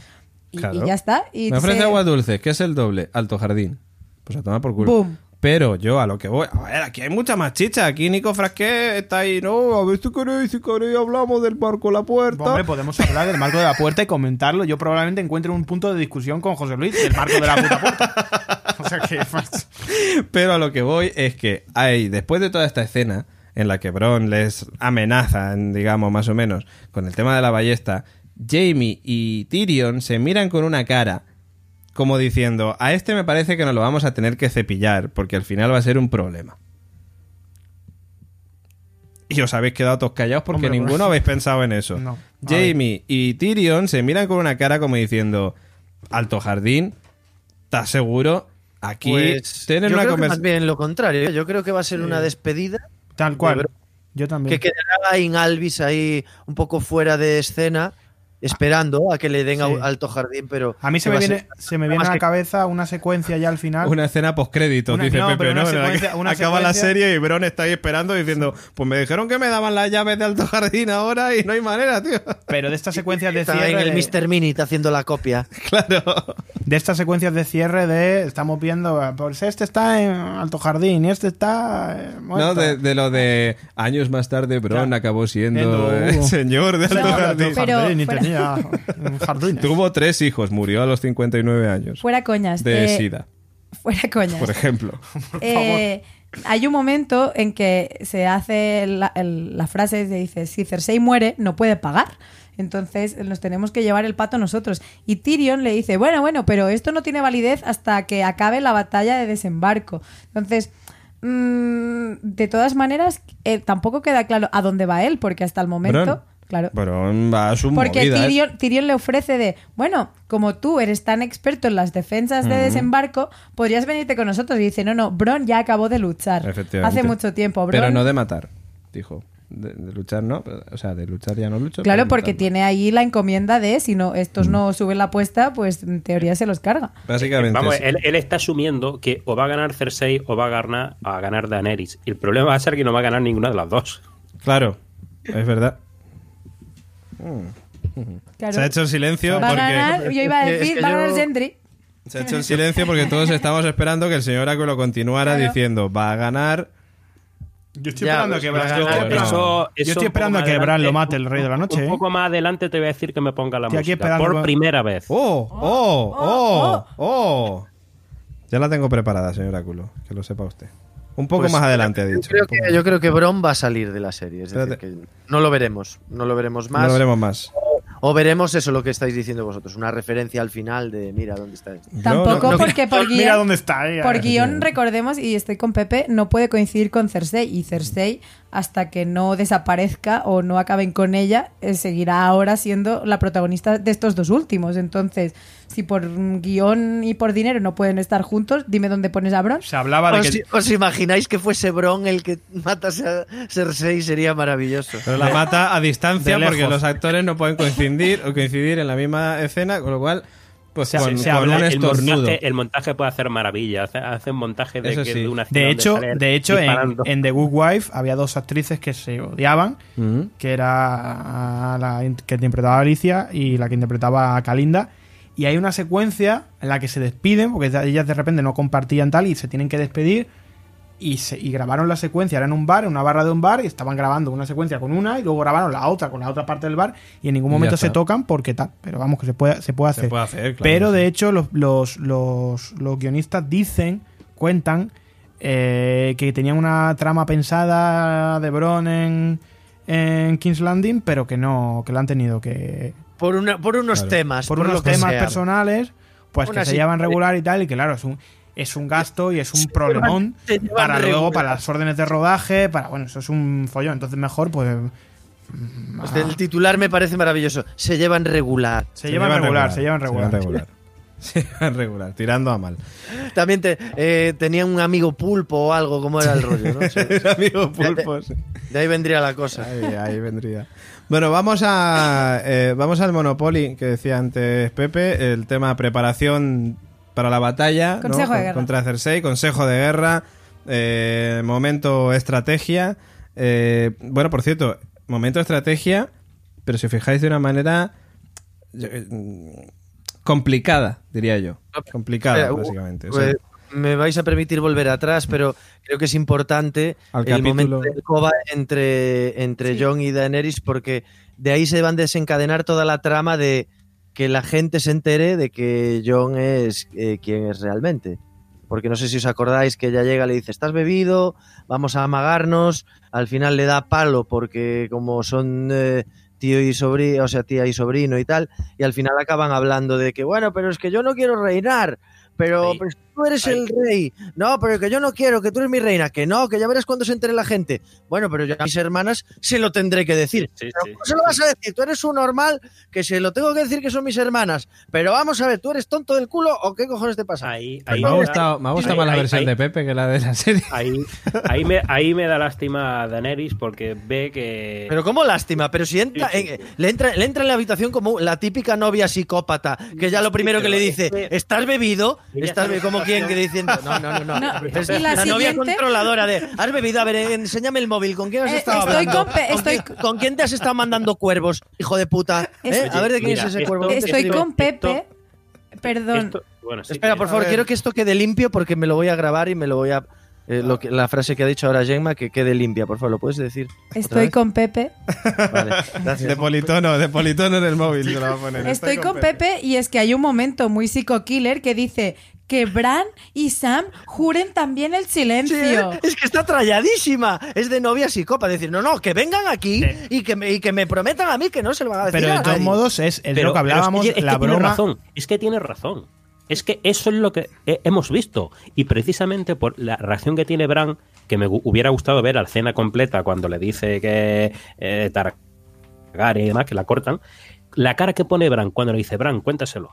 Y, Claro. y ya está. Y Me ofrece se- agua dulce, que es el doble, alto jardín. Pues a tomar por culo. Boom. Pero yo a lo que voy, a ver, aquí hay mucha más chicha. Aquí Nico Frasquet está ahí, no, a ver si queréis, si queréis hablamos del barco La Puerta. Hombre, podemos hablar del marco de la puerta y comentarlo. Yo probablemente encuentre un punto de discusión con José Luis del marco de la puta puerta. *laughs* O sea que... *laughs* pues, Pero a lo que voy es que hay, después de toda esta escena en la que Bron les amenaza, digamos, más o menos, con el tema de la ballesta, Jamie y Tyrion se miran con una cara como diciendo, a este me parece que nos lo vamos a tener que cepillar, porque al final va a ser un problema. Y os habéis quedado todos callados porque Hombre, ninguno pues- habéis pensado en eso. No. Jamie y Tyrion se miran con una cara como diciendo, Alto Jardín, ¿estás seguro? Aquí Pues, tienen una más bien lo contrario. Yo creo que va a ser una despedida Tal cual. Yo también. que quedará en Alvis ahí un poco fuera de escena, esperando a que le den Sí. a Alto Jardín, pero... A mí se me, viene, ser- se me viene a la que- cabeza una secuencia ya al final. Una escena postcréditos, Una- dice no, Pepe, pero una ¿no? Secuencia- una acaba la serie y Bron está ahí esperando diciendo, pues me dijeron que me daban las llaves de Alto Jardín ahora y no hay manera, tío. Pero de estas *laughs* secuencias de Está cierre. en el de- Mr. Minute haciendo la copia. *laughs* claro. de estas secuencias de cierre de estamos viendo pues este está en Alto Jardín y este está eh, No, de, de lo de años más tarde Bron Ya. acabó siendo eh, uh, señor de Alto de Jardín. Pero Jardín fuera- tenía un jardín Tuvo tres hijos, murió a los 59 años. Fuera coñas. de eh, SIDA, Fuera coñas. por ejemplo. *laughs* Eh, hay un momento en que se hace la, el- la frase, se dice, si Cersei muere, no puede pagar. Entonces nos tenemos que llevar el pato nosotros. Y Tyrion le dice, bueno, bueno, pero esto no tiene validez hasta que acabe la batalla de desembarco. Entonces, mm, de todas maneras, eh, tampoco queda claro a dónde va él, porque hasta el momento... Claro. Bron va a su Porque movida, ¿eh? Tyrion, Tyrion le ofrece de, bueno, como tú eres tan experto en las defensas de desembarco, podrías venirte con nosotros. Y dice, no, no, Bron ya acabó de luchar. Efectivamente. Hace mucho tiempo. Bron, Pero no de matar, dijo. De, de luchar no, o sea, de luchar ya no lucho. Claro, porque matar no. tiene ahí la encomienda de, si no, estos no suben la apuesta, pues en teoría se los carga. Básicamente. Vamos, sí. él, él está asumiendo que o va a ganar Cersei o va a ganar, a ganar Daenerys. Y el problema va a ser que no va a ganar ninguna de las dos. Claro, es verdad. Claro. Se ha hecho el silencio Va a porque... ganar, yo iba a Es decir, que va a ganar yo- Gendry. Se ha hecho el *laughs* silencio porque todos estamos esperando que el señor Áculo continuara Claro. diciendo va a ganar. yo estoy Ya, esperando pues, que Bran eso- yo estoy esperando- eso- yo eso estoy un esperando poco a que más Bran lo adelante- mate el rey de la noche Un ¿eh? poco más adelante te voy a decir que me ponga la Estoy aquí música. esperando- Por primera vez. ¡Oh! ¡Oh! ¡Oh! ¡Oh! Ya la tengo preparada, señor Áculo, que lo sepa usted. Un poco Pues, más adelante ha Yo dicho. creo, que, yo creo que Bron va a salir de la serie. Es decir, que no lo veremos. No lo veremos más. No lo veremos más. O veremos eso lo que estáis diciendo vosotros. Una referencia al final de mira dónde está esto. Tampoco no- porque por *laughs* Mira guion, dónde está eh. por guion, recordemos, y estoy con Pepe, no puede coincidir con Cersei. Y Cersei hasta que no desaparezca o no acaben con ella, eh, seguirá ahora siendo la protagonista de estos dos últimos. Entonces, si por guion y por dinero no pueden estar juntos, dime dónde pones a Bron. Se hablaba de ¿Os, que. os imagináis que fuese Bron el que matase a Cersei? Sería maravilloso. Pero la mata a distancia porque los actores no pueden coincidir o coincidir en la misma escena, con lo cual, pues Se- con, se con habla- un el, montaje, el montaje puede hacer maravillas. Hace, hace un montaje de, Eso que- sí. de una De hecho, sale de hecho en, The Good Wife había dos actrices que se odiaban, que era la que interpretaba a Alicia y la que interpretaba a Kalinda. Y hay una secuencia en la que se despiden, porque ellas de repente no compartían tal y se tienen que despedir. Y, se- y grabaron la secuencia, era en un bar, en una barra de un bar, y estaban grabando una secuencia con una y luego grabaron la otra con la otra parte del bar y en ningún momento se tocan porque tal. Pero vamos, que se puede, se puede hacer. Se puede hacer, claro. Pero de hecho, los, los, los, los guionistas dicen, cuentan, eh, que tenían una trama pensada de Bron en, en King's Landing, pero que no, que la han tenido que. Por, una, por unos Claro. temas. Por, Por, unos lo que temas sea. personales, pues que se llevan regular y tal, y que claro, es un, es un gasto y es un problemón llevan para luego, para las órdenes de rodaje, para. Bueno, eso es un follón. Entonces, mejor, pues. Pues el titular me parece maravilloso. Se llevan regular. Se, llevan, regular, se llevan regular. Se llevan regular. *laughs* Se llevan regular, tirando a mal. También te, eh, tenía un amigo pulpo o algo, como era el rollo, ¿no? *laughs* Sí. Amigo pulpos. De ahí vendría la cosa. Ahí, ahí vendría. Bueno, vamos a eh, vamos al Monopoly que decía antes Pepe, el tema preparación para la batalla ¿no? Consejo de Con- guerra. contra Cersei, consejo de guerra, eh, momento estrategia. Eh, bueno, por cierto, momento estrategia, pero si os fijáis de una manera eh, complicada, diría yo. Complicada, Eh, uh, básicamente. O sea, Pues, me vais a permitir volver atrás, pero creo que es importante Al el capítulo. momento de alcoba entre, entre Jon y Daenerys, porque de ahí se van a desencadenar toda la trama de que la gente se entere de que Jon es eh, quien es realmente. Porque no sé si os acordáis que ella llega y le dice, estás bebido, vamos a amagarnos, al final le da palo porque como son eh, tío y sobrino, o sea, tía y sobrino y tal, y al final acaban hablando de que, bueno, pero es que yo no quiero reinar, pero, Ahí. Tú eres Ahí. el rey. No, pero que yo no quiero, que tú eres mi reina, que no, que ya verás cuando se entere la gente. Bueno, pero yo a mis hermanas se lo tendré que decir. Sí, Pero sí. ¿Cómo se lo vas a decir? Tú eres un normal que se lo tengo que decir que son mis hermanas. Pero vamos a ver, ¿tú eres tonto del culo o qué cojones te pasa? Ahí, pues ahí me ha gustado, me ha gustado ahí- más la ahí- versión ahí- de Pepe que la de la serie. Ahí, ahí, me, ahí me da lástima a Daenerys porque ve que. Pero cómo lástima, pero si entra, Sí, sí. en- le, entra, le entra en la habitación como la típica novia psicópata, que ya lo primero que le dice, ¿estás bebido? ¿Estás sabe- be- como quien que diciendo, no, no, no, no. No, Es y la la, novia controladora de, ¿has bebido? A ver, enséñame el móvil, ¿con quién has Eh, estado estoy hablando? con pe- estoy- quién, con quién te has estado mandando cuervos, hijo de puta? ¿Eh? A ver de quién mira, es ese esto- cuervo. Estoy con Pepe. Perdón. Esto- bueno, sí, Espera, por favor, quiero que esto quede limpio porque me lo voy a grabar y me lo voy a... eh, lo que, la frase que ha dicho ahora Gemma, que quede limpia, por favor, ¿lo puedes decir? Estoy con Pepe. Vale, gracias. De politono, de politono en el móvil se lo va a poner. Estoy con Pepe y es que hay un momento muy psico-killer que dice que Bran y Sam juren también el Sí, silencio. es que está tralladísima. Es de novia psicópata. Decir, no, no, que vengan aquí y que, me, y que me prometan a mí que no se lo van a decir. Pero a de todos modos, es, es Pero- lo que hablábamos, es que, es que la tiene broma. razón, es que tiene razón. Es que eso es lo que he- hemos visto. Y precisamente por la reacción que tiene Bran, que me hubiera gustado ver a la escena completa cuando le dice que eh, Targaryen y demás, que la cortan, la cara que pone Bran cuando le dice, Bran, cuéntaselo.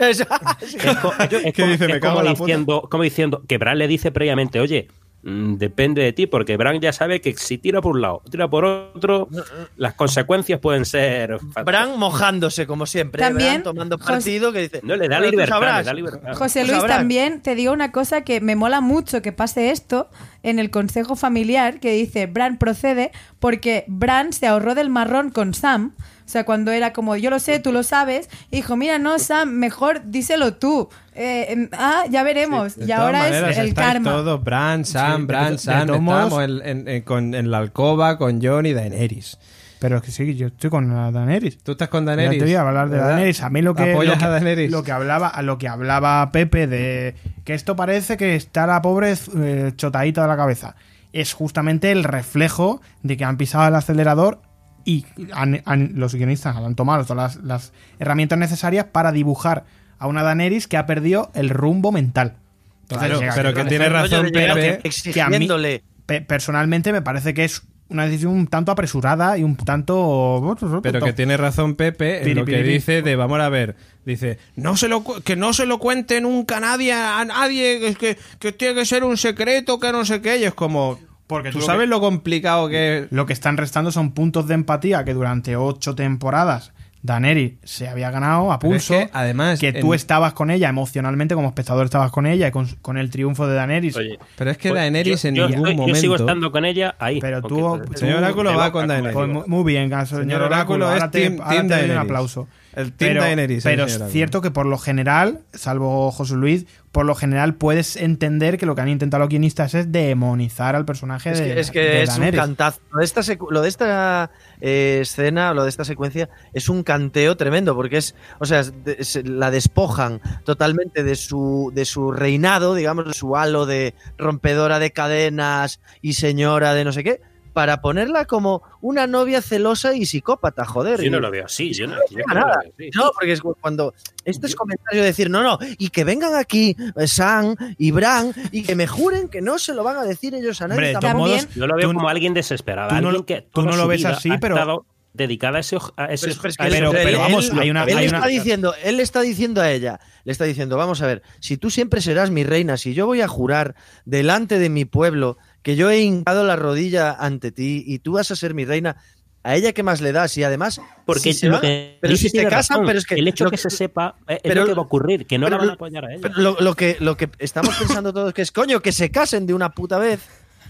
Es- Es, co- es- es ¿Qué como, dice? es Me cago como en la puta. diciendo, como diciendo que Bran le dice previamente, oye, mm, depende de ti, porque Bran ya sabe que si tira por un lado, tira por otro, las consecuencias pueden ser fatales. Bran mojándose, como siempre. ¿eh? También, Bran tomando partido que dice. No le da "Bueno, tú libertad, sabrás". le da libertad. José Luis, también te digo una cosa que me mola mucho que pase esto en el consejo familiar que dice Bran procede porque Bran se ahorró del marrón con Sam. O sea, cuando era como yo lo sé, tú lo sabes, y dijo, mira, no, Sam, mejor díselo tú. Eh, em, ah, ya veremos. Y ahora maneras, es el karma. todos, Bran, Sam, de Bran, Sam, estamos en, en- en- con- en la alcoba con Jon y Daenerys. Pero es que sí, yo estoy con la Daenerys. ¿Tú estás con Daenerys? te voy a hablar de ¿verdad? Daenerys. A mí lo que, ¿Apoyas lo que, a Daenerys? lo que hablaba, a lo que hablaba Pepe de que esto parece que está la pobre eh, chotadita de la cabeza. Es justamente el reflejo de que han pisado el acelerador y han- han- los guionistas han tomado todas las, las herramientas necesarias para dibujar a una Daenerys que ha perdido el rumbo mental. Entonces, Claro, llega- pero que tiene razón Pepe. exigiéndole. pe- personalmente me parece que es una decisión un tanto apresurada y un tanto... Pero que tiene razón Pepe en lo que dice de vamos a ver. Dice, no se lo, que no se lo cuente nunca a nadie, a nadie, que, que tiene que ser un secreto, que no sé qué. Y es como, Porque tú tú lo sabes que- lo complicado que es. Lo que están restando son puntos de empatía que durante ocho temporadas Daneri se había ganado a es pulso. que, además, que en- tú estabas con ella emocionalmente, como espectador estabas con ella y con, con el triunfo de Daenerys. Oye, Pero es que pues, Daenerys yo- en yo ningún estoy- momento. Yo sigo estando con ella ahí. Pero tú- Señor Oráculo va con Daenerys. Pues muy bien, señor, Señor Oráculo. Oráculo ahora es te, team- ahora team te doy un aplauso. El team pero, Daenerys, Pero es cierto que por lo general, salvo José Luis, por lo general puedes entender que lo que han intentado los guionistas es demonizar al personaje Es de que, es, que de es un cantazo. Lo de esta, lo de esta eh, escena, lo de esta secuencia, es un canteo tremendo, porque es, o sea, es la despojan totalmente de su, de su reinado, digamos, de su halo de rompedora de cadenas y señora de no sé qué, para ponerla como una novia celosa y psicópata, joder. Yo no lo veo así. Yo no, yo no lo nada. veo así. No, porque es cuando este es comentario de decir, no, no, y que vengan aquí eh, Sam y Bran y que me juren que no se lo van a decir ellos a nadie. Hombre, tampoco. modos, Yo lo veo tú- como alguien desesperado. tú no alguien lo- que tú no toda lo su ves así, pero- dedicada a ese, a ese, Pero, pero es que a él- ese- Pero- él- pero vamos, él- hay una- él hay está una- diciendo, él le está diciendo a ella, le está diciendo, vamos a ver, si tú siempre serás mi reina, si yo voy a jurar delante de mi pueblo que yo he hincado la rodilla ante ti y tú vas a ser mi reina, a ella qué más le das y además Porque si se lo van- que pero si se tiene casan, razón. pero es que el hecho lo que se sepa es pero- lo que va a ocurrir, que no pero la van a apoyar a ella. Pero lo, lo que, lo que estamos pensando todos que es, coño, que se casen de una puta vez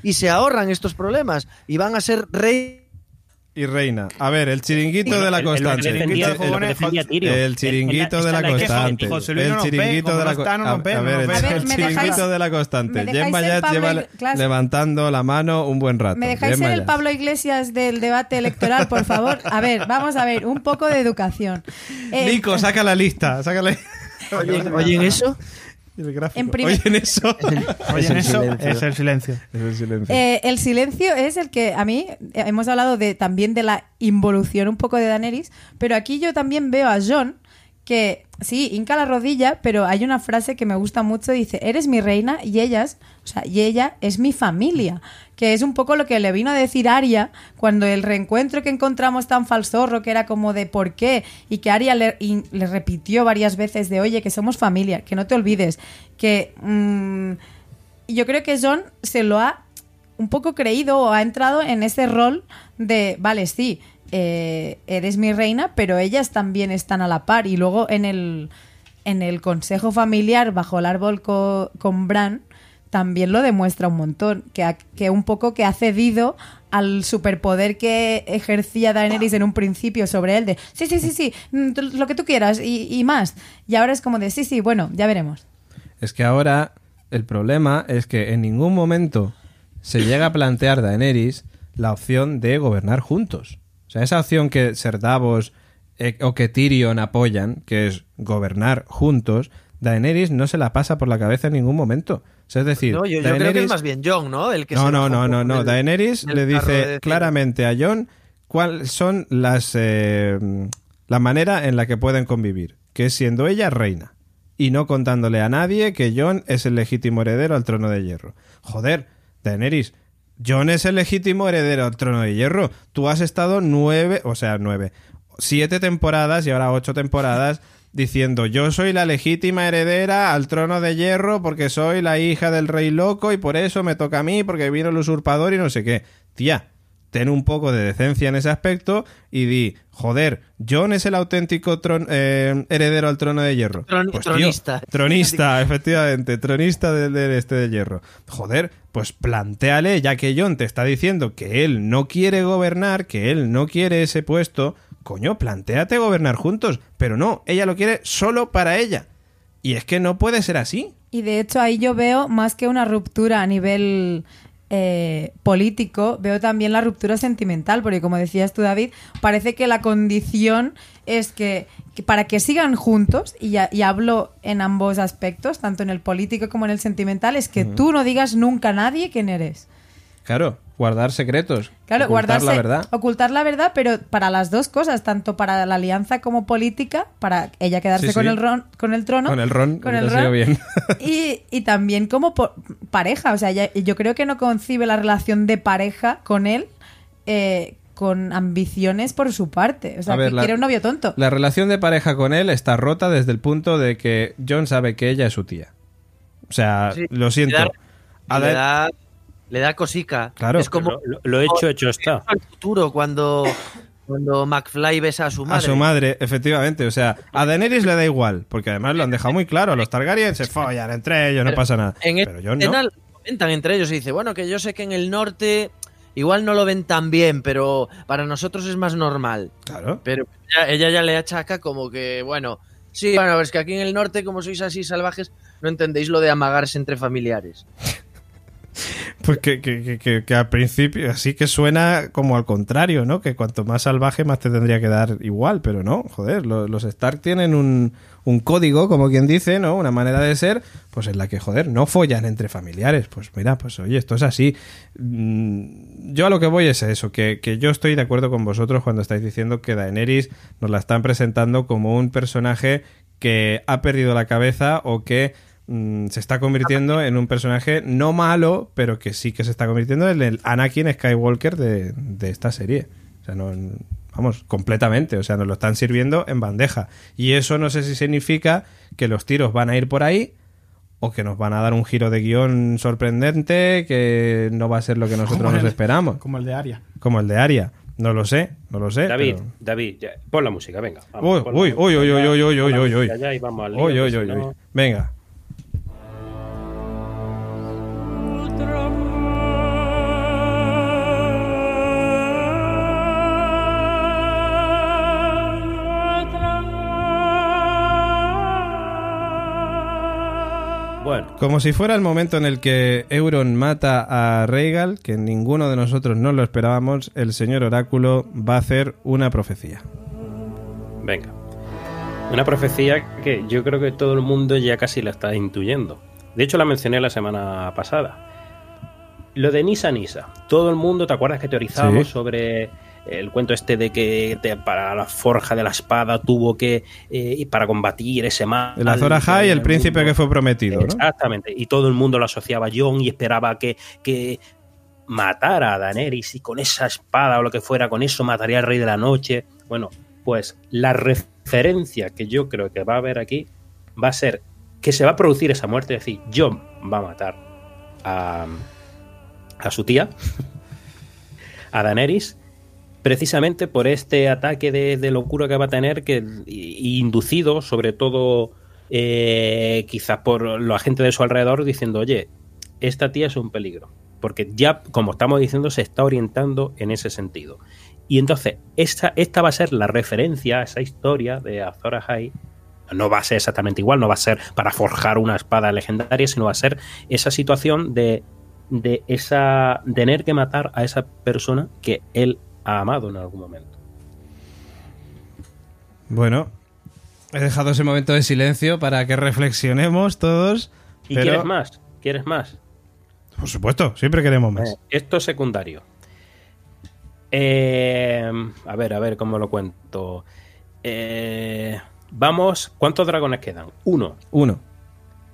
y se ahorran estos problemas y van a ser rey. Y reina. A ver, el chiringuito de la constante. el- chiringuito de la constante. El chiringuito de la no está, no co- nos ve, A ver, el ve. A ver, el ¿me chiringuito de la constante. ser Bayat lleva levantando la mano un buen rato. ¿Me dejáis ser el. Pablo Iglesias del debate electoral, por favor? A ver, vamos a ver, un poco de educación. Eh, Nico, saca la lista. Saca la... Oye, *laughs* ¿oyen eso? El gráfico. En primer- Oyen eso. *laughs* Oye, Es el eso silencio. es el silencio. Es el silencio. Eh, el silencio es el que a mí eh, hemos hablado de también de la involución un poco de Daenerys, pero aquí yo también veo a John que sí, hinca la rodilla, pero hay una frase que me gusta mucho, dice, eres mi reina y ellas, o sea, y ella es mi familia, que es un poco lo que le vino a decir Aria cuando el reencuentro que encontramos tan falsorro, que era como de por qué, y que Aria le, repitió varias veces de, oye, que somos familia, que no te olvides, que... mm, y yo creo que John se lo ha un poco creído o ha entrado en ese rol de, vale, sí, eh, eres mi reina, pero ellas también están a la par. Y luego en el, en el consejo familiar bajo el árbol co- con Bran también lo demuestra un montón, que, que un poco que ha cedido al superpoder que ejercía Daenerys en un principio sobre él de, sí, sí, sí, sí, mm, lo que tú quieras y, y más. Y ahora es como de, sí, sí, bueno, ya veremos. Es que ahora el problema es que en ningún momento se llega a plantear Daenerys la opción de gobernar juntos. O sea, esa opción que Ser Davos eh, o que Tyrion apoyan, que es gobernar juntos, Daenerys no se la pasa por la cabeza en ningún momento. O sea, es decir, No, yo, yo creo que Daenerys- es más bien John, ¿no? El que no, no, no, no, no. Daenerys le de dice claramente a Jon cuáles son las eh, la manera en la que pueden convivir, que es siendo ella reina y no contándole a nadie que Jon es el legítimo heredero al trono de hierro. Joder, Daenerys, Jon es el legítimo heredero al trono de hierro. Tú has estado nueve, o sea, nueve, siete temporadas y ahora ocho temporadas *laughs* diciendo yo soy la legítima heredera al trono de hierro porque soy la hija del rey loco y por eso me toca a mí porque vino el usurpador y no sé qué. Tía, ten un poco de decencia en ese aspecto y di, joder, Jon es el auténtico tron- eh, heredero al trono de hierro. Tron- Pues, tío, tronista. tronista, *laughs* efectivamente, tronista del, del este de hierro. Joder, pues plantéale, ya que Jon te está diciendo que él no quiere gobernar, que él no quiere ese puesto, coño, plantéate gobernar juntos. Pero no, ella lo quiere solo para ella. Y es que no puede ser así. Y de hecho ahí yo veo más que una ruptura a nivel eh, político, veo también la ruptura sentimental, porque como decías tú David, parece que la condición es que, que para que sigan juntos, y, y hablo en ambos aspectos, tanto en el político como en el sentimental, es que tú no digas nunca a nadie quién eres. Claro, guardar secretos. Claro, ocultar guardarse, la verdad. ocultar la verdad, pero para las dos cosas, tanto para la alianza como política, para ella quedarse Sí, con el ron, con el trono, Con el ron, con el ron, bien. *laughs* y, y también como pareja, o sea, ella- yo creo que no concibe la relación de pareja con él eh, con ambiciones por su parte. O sea, ver, que la- quiere un novio tonto. La relación de pareja con él está rota desde el punto de que John sabe que ella es su tía. O sea, Sí, lo siento. le da- le, da, le da cosica. Claro. Es como Lo, hecho, hecho está. al futuro cuando, cuando McFly besa a su madre. a su madre, efectivamente. O sea, a Daenerys le da igual, porque además lo han dejado muy claro. Los Targaryen se follan entre ellos, no pasa nada. En Pero esta yo no. comentan entre ellos y dice, bueno, que yo sé que en el norte igual no lo ven tan bien, pero para nosotros es más normal. Claro. Pero ella, ella ya le achaca como que, bueno, sí, bueno, es que aquí en el norte, como sois así salvajes, no entendéis lo de amagarse entre familiares. Pues que, que, que, que- al principio así que suena como al contrario, ¿no? Que cuanto más salvaje más te tendría que dar igual, pero no, joder, lo- los, Stark tienen un, un código, como quien dice, ¿no? Una manera de ser, pues en la que, joder, no follan entre familiares. Pues mira, pues oye, esto es así. Mm, Yo a lo que voy es eso, que, que yo estoy de acuerdo con vosotros cuando estáis diciendo que Daenerys nos la están presentando como un personaje que ha perdido la cabeza o que mm, se está convirtiendo en un personaje no malo, pero que sí que se está convirtiendo en el Anakin Skywalker de, de esta serie. O sea, no, vamos, completamente. O sea, nos lo están sirviendo en bandeja. Y eso no sé si significa que los tiros van a ir por ahí o que nos van a dar un giro de guion sorprendente que no va a ser lo que nosotros Como nos el- esperamos. Como el de Aria. Como el de Aria. No lo sé, no lo sé. David, pero- David, ya, pon la música, venga. Uy, vamos, pon la uy, uy, uy, música uy, ya, uy, pon uy, la uy, música uy. ya y vamos al lío, Uy, que uy, si uy, no- uy. Venga. Bueno, Como si fuera el momento en el que Euron mata a Rhaegal, que ninguno de nosotros no lo esperábamos, el señor Oráculo va a hacer una profecía. venga. Una profecía que yo creo que todo el mundo ya casi la está intuyendo. De hecho, la mencioné la semana pasada. Lo de Nisa Nisa. Todo el mundo, ¿te acuerdas que teorizábamos Sí. sobre el cuento este de que te- para la forja de la espada tuvo que, eh, y para combatir ese mal? El Azor Ahai, que el príncipe mundo- que fue prometido, ¿no? Exactamente. Y todo el mundo lo asociaba a Jon y esperaba que, que matara a Daenerys y con esa espada o lo que fuera, con eso mataría al Rey de la Noche. Bueno, pues la referencia que yo creo que va a haber aquí va a ser que se va a producir esa muerte, es decir, Jon va a matar a, a su tía, *laughs* a Daenerys, precisamente por este ataque de, locura que va a tener, que inducido sobre todo eh, quizás por los agentes de su alrededor diciendo, oye, esta tía es un peligro, porque ya, como estamos diciendo, se está orientando en ese sentido. Y entonces, esta, esta va a ser la referencia a esa historia de Azor Ahai. No va a ser exactamente igual, no va a ser para forjar una espada legendaria, sino va a ser esa situación de, de esa de tener que matar a esa persona que él ha amado en algún momento. Bueno, he dejado ese momento de silencio para que reflexionemos todos. ¿Y pero- quieres más? ¿Quieres más? Por supuesto, siempre queremos más. Eh, esto es secundario. Eh, a ver, a ver cómo lo cuento. Eh, vamos, ¿cuántos dragones quedan? Uno. Uno.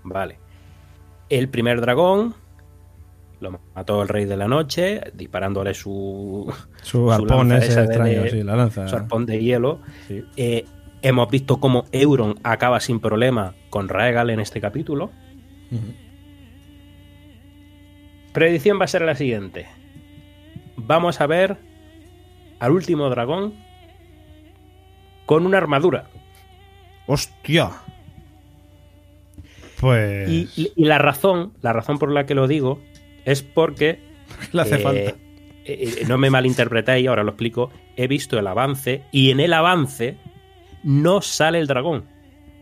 Vale. El primer dragón lo mató el rey de la noche, disparándole su, *laughs* Su arpón ese esa de- extraño, sí, la lanza. su arpón de hielo. Sí. Eh, hemos visto cómo Euron acaba sin problema con Rhaegal en este capítulo. Predicción va a ser la siguiente. Vamos a ver al último dragón con una armadura. ¡Hostia! Pues. Y, y- y la razón, la razón por la que lo digo, es porque *laughs* le hace eh, falta. eh, eh, no me malinterpretéis, ahora lo explico. He visto el avance y en el avance no sale el dragón.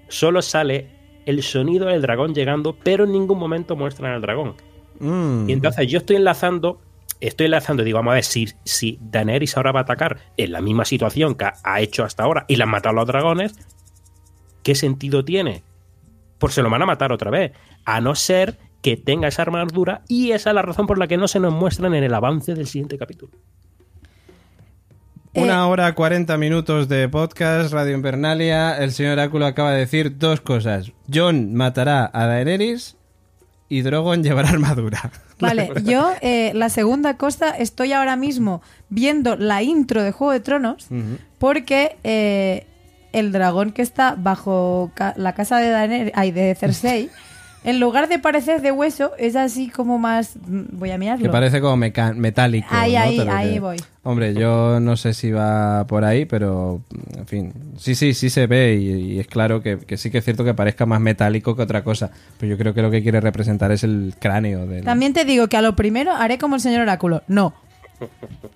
Solo sale el sonido del dragón llegando, pero en ningún momento muestran al dragón. Mm. Y entonces yo estoy enlazando, estoy enlazando, digo, vamos a ver, si, si Daenerys ahora va a atacar en la misma situación que ha- hecho hasta ahora y la han matado a los dragones, ¿qué sentido tiene? Pues se lo van a matar otra vez, a no ser que tenga esa armadura y esa es la razón por la que no se nos muestran en el avance del siguiente capítulo. Una hora 40 minutos de podcast, Radio Invernalia. El señor Oráculo acaba de decir dos cosas. John matará a Daenerys y Drogon llevará armadura. *laughs* Vale, yo eh, la segunda cosa, estoy ahora mismo viendo la intro de Juego de Tronos porque eh, el dragón que está bajo ca- la casa de, Daener- ay, de Cersei, *laughs* en lugar de parecer de hueso, es así como más... mm, Voy a mirarlo. Que parece como metálico. Ahí, ¿no? ahí, ahí que- voy. Hombre, yo no sé si va por ahí, pero en fin. Sí, sí, sí se ve y, y es claro que, que sí que es cierto que parezca más metálico que otra cosa. Pero yo creo que lo que quiere representar es el cráneo del... También te digo que a lo primero haré como el señor Oráculo. No.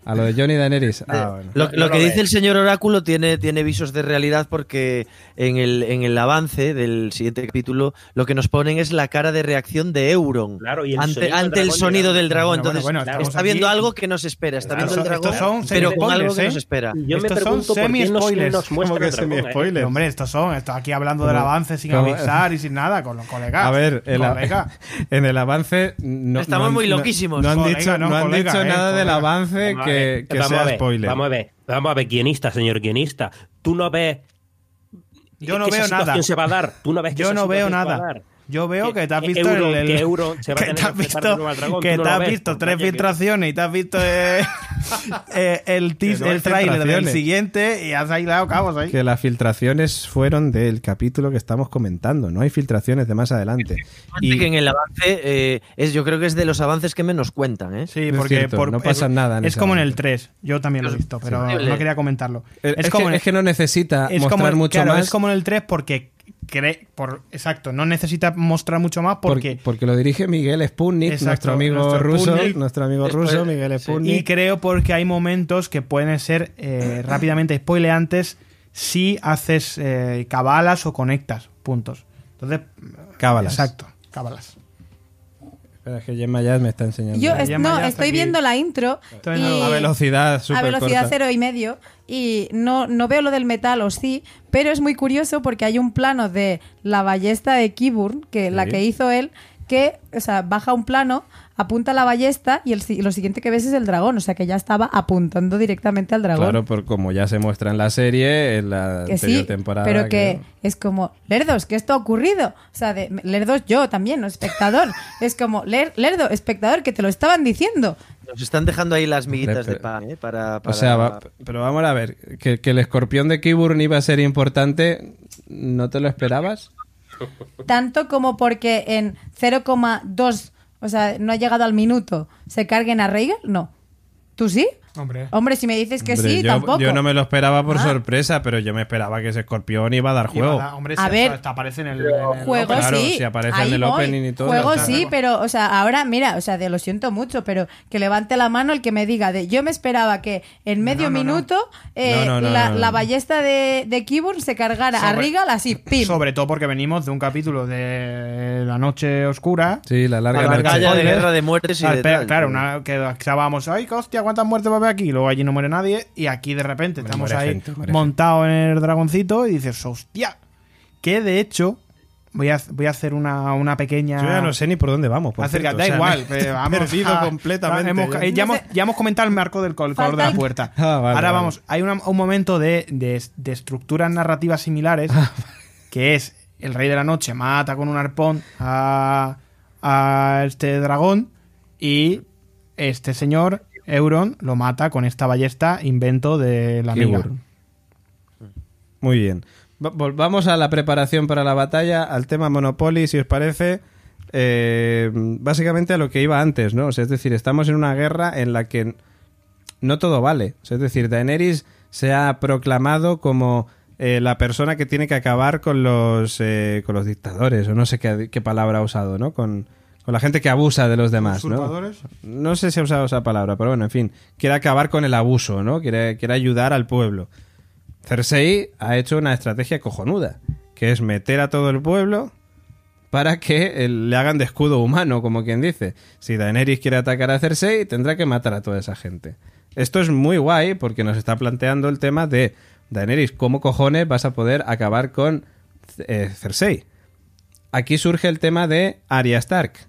A lo de Johnny Daenerys. Ah, bueno. Lo, No lo lo que ves. dice el señor Oráculo tiene, tiene visos de realidad porque en el, en el avance del siguiente capítulo lo que nos ponen es la cara de reacción de Euron Claro, y el ante, sonido ante el sonido del dragón. Bueno, Entonces bueno, está viendo aquí. algo que no se espera. Está viendo Estos el son- dragón, estos son pero con algo que no ¿eh? se espera. Yo Estos me son pregunto nos, semi-spoilers. nos muestra ¿Cómo que el dragón, ¿eh? semi-spoilers? Hombre, estos son, esto aquí hablando del avance sin ¿Cómo? avisar y sin nada, con los colegas. A ver, en, la- Colega. *laughs* en el avance. No, Estamos no han- muy loquísimos. No, han dicho, dicho eh, nada del colega. Avance Vamos a que, ver, que vamos sea a ver, spoiler. Vamos a ver, vamos a ver, guionista, señor guionista. Tú no ves. Yo no que esa veo situación nada. se va a dar. Tú no ves que Yo esa no veo situación se va a nada. Yo veo que te has visto el, el- que Euron se va a que tener te has visto, dragón, que no te has ves, visto por tres que- filtraciones y te has visto eh, *laughs* eh, el, no el trailer del siguiente y has aislado cabos ahí. Que las filtraciones fueron del capítulo que estamos comentando. No hay filtraciones de más adelante. Y que en el avance, eh, es, yo creo que es de los avances que menos cuentan. ¿eh? Sí, porque cierto, por- no pasa es, nada en Es como en el avance. 3. Yo también lo he visto, pero no quería comentarlo. Es, es como que, en- es que no necesita es mostrar como mucho claro, más. Es como en el 3 porque cree, por exacto, no necesita mostrar mucho más porque porque, porque lo dirige Miguel Sputnik, Exacto, nuestro amigo nuestro ruso, Sputnik. nuestro amigo Después- ruso, Miguel sí. Sputnik. y creo porque hay momentos que pueden ser eh, *clears throat* rápidamente spoileantes si haces eh, cabalas o conectas puntos. Entonces, Cábalas. Exacto, cabalas. Espera, es que Gemma ya me está enseñando. Yo es- no, estoy aquí. viendo la intro Estoy y a velocidad a súper velocidad corta. cero y medio y no, no veo lo del metal o sí, pero es muy curioso porque hay un plano de la ballesta de Kiburn, que la que hizo él, que o sea, baja un plano, apunta la ballesta y el, lo siguiente que ves es el dragón, o sea que ya estaba apuntando directamente al dragón. Claro, por como ya se muestra en la serie, en la que anterior sí, temporada. pero que es como, Lerdos, ¿qué esto ha ocurrido? O sea, de, Lerdos yo también, no espectador. *laughs* es como, Ler- Lerdo, espectador, que te lo estaban diciendo. Nos están dejando ahí las miguitas de pan. ¿eh? Para, O para- sea, va- pero vamos a ver, que, que el escorpión de Kiburn iba a ser importante, ¿no te lo esperabas? Tanto como porque en 0,2, o sea, no ha llegado al minuto, se carguen a Rhaegar, no. ¿Tú sí? Hombre. Hombre, si me dices que Hombre, sí, yo, tampoco. yo no me lo esperaba por Ah. sorpresa, pero yo me esperaba que ese escorpión iba a dar juego. dar- hombre, A si ver. hasta aparece en el, en el Juego Claro, sí. si aparece en el voy. opening y todo, Juego sí, claro. pero, o sea, ahora, mira, o sea, de lo siento mucho, pero que levante la mano el que me diga de yo me esperaba que en medio no, no. minuto No, la, ballesta de, de Kiburn se cargara a Sobre- Regal así, pim. Sobre todo porque venimos de un capítulo de La Noche Oscura. Sí, la larga la noche. batalla de guerra de muertes y Ah, de tal. claro, una, que estábamos, ay, hostia, ¿cuántas muertes va a haber aquí? Y luego allí no muere nadie. Y aquí de repente estamos muere ahí gente, montados en el dragoncito y dices, hostia. Que de hecho, voy a, voy a hacer una, una pequeña. Yo ya no sé ni por dónde vamos. por Acerca, da o sea, igual, me- pero he vamos perdido a- completamente. hemos- ya. No hemos, sé. ya hemos comentado el marco del col- color de la puerta. Ah, vale, Ahora vale. vamos, hay una- un momento de, de- de estructuras narrativas similares Ah, que es el rey de la noche mata con un arpón a, a este dragón y este señor Euron lo mata con esta ballesta invento de la amiga. Muy bien. Va- Volvamos a la preparación para la batalla, al tema Monopoly, si os parece. Eh, básicamente a lo que iba antes, ¿no? O sea, es decir, estamos en una guerra en la que no todo vale. O sea, es decir, Daenerys se ha proclamado como eh, la persona que tiene que acabar con los, eh, con los dictadores, o no sé qué, qué palabra ha usado, ¿no? Con, con la gente que abusa de los demás, ¿no? No sé si ha usado esa palabra, pero bueno, en fin, quiere acabar con el abuso, ¿no? Quiere, quiere ayudar al pueblo. Cersei ha hecho una estrategia cojonuda, que es meter a todo el pueblo para que eh, le hagan de escudo humano, como quien dice. Si Daenerys quiere atacar a Cersei, tendrá que matar a toda esa gente. Esto es muy guay porque nos está planteando el tema de Daenerys, ¿cómo cojones vas a poder acabar con eh, Cersei? Aquí surge el tema de Arya Stark.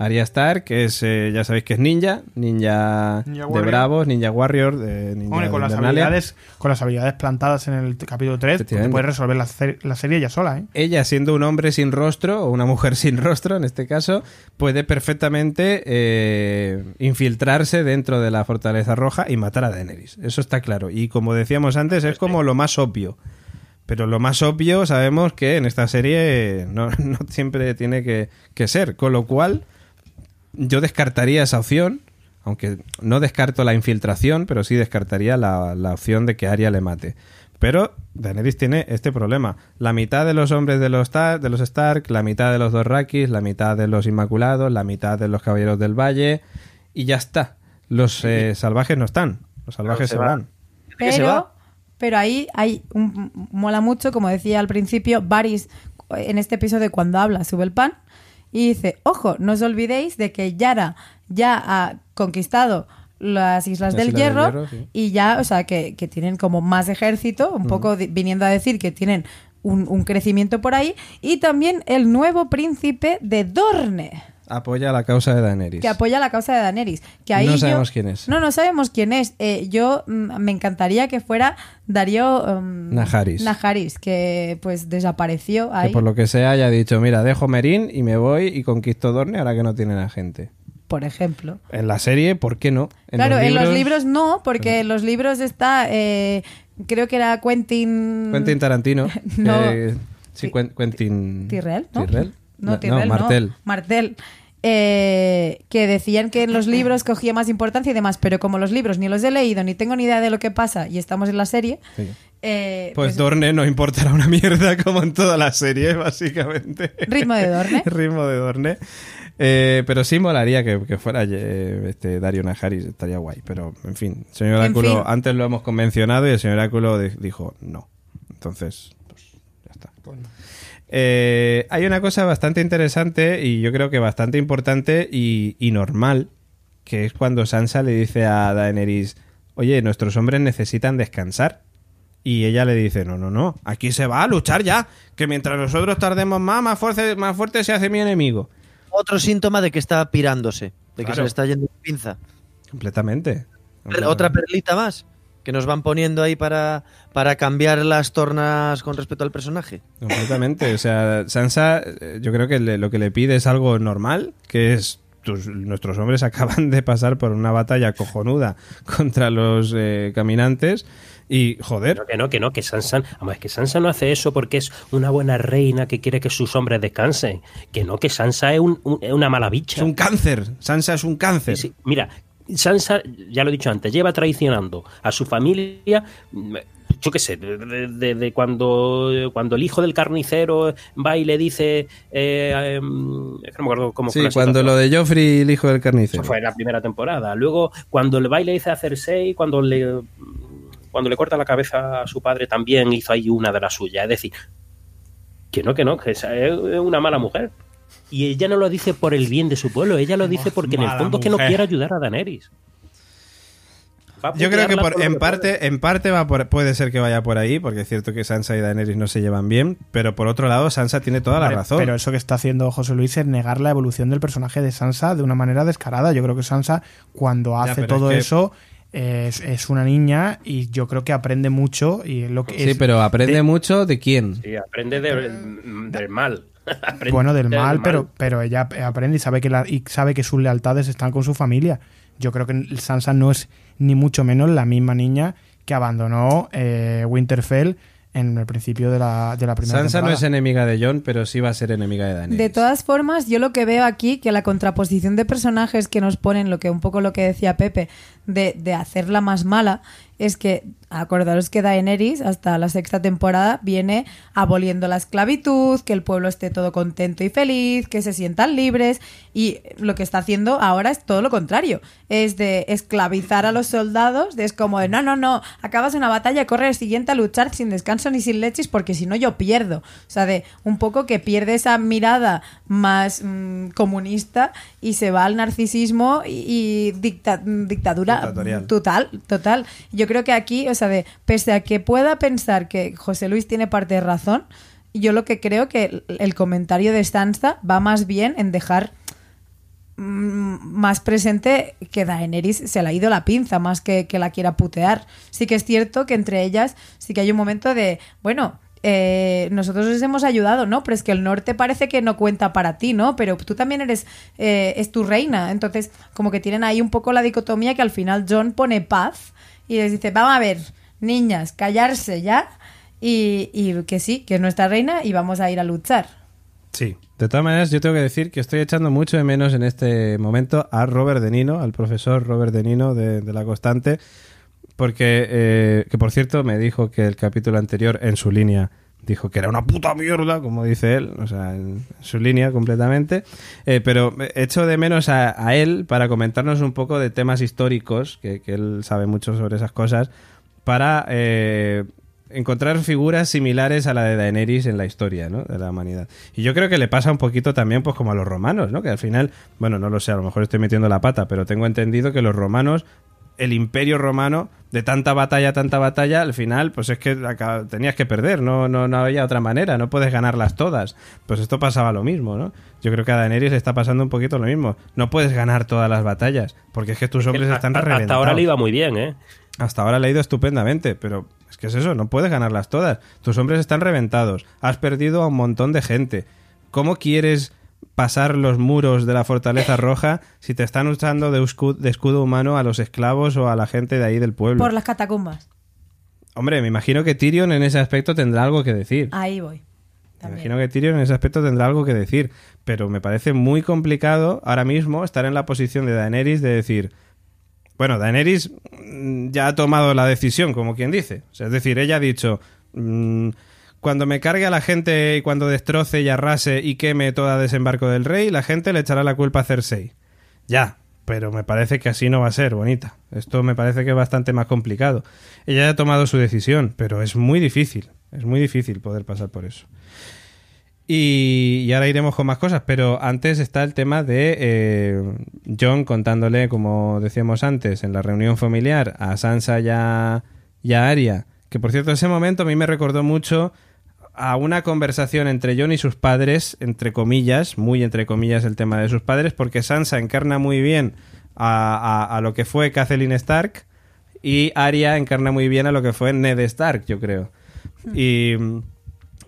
Arya Stark, que es, eh, ya sabéis que es ninja, ninja, Ninja de. Bravos, ninja Warrior, de ninja Hombre, de con las, habilidades, con las habilidades plantadas en el capítulo 3, pues puedes resolver la, serie ella sola, ¿eh? Ella, siendo un hombre sin rostro, o una mujer *laughs* sin rostro en este caso, puede perfectamente eh, infiltrarse dentro de la Fortaleza Roja y matar a Daenerys. Eso está claro. Y como decíamos antes, es como lo más obvio. Pero lo más obvio sabemos que en esta serie no, *laughs* no siempre tiene que, que ser. Con lo cual, yo descartaría esa opción. Aunque no descarto la infiltración, pero sí descartaría la, la opción de que Arya le mate. Pero Daenerys tiene este problema. La mitad de los hombres de los, de los Stark, la mitad de los Dorrakis, la mitad de los Inmaculados, la mitad de los Caballeros del Valle, y ya está. Los eh, salvajes no están. Los salvajes se se va. van. se Pero, va. pero ahí hay un, mola mucho, como decía al principio, Varys en este episodio cuando habla sube el pan y dice, ojo, no os olvidéis de que Yara ya ha conquistado las Islas Las del Islas del Hierro, sí. y ya, o sea, que, que tienen como más ejército, un poco viniendo a decir que tienen un, un crecimiento por ahí, y también el nuevo príncipe de Dorne Apoya la causa de Daenerys. que apoya la causa de Daenerys. Que ahí No yo- sabemos quién es. No, no sabemos quién es. Eh, yo mm, me encantaría que fuera Darío um, Najaris. Najaris, que pues desapareció Que ahí, por lo que sea haya dicho, mira, dejo Merín y me voy y conquisto Dorne ahora que no tienen a gente. por ejemplo. En la serie, ¿por qué no? claro, en los libros no, porque en los libros está, eh, creo que era Quentin... Quentin Tarantino. No. eh, sí, Ti- Quen- Quentin... Tirrell, ¿no? Tirrell. No, Tirrell, no. Martel. Martel. Eh, que decían que en los libros cogía más importancia y demás, pero como los libros ni los he leído ni tengo ni idea de lo que pasa y estamos en la serie, Sí. eh, Pues Dorne no importará una mierda *laughs* como en toda la serie, básicamente. Ritmo de Dorne. *laughs* Ritmo de Dorne. Eh, pero sí molaría que, que fuera eh, este Dario Najaris, estaría guay. Pero, en fin, señor En Oráculo, fin. antes lo hemos convencionado y el señor Oráculo di- dijo no. Entonces, pues ya está. Eh, hay una cosa bastante interesante y yo creo que bastante importante y, y normal, que es cuando Sansa le dice a Daenerys, oye, nuestros hombres necesitan descansar. Y ella le dice, no, no, no, aquí se va a luchar ya, que mientras nosotros tardemos más, más fuerte, más fuerte se hace mi enemigo. Otro síntoma de que está pirándose, de que Claro. se le está yendo de pinza. Completamente. Otra perlita más que nos van poniendo ahí para, para cambiar las tornas con respecto al personaje. Completamente. O sea, Sansa, eh, yo creo que le- lo que le pide es algo normal, que es. tus- nuestros hombres *laughs* acaban de pasar por una batalla cojonuda contra los eh, caminantes. Y, joder, que no, que no, que Sansa, vamos, es que Sansa no hace eso porque es una buena reina que quiere que sus hombres descansen. Que no, que Sansa es, un- un- es una mala bicha. es un cáncer. Sansa es un cáncer. Sí, mira, Sansa, ya lo he didicho antes, lleva traicionando a su familia, yo qué sé, de, de- de- de cuando, cuando el hijo del carnicero va y le dice, eh, es que no me acuerdo cómo Sí, fue la cuando lo de Joffrey, el hijo del Eso carnicero. fue en la primera temporada. Luego, cuando le va y le dice a Cersei, cuando le, cuando le corta la cabeza a su padre, también hizo ahí una de las suyas. Es decir, que no, que no, que esa es una mala mujer. Y ella no lo dice por el bien de su pueblo, ella lo dice porque en el fondo es que no quiere ayudar a Daenerys. Yo creo que por- en parte, en parte va por- puede ser que vaya por ahí, porque es cierto que Sansa y Daenerys no se llevan bien, pero por otro lado, Sansa tiene toda la razón. Pero eso que está haciendo José Luis es negar la evolución del personaje de Sansa de una manera descarada. Yo creo que Sansa, cuando hace todo es que- eso, es, es una niña y yo creo que aprende mucho. y lo que sí, es- pero aprende de- mucho de quién. Sí, aprende de- del mal. *laughs* Aprende Bueno, del mal, pero, pero ella aprende y sabe, que la- y sabe que sus lealtades están con su familia. Yo creo que Sansa no es ni mucho menos la misma niña que abandonó eh, Winterfell en el principio de la, de la primera Sansa no es enemiga de Jon, pero sí va a ser enemiga de Daenerys. De todas formas, yo lo que veo aquí, que la contraposición de personajes que nos ponen, lo que un poco lo que decía Pepe, de, de hacerla más mala, es que, acordaros que Daenerys, hasta la sexta temporada, viene aboliendo la esclavitud, que el pueblo esté todo contento y feliz, que se sientan libres, y lo que está haciendo ahora es todo lo contrario, es de esclavizar a los soldados, de es como de, no, no, no, acabas una batalla, corre al siguiente a luchar sin descanso ni sin leches, porque si no yo pierdo. O sea, de un poco que pierde esa mirada más mm, comunista y se va al narcisismo y, y dicta- dictadura Dictatorial. total, total. Yo creo que aquí, o sea, de pese a que pueda pensar que José Luis tiene parte de razón, yo lo que creo que el, el comentario de Sansa va más bien en dejar mm, más presente que Daenerys se le ha ido la pinza más que que la quiera putear. Sí que es cierto que entre ellas sí que hay un momento de, bueno, eh, nosotros les hemos ayudado, ¿no? Pero es que el norte parece que no cuenta para ti, ¿no? Pero tú también eres, eh, es tu reina. Entonces, como que tienen ahí un poco la dicotomía que al final John pone paz y les dice, vamos a ver, niñas, callarse ya y, que sí, que es nuestra reina y vamos a ir a luchar. Sí. De todas maneras, yo tengo que decir que estoy echando mucho de menos en este momento a Robert De Nino, al profesor Robert De Nino de, de La Constante, porque, eh, que por cierto, me dijo que el capítulo anterior, en su línea, dijo que era una puta mierda, como dice él, o sea, en su línea completamente. Eh, pero echo de menos a, él para comentarnos un poco de temas históricos, que, él sabe mucho sobre esas cosas, para eh, encontrar figuras similares a la de Daenerys en la historia ¿no? de la humanidad. Y yo creo que le pasa un poquito también pues como a los romanos, ¿no? que al final, bueno, no lo sé, a lo mejor estoy metiendo la pata, pero tengo entendido que los romanos el imperio romano, de tanta batalla, tanta batalla, al final, pues es que tenías que perder, no, no, no había otra manera, no puedes ganarlas todas. Pues esto pasaba lo mismo, ¿no? Yo creo que a Daenerys le está pasando un poquito lo mismo. No puedes ganar todas las batallas, porque es que tus hombres están hasta, reventados. hasta ahora le iba muy bien, ¿eh? Hasta ahora le ha ido estupendamente, pero es que es eso, no puedes ganarlas todas. Tus hombres están reventados, has perdido a un montón de gente. ¿Cómo quieres pasar los muros de la fortaleza roja si te están usando de, escu- de escudo humano a los esclavos o a la gente de ahí del pueblo? Por las catacumbas. Hombre, me imagino que Tyrion en ese aspecto tendrá algo que decir. Ahí voy. Me imagino que Tyrion en ese aspecto tendrá algo que decir, pero me parece muy complicado ahora mismo estar en la posición de Daenerys de decir, bueno, Daenerys mm, ya ha tomado la decisión, como quien dice. O sea, es decir, ella ha dicho, mm, cuando me cargue a la gente y cuando destroce y arrase y queme toda desembarco del rey, la gente le echará la culpa a Cersei. Ya, pero me parece que así no va a ser, bonita. Esto me parece que es bastante más complicado. Ella ha tomado su decisión, pero es muy difícil. Es muy difícil poder pasar por eso. Y, ahora iremos con más cosas, pero antes está el tema de eh, John contándole, como decíamos antes, en la reunión familiar a Sansa y a, y Arya, que por cierto ese momento a mí me recordó mucho a una conversación entre John y sus padres, entre comillas, muy entre comillas el tema de sus padres, porque Sansa encarna muy bien a, a- a lo que fue Kathleen Stark y Arya encarna muy bien a lo que fue Ned Stark, yo creo. Y,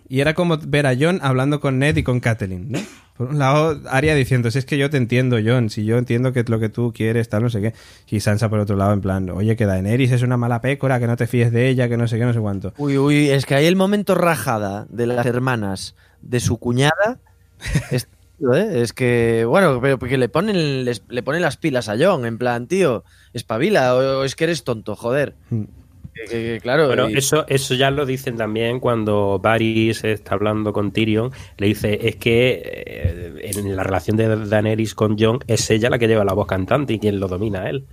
y era como ver a John hablando con Ned y con Kathleen, ¿no? Por un lado, Arya diciendo, si es que yo te entiendo, John, si yo entiendo que es lo que tú quieres, tal, no sé qué. Y Sansa por otro lado, en plan, oye, que Daenerys es una mala pécora, que no te fíes de ella, que no sé qué, no sé cuánto. Uy, uy, es que hay el momento rajada de las hermanas de su cuñada. *laughs* es, ¿eh? es que, bueno, pero porque le ponen, les- le ponen las pilas a John, en plan, tío, espabila, o, o es que eres tonto, joder. Mm. Que- claro, Bueno, y- eso, eso ya lo dicen también cuando Varys está hablando con Tyrion. Le dice, es que eh, en la relación de Daenerys con Jon es ella la que lleva la voz cantante y quien lo domina a él.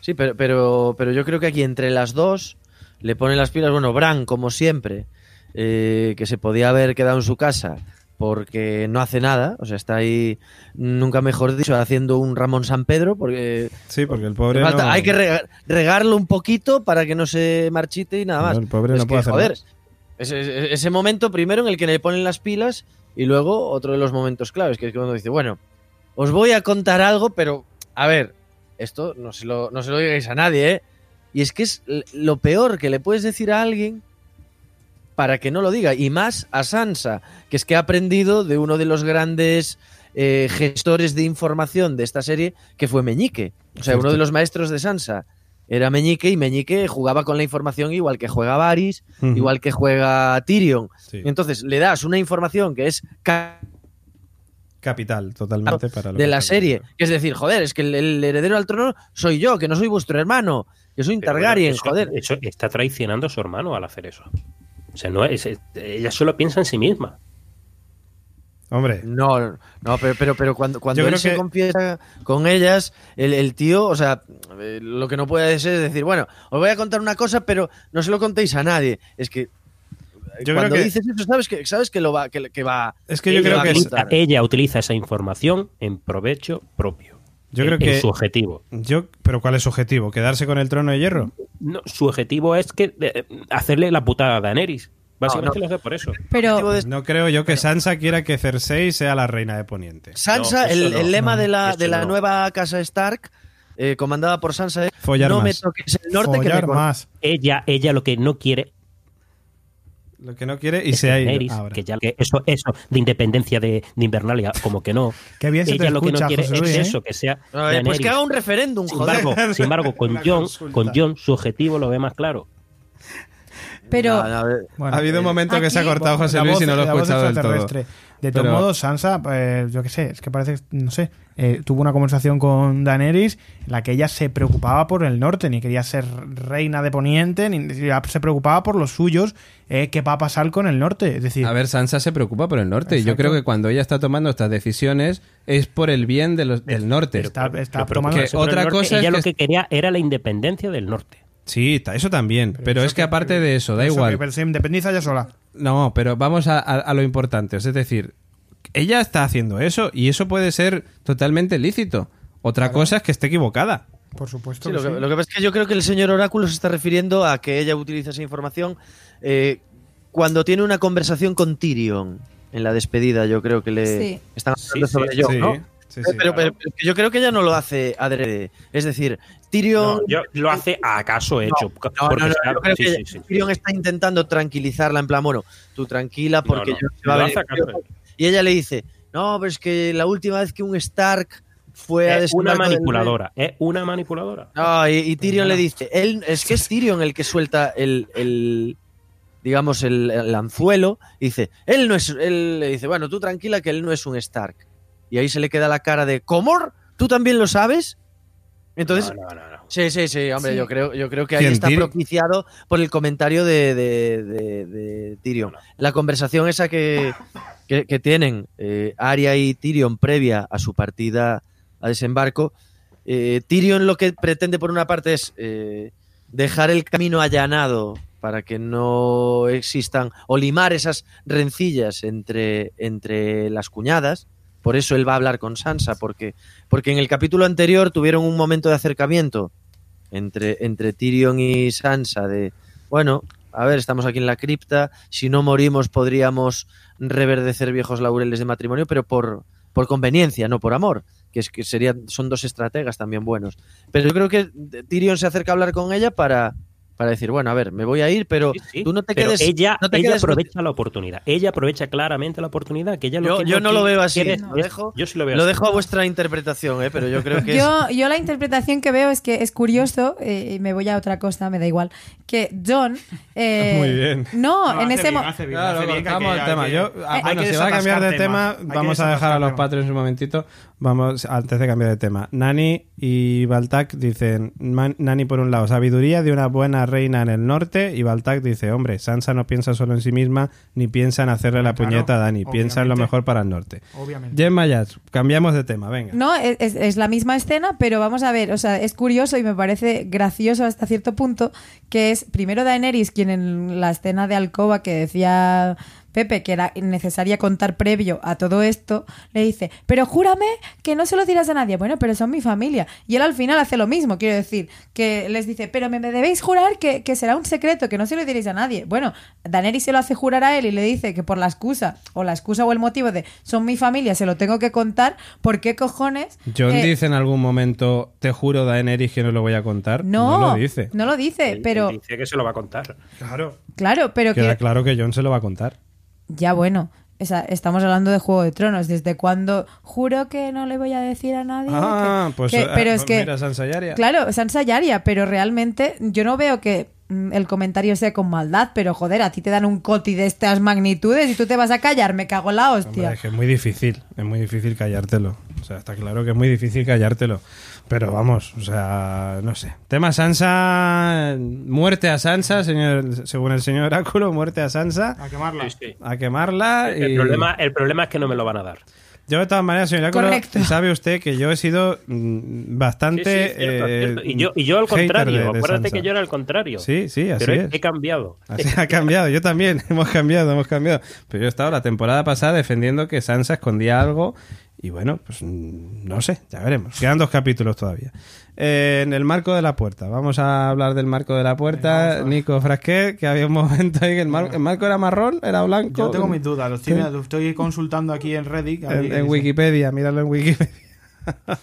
Sí, pero, pero, pero yo creo que aquí entre las dos le ponen las pilas, bueno, Bran, como siempre, eh, que se podía haber quedado en su casa porque no hace nada, o sea, está ahí, nunca mejor dicho, haciendo un Ramón San Pedro, porque Sí, porque el pobre falta- no- hay que rega- regarlo un poquito para que no se marchite y nada más. No, el pobre Es no que, puede hacer joder, más. ese, ese- momento primero en el que le ponen las pilas y luego otro de los momentos claves, que es cuando dice, bueno, os voy a contar algo, pero a ver, esto no se lo, no se lo digáis a nadie, ¿eh? Y es que es lo peor que le puedes decir a alguien para que no lo diga, y más a Sansa, que es que ha aprendido de uno de los grandes eh, gestores de información de esta serie, que fue Meñique. O sea, uno de los maestros de Sansa era Meñique, y Meñique jugaba con la información igual que juega Varys, igual que juega Tyrion. Sí. Entonces le das una información que es ca- Capital, totalmente para lo de que la serie, que es decir, joder, es que el, el heredero al trono soy yo, que no soy vuestro hermano, que soy un Targaryen, bueno, eso- joder. Eso está traicionando a su hermano al hacer eso. O sea, no es, es- ella solo piensa en sí misma. Hombre, No, no, pero, pero, pero cuando, cuando él se que- confiesa con ellas, el, el tío, o sea, eh, lo que no puede ser es decir, bueno, os voy a contar una cosa, pero no se lo contéis a nadie. Es que Yo cuando creo que- dices eso, sabes que, sabes que lo va, que, que va. es que yo creo que. Ella utiliza esa información en provecho propio. Yo en- creo que- en su objetivo. yo, pero ¿cuál es su objetivo? ¿Quedarse con el trono de hierro? No, su objetivo es que eh, hacerle la putada a Daenerys. Básicamente No, no. lo hace por eso. Pero No creo yo que Sansa quiera que Cersei sea la reina de Poniente. Sansa, No, el, no. el lema No, de la, de la no. nueva casa Stark, eh, comandada por Sansa, es Follar no me más. toques el norte que me Follar con- más. Ella, ella lo que no quiere Lo que no quiere y es se ha ido Daenerys, ahora. que ya que eso, eso de independencia de, de Invernalia, como que no. Qué bien se te ella lo que no quiere José es Luis, ¿eh? eso, que sea. Pues que haga un referéndum, Sin joder. embargo, sin embargo, con *laughs* Una John, consulta. con John, su objetivo lo ve más claro. pero No, no, a ver. Bueno, ha habido un eh, momento que se ha cortado José Luis voz- y no lo he escuchado del todo. De todos Pero- modos, Sansa, eh, yo qué sé, es que parece, no sé, eh, tuvo una conversación con Daenerys en la que ella se preocupaba por el norte, ni quería ser reina de Poniente, ni se preocupaba por los suyos, eh, qué va a pasar con el norte. Es decir, A ver, Sansa se preocupa por el norte. Y yo creo que cuando ella está tomando estas decisiones es por el bien de los- del norte. está, está Pero tomando- que otra norte, cosa es ella que lo que quería era la independencia del norte. Sí, eso también. Pero, eso es que aparte de eso, da eso igual. que- pero se independiza ella sola. No, pero vamos a, a- a lo importante. Es decir, ella está haciendo eso y eso puede ser totalmente lícito. Otra cosa es que esté equivocada. Por supuesto. Sí, que lo, que, sí. lo que pasa es que yo creo que el señor Oráculo se está refiriendo a que ella utiliza esa información eh, cuando tiene una conversación con Tyrion en la despedida. Yo creo que le Sí. están hablando sí, sobre sí, ¿no? Sí, Eh, sí. pero, yo creo que ella no lo hace adrede. Es decir, Tyrion. No, yo- lo hace a acaso hecho. Tyrion está intentando tranquilizarla en plan, bueno, tú tranquila porque No, no, yo se va a lo venir. Y ella le dice, no, pero es que la última vez que un Stark fue a Es una desembarco del manipuladora. Es una manipuladora. No, y, y Tyrion le dice, él, es que es Tyrion el que suelta el, el- digamos, el, el anzuelo, y dice, él no es, él le dice, bueno, tú tranquila que él no es un Stark. Y ahí se le queda la cara de, ¿cómo? ¿Tú también lo sabes? Entonces, No, no, no, no. sí, sí, sí, hombre, Sí. yo creo, yo creo que ahí ¿Quién, está propiciado por el comentario de, de, de- de Tyrion. La conversación esa que, que, que tienen eh, Arya y Tyrion previa a su partida a desembarco, eh, Tyrion lo que pretende por una parte es eh, dejar el camino allanado para que no existan o limar esas rencillas entre, entre las cuñadas. Por eso él va a hablar con Sansa, porque, porque en el capítulo anterior tuvieron un momento de acercamiento entre, entre Tyrion y Sansa de, bueno, a ver, estamos aquí en la cripta, si no morimos podríamos reverdecer viejos laureles de matrimonio, pero por, por conveniencia, no por amor, que es que serían, son dos estrategas también buenos. Pero yo creo que Tyrion se acerca a hablar con ella para, para decir, bueno, a ver, me voy a ir, pero Sí, sí. tú no te Pero quedes... ella, no te ella quedes- aprovecha la oportunidad. Ella aprovecha claramente la oportunidad. Que ella lo Yo- que yo no lo veo así, quiere- lo dejo- yo sí lo veo Lo así. dejo a vuestra interpretación, ¿eh? pero yo creo que es... Yo, yo la interpretación que veo es que es curioso, eh, y me voy a otra cosa, me da igual, que John... eh, *laughs* Muy bien. No, No, en ese momento... Claro, vamos al tema. Yo, bueno, si va a cambiar de tema, vamos a dejar a los patrons un momentito. Vamos, antes de cambiar de tema. Nani y Baltac dicen, Nani por un lado, sabiduría de una buena reina en el norte, y Baltac dice, hombre, Sansa no piensa solo en sí misma, ni piensa en hacerle la Claro, puñeta a Dani, piensa en lo mejor para el norte. Obviamente. Gemma Yats, cambiamos de tema, venga. No, es, es- es la misma escena, pero vamos a ver, o sea, es curioso y me parece gracioso hasta cierto punto que es primero Daenerys quien en la escena de Alcoba que decía Pepe que era necesaria contar previo a todo esto, le dice, pero júrame que no se lo dirás a nadie. Bueno, pero son mi familia. Y él al final hace lo mismo, quiero decir, que les dice, pero me, me debéis jurar que, que será un secreto, que no se lo diréis a nadie. Bueno, Daenerys se lo hace jurar a él y le dice que por la excusa, o la excusa o el motivo de son mi familia, se lo tengo que contar, ¿por qué cojones? John eh, dice en algún momento, te juro, Daenerys, que no lo voy a contar. no, lo dice. No lo dice, Él- pero él dice que se lo va a contar. Claro. claro, pero Queda que claro que John se lo va a contar. Ya bueno, esa- estamos hablando de Juego de Tronos, desde cuando juro que no le voy a decir a nadie. Ah, que- pues que- eh, pero es pues que mira, Sansa claro, Sansa y Arya, pero realmente yo no veo que el comentario sea con maldad, pero joder, a ti te dan un coti de estas magnitudes y tú te vas a callar, me cago en la Hombre, hostia. es que es muy difícil, es muy difícil callártelo. O sea, está claro que es muy difícil callártelo. Pero vamos, o sea, no sé. Tema Sansa, muerte a Sansa, señor, según el señor Oráculo, muerte a Sansa, A quemarla. Sí, sí. a quemarla. Y... El, problema, el problema es que no me lo van a dar. Yo de todas maneras, señor Oráculo, Correcto. sabe usted que yo he sido mm, bastante... Sí, sí, cierto, eh, cierto. Y, yo, y yo al hater contrario, de- de acuérdate Sansa. que yo era al contrario. Sí, sí, así pero he, es. he cambiado. Así *laughs* ha cambiado, yo también, *laughs* hemos cambiado, hemos cambiado. Pero yo he estado la temporada pasada defendiendo que Sansa escondía algo Y bueno, pues mm, no sé, ya veremos. Quedan dos capítulos todavía. Eh, en el marco de la puerta, vamos a hablar del marco de la puerta. Nico Frasquet, que había un momento ahí que el, mar- el marco era marrón, era blanco. Yo tengo mis dudas, lo estoy, lo estoy consultando aquí en Reddit. En. Wikipedia, míralo en Wikipedia. *laughs*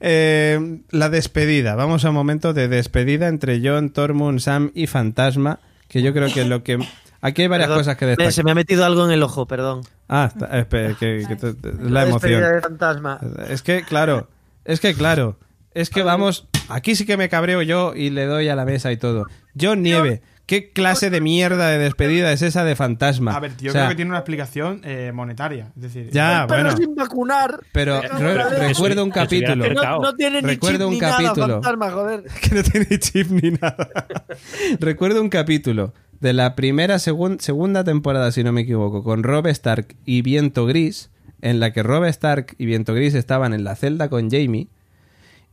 Eh, la despedida. Vamos a un momento de despedida entre John, Tormund, Sam y Fantasma. Que yo creo que lo que. Aquí hay varias Perdón, cosas que destacar. se me ha metido algo en el ojo, perdón. Ah, está- espera, que, que es la despedida emoción. de fantasma. Es que, claro, es que, claro, es que vamos. Aquí sí que me cabreo yo y le doy a la mesa y todo. John Nieve, ¿qué clase de mierda de despedida es esa de fantasma? A ver, yo O sea, creo que tiene una explicación eh, monetaria. Es decir, Ya, Pero bueno, sin vacunar. pero Eh, re- que recuerdo un que capítulo. Que no, tiene ni Recuerdo chip un ni nada, fantasma, joder. *laughs* que no tiene chip ni nada. *laughs* Recuerdo un capítulo de la primera segun- segunda temporada, si no me equivoco, con Rob Stark y Viento Gris, en la que Rob Stark y Viento Gris estaban en la celda con Jamie,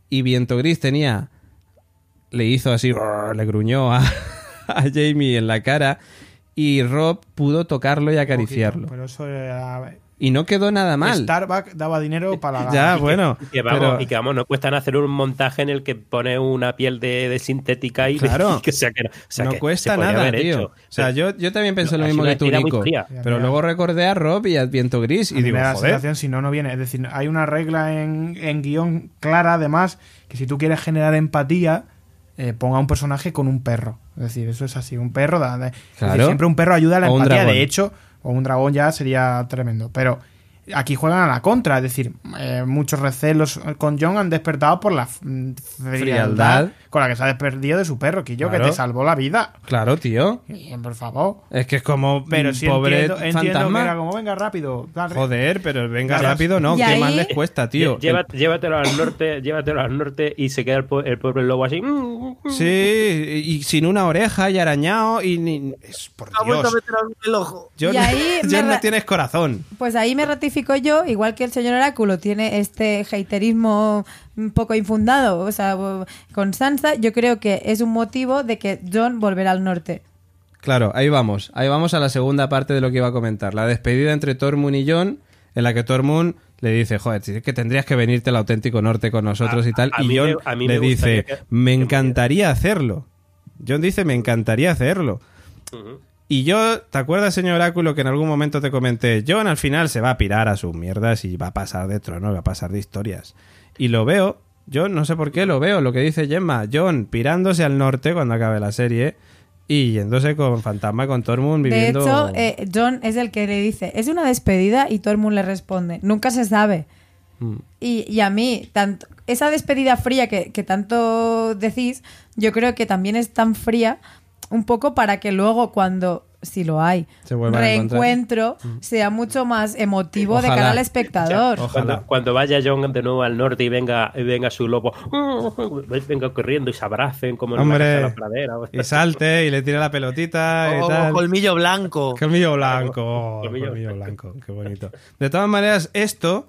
y Viento Gris tenía... Le hizo así, le gruñó a, *laughs* a Jamie en la cara, y Rob pudo tocarlo y acariciarlo. Pero eso. Y no quedó nada mal. Starbucks daba dinero para la... Ya, bueno. Y que, vamos, pero- y que vamos, no cuestan hacer un montaje en el que pone una piel de, de sintética y, Claro. y *laughs* que sea que no, o sea, no que cuesta nada, tío. hecho. O sea, yo, yo también pensé No, lo mismo que tú, Nico. fría. Pero luego recordé a Rob y a Viento Gris y digo, me da la joder. sensación si no, no viene. Es decir, hay una regla en, en guion clara, además, que si tú quieres generar empatía, eh, ponga un personaje con un perro. Es decir, eso es así. Un perro, da- da- es decir, Claro. siempre un perro ayuda a la O empatía. De hecho, o un dragón ya sería tremendo. Pero aquí juegan a la contra. Es decir, eh, muchos recelos con John han despertado por la mm, frialdad, Frialdad. con la que se ha desperdido de su perro. Que yo, Claro. que te salvó la vida. Claro, tío. Y, por favor. Es que es como Pero si pobre entiendo, entiendo que era como, venga, rápido. dale". Joder, pero venga Claro. rápido, no. ¿Qué más les cuesta, tío? Lleva- llévatelo al norte, llévatelo al norte y se queda el, po- el pobre lobo así. Sí, y sin una oreja y arañado y ni... es- por Ha vuelto a Dios. meter el ojo. John, Y ahí *laughs* John no tienes corazón. Pues ahí me ratifico yo, igual que el señor Oráculo tiene este haterismo un poco infundado, o sea, con Sansa, yo creo que es un motivo de que John volverá al norte. Claro, ahí vamos. Ahí vamos a la segunda parte de lo que iba a comentar. La despedida entre Tormund y John, en la que Tormund le dice, joder, si es que tendrías que venirte al auténtico norte con nosotros A- y tal. a y John me- a mí le dice, que- me que encantaría hacerlo. John dice, me encantaría hacerlo. Y yo, ¿te acuerdas, señor Oráculo, que en algún momento te comenté, John al final se va a pirar a sus mierdas y va a pasar de trono, va a pasar de historias? Y lo veo, yo no sé por qué lo veo, lo que dice Gemma, John pirándose al norte cuando acabe la serie y yéndose con Fantasma, con Tormund viviendo... De hecho, eh, John es el que le dice, es una despedida y Tormund le responde, nunca se sabe. Mm. Y, y a mí, tanto, esa despedida fría que, que tanto decís, yo creo que también es tan fría un poco para que luego cuando, si lo hay, Se reencuentro sea mucho más emotivo de cara al espectador. Ojalá. Cuando, cuando vaya John de nuevo al norte y venga, y venga su lobo, *laughs* venga corriendo y se abracen como en Hombre, la pradera. Y salte y le tira la pelotita y O, tal. o colmillo blanco. Colmillo blanco, oh, Colmillo colmillo blanco, qué bonito. De todas maneras, esto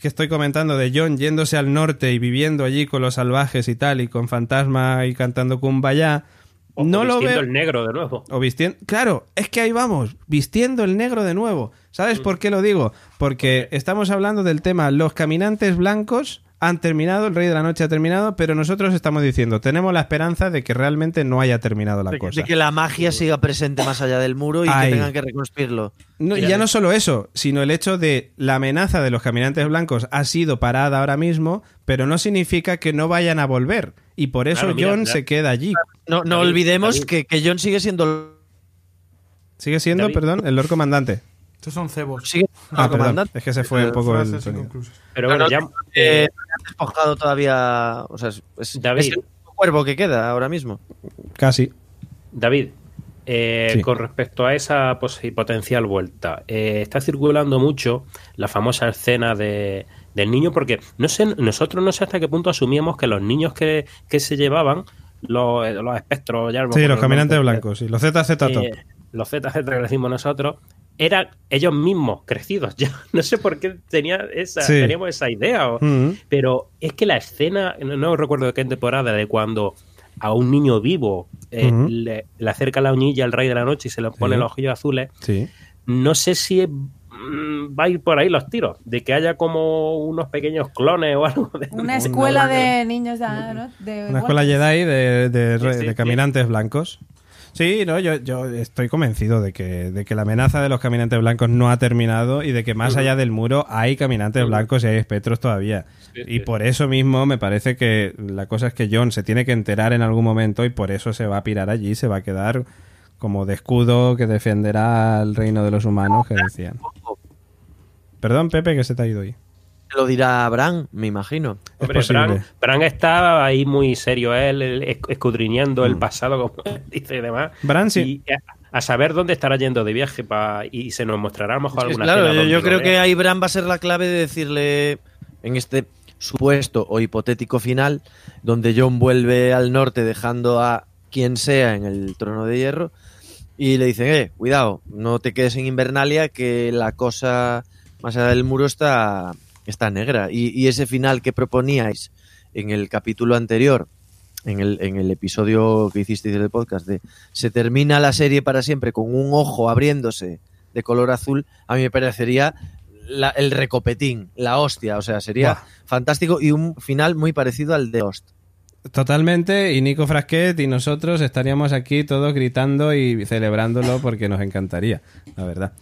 que estoy comentando de John yéndose al norte y viviendo allí con los salvajes y tal, y con fantasma y cantando Kumbaya, O- no o lo vistiendo veo. el negro de nuevo. O vistiendo. Claro, es que ahí vamos, vistiendo el negro de nuevo. ¿Sabes por qué lo digo? Porque estamos hablando del tema, los caminantes blancos han terminado, el Rey de la Noche ha terminado, pero nosotros estamos diciendo, tenemos la esperanza de que realmente no haya terminado la De, cosa. de que la magia siga presente más allá del muro y Ay. que tengan que reconstruirlo. No, ya no solo eso, sino el hecho de la amenaza de los caminantes blancos ha sido parada ahora mismo, pero no significa que no vayan a volver. Y por eso Claro, mira, John se queda allí. No, no David, olvidemos David. que, que John sigue siendo Sigue siendo, David. perdón, el Lord Comandante. Estos son cebos. sigue Ah, perdón, es que se fue un poco el sonido. Pero No, bueno, no, ya. Eh, eh, despojado todavía. O sea, es, David. es el único cuervo que queda ahora mismo. Casi. David, eh, Sí. con respecto a esa potencial vuelta, eh, está circulando mucho la famosa escena de, del niño, porque no sé, nosotros no sé hasta qué punto asumíamos que los niños que, que se llevaban, los, los espectros, ya Sí, los caminantes blancos, sí, los ZZ top. eh, los ZZ que decimos nosotros, eran ellos mismos crecidos ya. *laughs* No sé por qué tenía esa, Sí. teníamos esa idea. o- Mm. pero es que la escena, no, no recuerdo de qué temporada, de cuando a un niño vivo eh, le, le acerca la uñilla al rey de la noche y se le pone Sí. los ojillos azules, Sí. no sé si es, mm, va a ir por ahí los tiros, de que haya como unos pequeños clones o *laughs* algo de Una escuela de niños de, ¿no? de Una escuela. Jedi de, de- Sí, sí, de sí. caminantes blancos. Sí, no, yo, yo estoy convencido de que, de que la amenaza de los caminantes blancos no ha terminado y de que más allá del muro hay caminantes blancos y hay espectros todavía. Y por eso mismo me parece que la cosa es que John se tiene que enterar en algún momento y por eso se va a pirar allí, se va a quedar como de escudo que defenderá al reino de los humanos que decían. Perdón, Pepe, que se te ha ido ahí. Lo dirá Bran, me imagino. Hombre. Bran, Bran está ahí muy serio, él, él, esc- escudriñando Mm. el pasado, como *laughs* dice y demás. Bran sí. Y a, a saber dónde estará yendo de viaje pa- y se nos mostrará a lo mejor alguna claro, yo, yo creo que ahí Bran va a ser la clave de decirle en este supuesto o hipotético final, donde John vuelve al norte dejando a quien sea en el trono de hierro y le dicen, eh, cuidado, no te quedes en Invernalia que la cosa más allá del muro está, está negra. Y, y ese final que proponíais en el capítulo anterior, en el, en el episodio que hicisteis del podcast, de se termina la serie para siempre con un ojo abriéndose de color azul, a mí me parecería la- el recopetín, la hostia, o sea, sería fantástico y un final muy parecido al de Lost. Totalmente, y Nico Frasquet y nosotros estaríamos aquí todos gritando y celebrándolo porque nos encantaría, la verdad.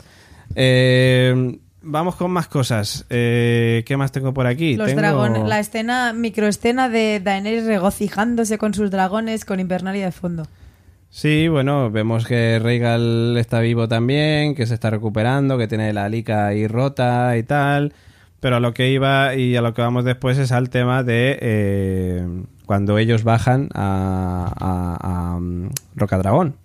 Eh, vamos con más cosas. Eh, ¿Qué más tengo por aquí? Los Tengo- dragones, la escena, microescena de Daenerys regocijándose con sus dragones con Invernalia de fondo. Sí, bueno, vemos que Rhaegal está vivo también, que se está recuperando, que tiene la alica ahí rota y tal. Pero a lo que iba y a lo que vamos después es al tema de eh, cuando ellos bajan a, a, a, mm, Rocadragón.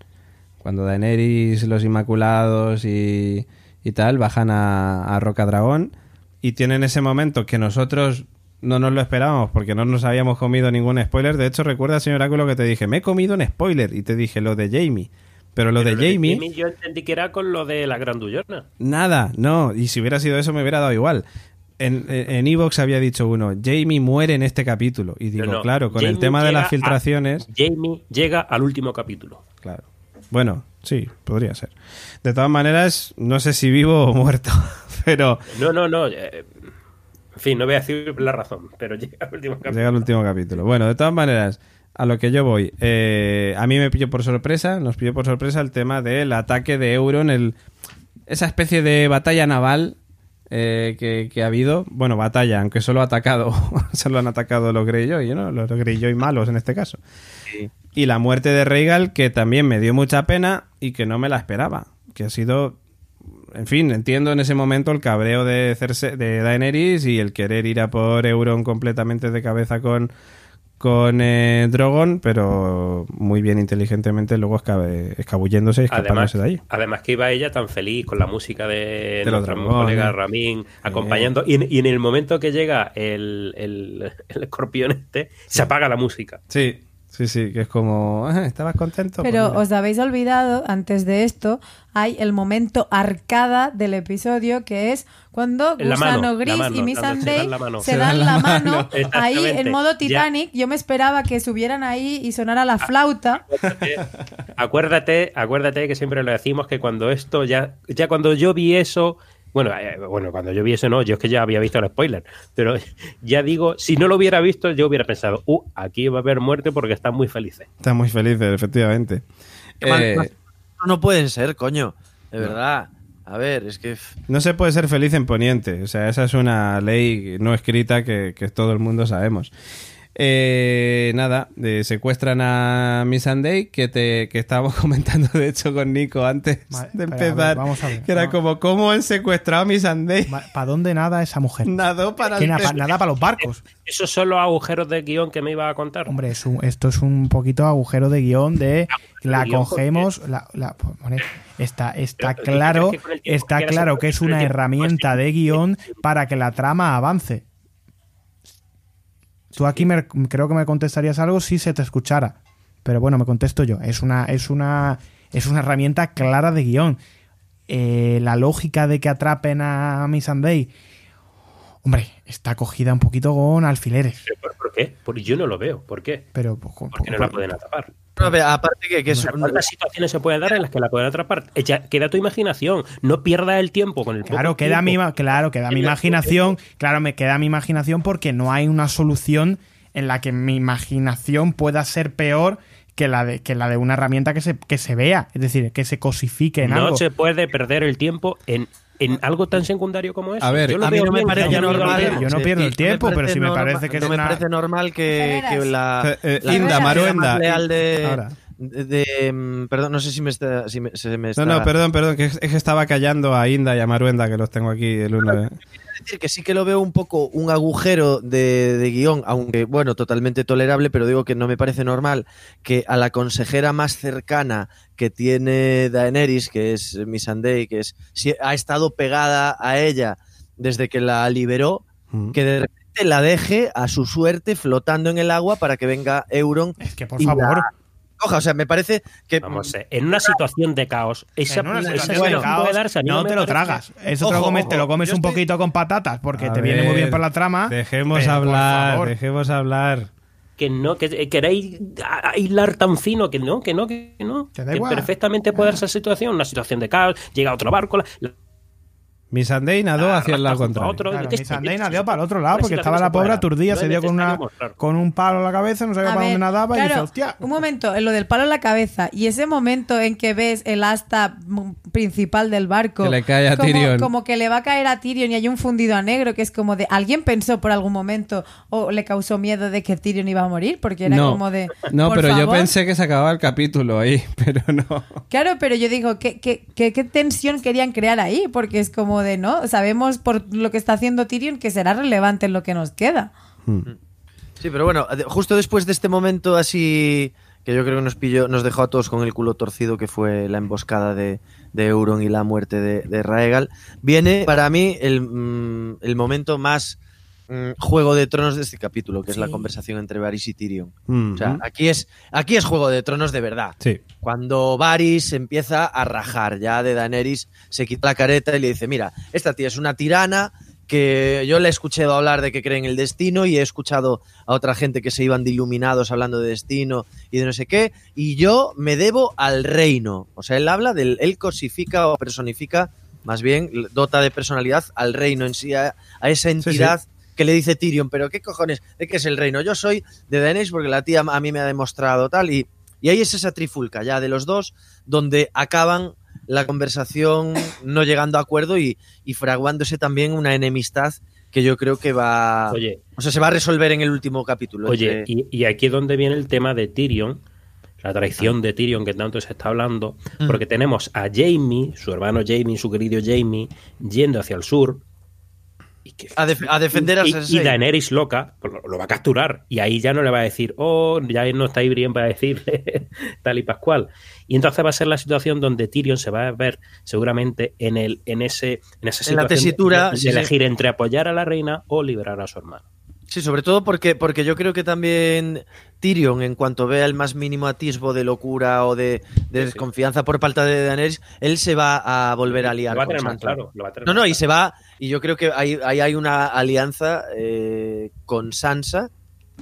Cuando Daenerys, los Inmaculados y, y tal bajan a, a Rocadragón y tienen ese momento que nosotros no nos lo esperábamos porque no nos habíamos comido ningún spoiler. De hecho, recuerda, señor Áculo, que te dije, me he comido un spoiler y te dije lo de Jamie. Pero lo Pero de Jamie, yo entendí que era con lo de la grandullona. nada, no. Y si hubiera sido eso, me hubiera dado igual. En en Evox había dicho uno, Jamie muere en este capítulo. Y digo, No, claro, con el Jamie tema de las a- filtraciones. Jamie llega al último capítulo. Claro. Bueno, sí, podría ser. De todas maneras, no sé si vivo o muerto. *laughs* Pero No, no, no. eh, en fin, no voy a decir la razón, pero *laughs* llega al último capítulo. llega el último capítulo. Bueno, de todas maneras, a lo que yo voy. eh, a mí me pilló por sorpresa, nos pilló por sorpresa el tema del ataque de Euron, el, esa especie de batalla naval eh, que, que ha habido. Bueno, batalla, aunque solo ha atacado, *laughs* solo han atacado los Greyjoy, ¿no? Los Greyjoy malos en este caso. Y la muerte de Rhaegal, que también me dio mucha pena y que no me la esperaba. Que ha sido. En fin, entiendo en ese momento el cabreo de, Cerse- de Daenerys y el querer ir a por Euron completamente de cabeza con, con eh, Drogon, pero muy bien inteligentemente luego escabe- escabulléndose y Además, escapándose de ahí. además que iba ella tan feliz con la música de, De los nuestro colega Ramín acompañando. Y, en- y en el momento que llega el, el, el escorpión este, se apaga la música. Sí, sí, sí, que es como. "Ah, ¿Estabas contento? Pues Pero mira". os habéis olvidado, antes de esto, hay el momento arcada del episodio que es cuando La Gusano mano, la Gris mano, y la mano. se dan la mano ahí en modo Ya. Titanic. Yo me esperaba que subieran ahí y sonara la flauta. Acuérdate, acuérdate que siempre lo decimos que cuando esto ya, ya cuando yo vi eso, bueno, eh, bueno, cuando yo vi eso no, yo es que ya había visto el spoiler, pero *laughs* ya digo, si no lo hubiera visto, yo hubiera pensado, uh, aquí va a haber muerte porque están muy felices. Están muy felices, efectivamente. Eh, no pueden ser, coño. De verdad. A ver, es que. No se puede ser feliz en Poniente. O sea, esa es una ley no escrita que, que todo el mundo sabemos. Eh, nada, eh, secuestran a Miss Sunday, que, te, que estábamos *laughs* comentando de hecho con Nico antes Vale, de espera, a ver, empezar. vamos a ver, que era como, ¿cómo han secuestrado a Miss Sunday? ¿Para dónde nada esa mujer? Nadó para nada, nada para los barcos. Esos son los agujeros de guion que me iba a contar. Hombre, es un- esto es un poquito agujero de guion de la cogemos, la, la- pues, está, está Pero, ¿tú claro, está claro que es una herramienta de guion para que la trama avance. Tú aquí me- creo que me contestarías algo si se te escuchara, pero bueno, me contesto yo. Es una, es una, es una herramienta clara de guion. Eh, la lógica de que atrapen a Miss Sunday, hombre, está cogida un poquito con alfileres. ¿Pero ¿Por, por qué? Porque yo no lo veo. ¿Por qué? Pero, pues, Porque no la pueden atrapar. No, a ver, aparte que, que es un- ¿Cuántas situaciones se pueden dar en las que la pueden atrapar? Echa- queda tu imaginación. No pierdas el tiempo con el Claro, queda mi, tiempo. claro, queda mi imaginación. Claro, me queda mi imaginación porque no hay una solución en la que mi imaginación pueda ser peor que la de, que la de una herramienta que se, que se vea. Es decir, que se cosifique en No algo. se puede perder el tiempo en, en algo tan secundario como eso. A ver, Yo lo a mí no me parece normal. demo. Yo no sí, pierdo el tiempo, pero sí me parece que no es me una- parece normal que, la, Eh, eh, la Inda, Maruenda. más leal de, Ahora. de- de, mm, perdón, no sé si me está, si me- se me está No, no, perdón, perdón, que es, es que estaba callando a Inda y a Maruenda, que los tengo aquí el uno. Decir que sí que lo veo un poco un agujero de, de guion, aunque bueno, totalmente tolerable, pero digo que no me parece normal que a la consejera más cercana que tiene Daenerys, que es Missandei, que es si ha estado pegada a ella desde que la liberó, Mm. que de repente la deje a su suerte flotando en el agua para que venga Euron Es que, por la favor. Coja. O sea, me parece que Vamos, eh, en una situación de caos, esa, una esa situación de caos, puede darse. A mí no, te lo tragas. Eso te, lo Ojo, comes, ojo, te lo comes un estoy- poquito con patatas porque A te viene muy ver, bien para la trama. Dejemos pero, hablar, dejemos hablar. que no, que eh, queréis aislar tan fino, que no, que no, que no. Que Que perfectamente puede darse esa situación, una situación de caos, llega otro barco, la- la- Missandei nadó hacia el lado contrario. otro, Claro, ¿qué- mi Sandei qué- nació para el otro lado porque estaba la pobre aturdida, se dio con, una, con un palo en la cabeza, no sabía A para ver, dónde nadaba y dice, hostia. Un momento, en lo del palo en la cabeza y ese momento en que ves el asta mm, principal del barco. Que le cae a como, Tyrion. Como que le va a caer a Tyrion y hay un fundido a negro que es como de. ¿Alguien pensó por algún momento o le causó miedo de que Tyrion iba a morir? Porque era no, como de. no por pero yo pensé que se acababa el capítulo ahí, *laughs* pero no. Claro, pero yo digo, ¿qué, qué, qué, qué tensión querían crear ahí? Porque es como de, ¿no? Sabemos por lo que está haciendo Tyrion que será relevante en lo que nos queda. Sí, pero bueno, justo después de este momento así que yo creo que nos pilló, nos dejó a todos con el culo torcido, que fue la emboscada de, de Euron y la muerte de, de Raegal, viene para mí el, mm, el momento más mm, juego de tronos de este capítulo, que es la Sí. conversación entre Varys y Tyrion. Mm, O sea, aquí es, aquí es juego de tronos de verdad. sí. Cuando Varys empieza a rajar ya de Daenerys, se quita la careta y le dice, mira, esta tía es una tirana que yo le he escuchado hablar de que cree en el destino y he escuchado a otra gente que se iban de iluminados hablando de destino y de no sé qué, y yo me debo al reino. O sea, él habla del, él cosifica o personifica, más bien dota de personalidad al reino en sí, a, a esa entidad que le dice Tyrion, pero qué cojones, ¿de qué es el reino? Yo soy de Daenerys porque la tía a mí me ha demostrado tal y, y ahí es esa trifulca ya de los dos donde acaban la conversación *coughs* no llegando a acuerdo y, y fraguándose también una enemistad que yo creo que va... Oye, o sea, se va a resolver en el último capítulo. Oye, y, y aquí es donde viene el tema de Tyrion, la traición de Tyrion que tanto se está hablando, Mm. porque tenemos a Jamie, su hermano Jamie, su querido Jamie, yendo hacia el sur. A, def- a defender a y, Cersei. y Daenerys loca pues lo, lo va a capturar y ahí ya no le va a decir oh ya no está ahí bien para decirle *laughs* tal y pascual y entonces va a ser la situación donde Tyrion se va a ver seguramente en el en ese en esa En la situación de- tesitura, de, sí, sí. elegir entre apoyar a la reina o liberar a su hermano Sí, sobre todo porque, porque yo creo que también Tyrion, en cuanto vea el más mínimo atisbo de locura o de, de Sí, sí. desconfianza por falta de Daenerys, él se va a volver a liar lo va a tener más Sansa. claro lo va a tener No, no, y se va, y yo creo que ahí, ahí hay una alianza eh, con Sansa,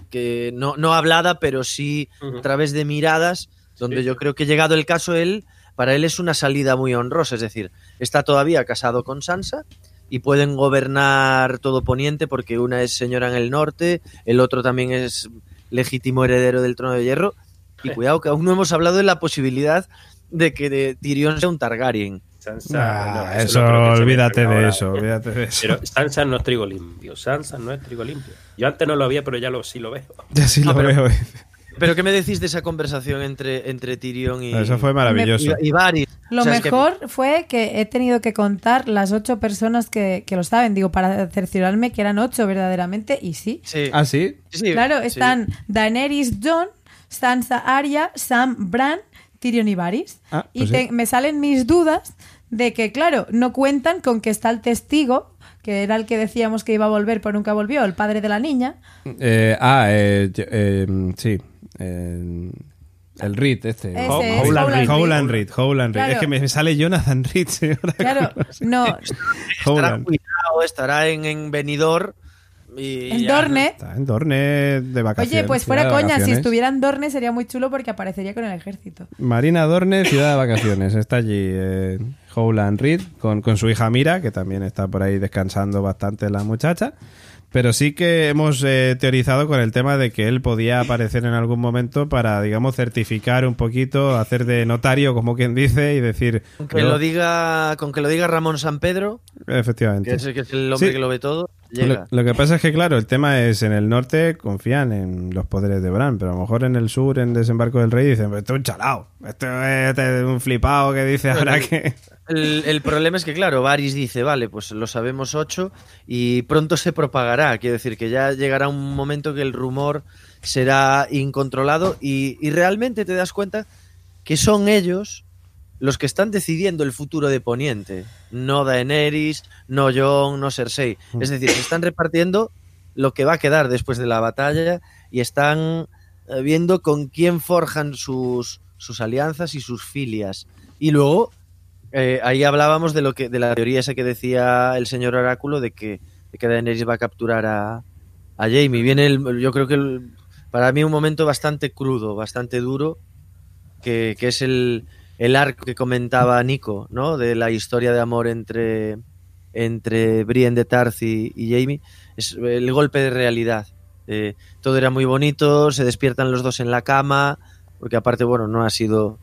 que no, no hablada, pero sí a través de miradas, donde Sí. yo creo que llegado el caso él, para él es una salida muy honrosa, es decir, está todavía casado con Sansa y pueden gobernar todo Poniente porque una es señora en el norte, el otro también es legítimo heredero del trono de hierro, y cuidado que aún no hemos hablado de la posibilidad de que de Tyrion sea un Targaryen. Sansa, Ah, no, eso, no olvídate de ahora. eso, olvídate de eso. Pero Sansa no es trigo limpio. Sansa no es trigo limpio. Yo antes no lo había, pero ya lo, sí lo veo. Ya sí No, lo pero- veo. Pero ¿qué me decís de esa conversación entre, entre Tyrion y, Eso fue maravilloso. y, y Varys? Lo O sea, es que- mejor fue que he tenido que contar las ocho personas que, que lo saben. Digo, para cerciorarme que eran ocho verdaderamente, y sí. sí, ¿Ah, sí? Claro, sí. están Daenerys Jon, Sansa Arya, Sam Bran, Tyrion y Varys. Ah, y pues te- sí. me salen mis dudas de que, claro, no cuentan con que está el testigo, que era el que decíamos que iba a volver pero nunca volvió, el padre de la niña. Eh, ah, eh, yo- eh, sí. eh, el Reed, este. Ese Ho- es, Howland Howland Reed. Howland Reed. Howland Reed. Claro. Es que me sale Jonathan Reed, señora. Claro, no, *laughs* Estará cuidado, estará en, en Benidorm Y En ya, Dorne. Está en Dorne de vacaciones. Oye, pues fuera coña, si estuviera en Dorne sería muy chulo porque aparecería con el ejército. Marina Dorne, ciudad de vacaciones. Está allí eh, Howland Reed con, con su hija Mira, que también está por ahí descansando bastante la muchacha. Pero sí que hemos eh, teorizado con el tema de que él podía aparecer en algún momento para, digamos, certificar un poquito, hacer de notario, como quien dice, y decir... Con que, lo diga, con que lo diga Ramón San Pedro, Efectivamente. que es, que es el hombre Sí. que lo ve todo, Lo, llega. lo que pasa es que, claro, el tema es en el norte confían en los poderes de Bran, pero a lo mejor en el sur, en Desembarco del Rey, dicen: Esto es un chalao, esto es este- un flipado que dice ahora que. El, el problema es que, claro, Varys dice, vale, pues lo sabemos ocho y pronto se propagará. Quiero decir que ya llegará un momento que el rumor será incontrolado y, y realmente te das cuenta que son ellos los que están decidiendo el futuro de Poniente. No Daenerys, no Jon, no Cersei. Es decir, se están repartiendo lo que va a quedar después de la batalla y están eh, viendo con quién forjan sus, sus alianzas y sus filias. Y luego eh, ahí hablábamos de lo que de la teoría esa que decía el señor Oráculo de que, que Daenerys va a capturar a, a Jamie. Viene el, yo creo que el- para mí un momento bastante crudo, bastante duro, que, que es el, el arco que comentaba Nico, ¿no? De la historia de amor entre, entre Brienne de Tarth y, y Jamie. Es el golpe de realidad. Eh, todo era muy bonito, se despiertan los dos en la cama, porque aparte, bueno, no ha sido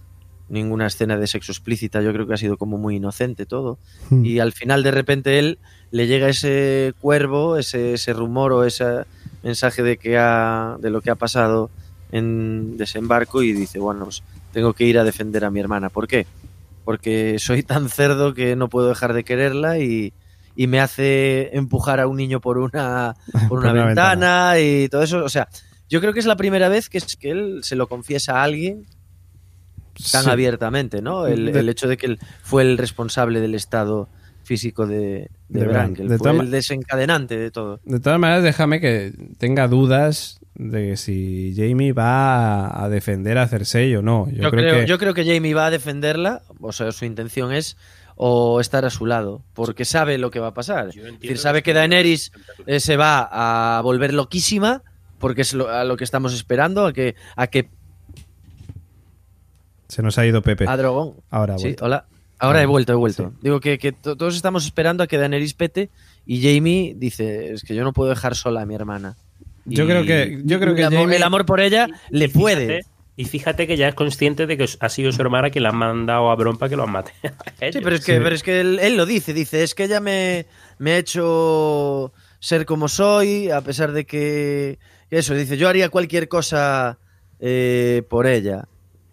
ninguna escena de sexo explícita, yo creo que ha sido como muy inocente todo. Y al final de repente él le llega ese cuervo, ese, ese rumor o ese mensaje de que ha, de lo que ha pasado en desembarco y dice, bueno, pues tengo que ir a defender a mi hermana. ¿Por qué? Porque soy tan cerdo que no puedo dejar de quererla y, y me hace empujar a un niño por una, *laughs* por una una ventana, y todo eso. O sea, yo creo que es la primera vez que, es- que él se lo confiesa a alguien tan Sí. abiertamente, ¿no? El, De- el hecho de que él fue el responsable del estado físico de, de, De Bran, Bran. que él De fue el desencadenante de todo. De todas maneras, déjame que tenga dudas de si Jamie va a, defender a Cersei o no. Yo, Yo, creo, creo, que. yo creo que Jamie va a defenderla, o sea, su intención es o estar a su lado, porque sabe lo que va a pasar. Es decir, sabe que Daenerys eh, se va a volver loquísima, porque es lo- a lo que estamos esperando, a que, a que Se nos ha ido Pepe. a Drogon. Ahora, Sí, hola. Ahora he vuelto, he vuelto. sí. Digo que, que to- todos estamos esperando a que Daenerys pete y Jamie dice, es que yo no puedo dejar sola a mi hermana. Yo creo que- yo creo y que el, amor, Jaime- el amor por ella le fíjate- puede. Y fíjate que ya es consciente de que ha sido su hermana quien la ha mandado a Bron para que lo mate. *laughs* Sí, pero es que, Sí. pero es que él, él lo dice, dice, es que ella me, me ha hecho ser como soy, a pesar de que eso, dice, yo haría cualquier cosa eh, por ella.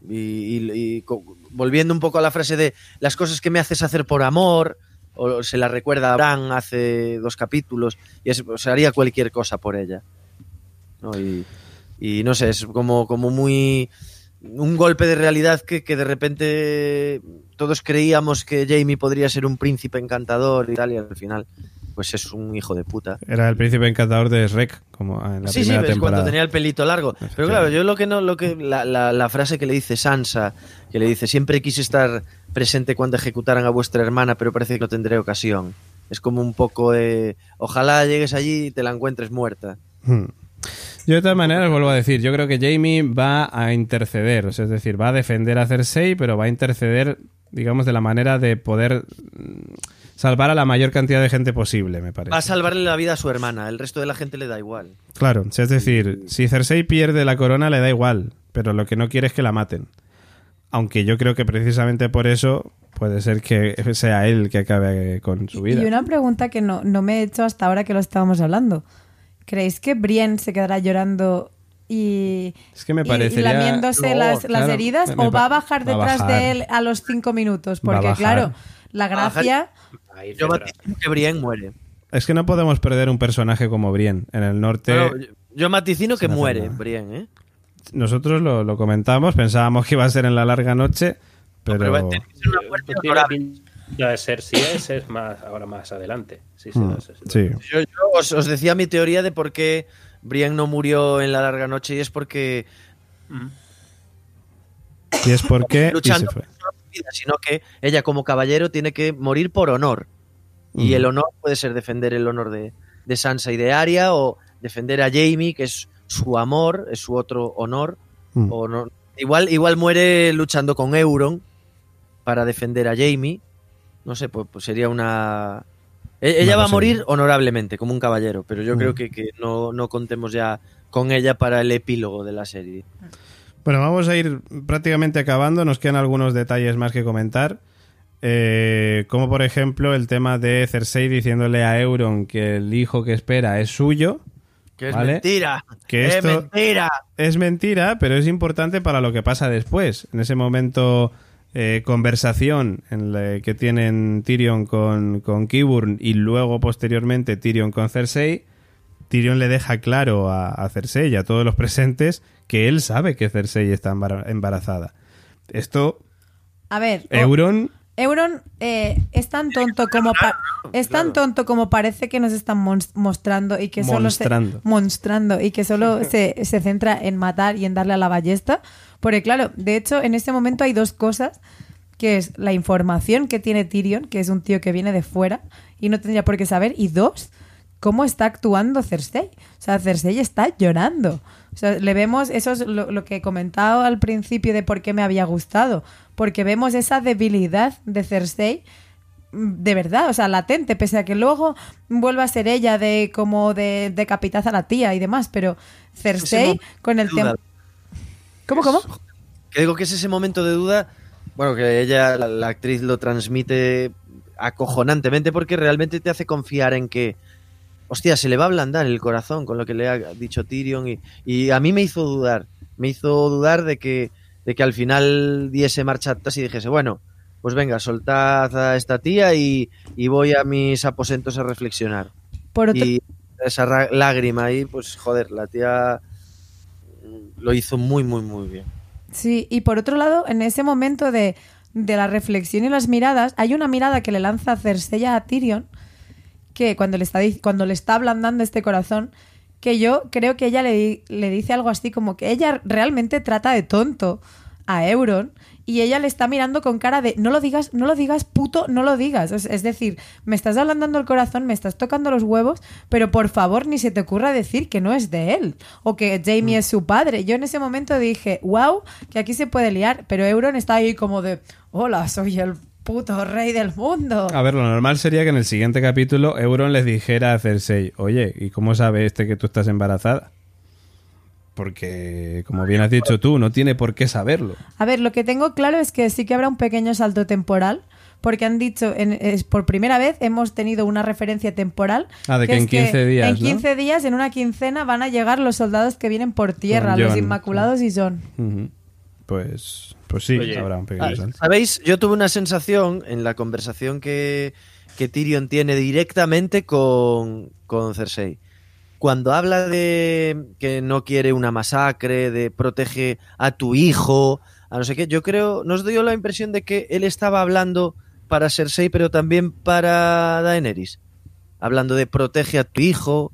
Y, volviendo un poco a la frase de las cosas que me haces hacer por amor, o se la recuerda a Bran hace dos capítulos, y es, o sea, haría cualquier cosa por ella. Y, y no sé, es como, como muy un golpe de realidad que, que de repente todos creíamos que Jamie podría ser un príncipe encantador y tal, y al final, pues es un hijo de puta. Era el príncipe encantador de Shrek, como en la sí, sí, primera es temporada. cuando tenía el pelito largo. Pero claro, yo lo que no, lo que la, la- la frase que le dice Sansa, que le dice siempre quise estar presente cuando ejecutaran a vuestra hermana, pero parece que no tendré ocasión. Es como un poco de ojalá llegues allí y te la encuentres muerta. Hmm. Yo de todas maneras vuelvo a decir, yo creo que Jamie va a interceder, o sea, es decir, va a defender a Cersei, pero va a interceder, digamos, de la manera de poder salvar a la mayor cantidad de gente posible, me parece. Va a salvarle la vida a su hermana, el resto de la gente le da igual. Claro, es decir, si Cersei pierde la corona le da igual, pero lo que no quiere es que la maten. Aunque yo creo que precisamente por eso puede ser que sea él que acabe con su vida. Y una pregunta que no, no me he hecho hasta ahora que lo estábamos hablando. ¿Creéis que Brienne se quedará llorando y, Es que me y- y parecería... lamiéndose No, las, las heridas me- me o va a bajar a detrás bajar. de él a los cinco minutos? Porque claro, la gracia... Ahí Yo vaticino que Brienne muere. Es que no podemos perder un personaje como Brienne. En el norte... Yo, yo maticino que muere nada. Brienne, ¿eh? Nosotros lo, lo comentamos, pensábamos que iba a ser en la larga noche, pero... Pero va a tener que ser una muerte pinta de ser si es, es más ahora más adelante. Sí, sí, Hmm, no sé sí. Yo, yo os, os decía mi teoría de por qué Brienne no murió en la larga noche y es porque Y es porque... y se luchando fue. Vida, sino que ella como caballero tiene que morir por honor. Y Mm. el honor puede ser defender el honor de, de Sansa y de Arya, o defender a Jamie, que es su amor, es su otro honor. Mm. O no, igual, igual muere luchando con Euron para defender a Jamie. No sé, pues, pues sería una. E- Ella No va a morir honorablemente, como un caballero, pero yo Mm. creo que, que no, no contemos ya con ella para el epílogo de la serie. Bueno, vamos a ir prácticamente acabando. Nos quedan algunos detalles más que comentar. Eh, como por ejemplo el tema de Cersei diciéndole a Euron que el hijo que espera es suyo. Que es Vale. mentira. Que es esto mentira. es mentira, pero es importante para lo que pasa después. En ese momento, eh, conversación en la que tienen Tyrion con, con Qyburn y luego posteriormente Tyrion con Cersei. Tyrion le deja claro a, a Cersei y a todos los presentes que él sabe que Cersei está embara- embarazada. Esto, A ver, Euron, Euron eh, es tan tonto como es tan tonto como parece que nos están mostrando y que solo Monstrando. se monstrando y que solo se, se centra en matar y en darle a la ballesta, porque claro, de hecho en este momento hay dos cosas que es la información que tiene Tyrion, que es un tío que viene de fuera y no tendría por qué saber, y dos, cómo está actuando Cersei. O sea, Cersei está llorando. O sea, le vemos, eso es lo, lo que he comentado al principio de por qué me había gustado, porque vemos esa debilidad de Cersei mm, de verdad, o sea, latente, pese a que luego vuelva a ser ella de como de decapitar a la tía y demás, pero Cersei con el de tema... ¿Cómo, cómo? Que digo que es ese momento de duda, bueno, que ella, la, la actriz, lo transmite acojonantemente porque realmente te hace confiar en que, hostia, se le va a ablandar el corazón con lo que le ha dicho Tyrion y, y a mí me hizo dudar, me hizo dudar de que, de que al final diese marcha atrás y dijese, bueno, pues venga, soltad a esta tía y, y voy a mis aposentos a reflexionar. Por otro, Y esa lágrima ahí, pues joder, la tía lo hizo muy, muy, muy bien. Sí, y por otro lado, en ese momento de, de la reflexión y las miradas, hay una mirada que le lanza Cersei a Tyrion, que cuando le está, cuando le está ablandando este corazón, que yo creo que ella le, le dice algo así como que ella realmente trata de tonto a Euron y ella le está mirando con cara de no lo digas, no lo digas, puto, no lo digas. Es, es decir, me estás ablandando el corazón, me estás tocando los huevos, pero por favor ni se te ocurra decir que no es de él o que Jamie es su padre. Yo en ese momento dije, wow, que aquí se puede liar, pero Euron está ahí como de, hola, soy el puto rey del mundo. a ver, lo normal sería que en el siguiente capítulo Euron les dijera a Cersei, oye, ¿y cómo sabe este que tú estás embarazada? Porque, como bien has dicho tú, no tiene por qué saberlo. A ver, lo que tengo claro es que sí que habrá un pequeño salto temporal, porque han dicho, en- es, por primera vez hemos tenido una referencia temporal. Ah, de que en es 15 días, En ¿no? 15 días, en una quincena, van a llegar los soldados que vienen por tierra, los Inmaculados y John. Pues, pues sí, Oye, habrá un pequeño Ah, salto. ¿Sabéis? Yo tuve una sensación en la conversación que, que Tyrion tiene directamente con, con Cersei. Cuando habla de que no quiere una masacre, de protege a tu hijo, a no sé qué, yo creo, nos dio la impresión de que él estaba hablando para Cersei, pero también para Daenerys. Hablando de protege a tu hijo,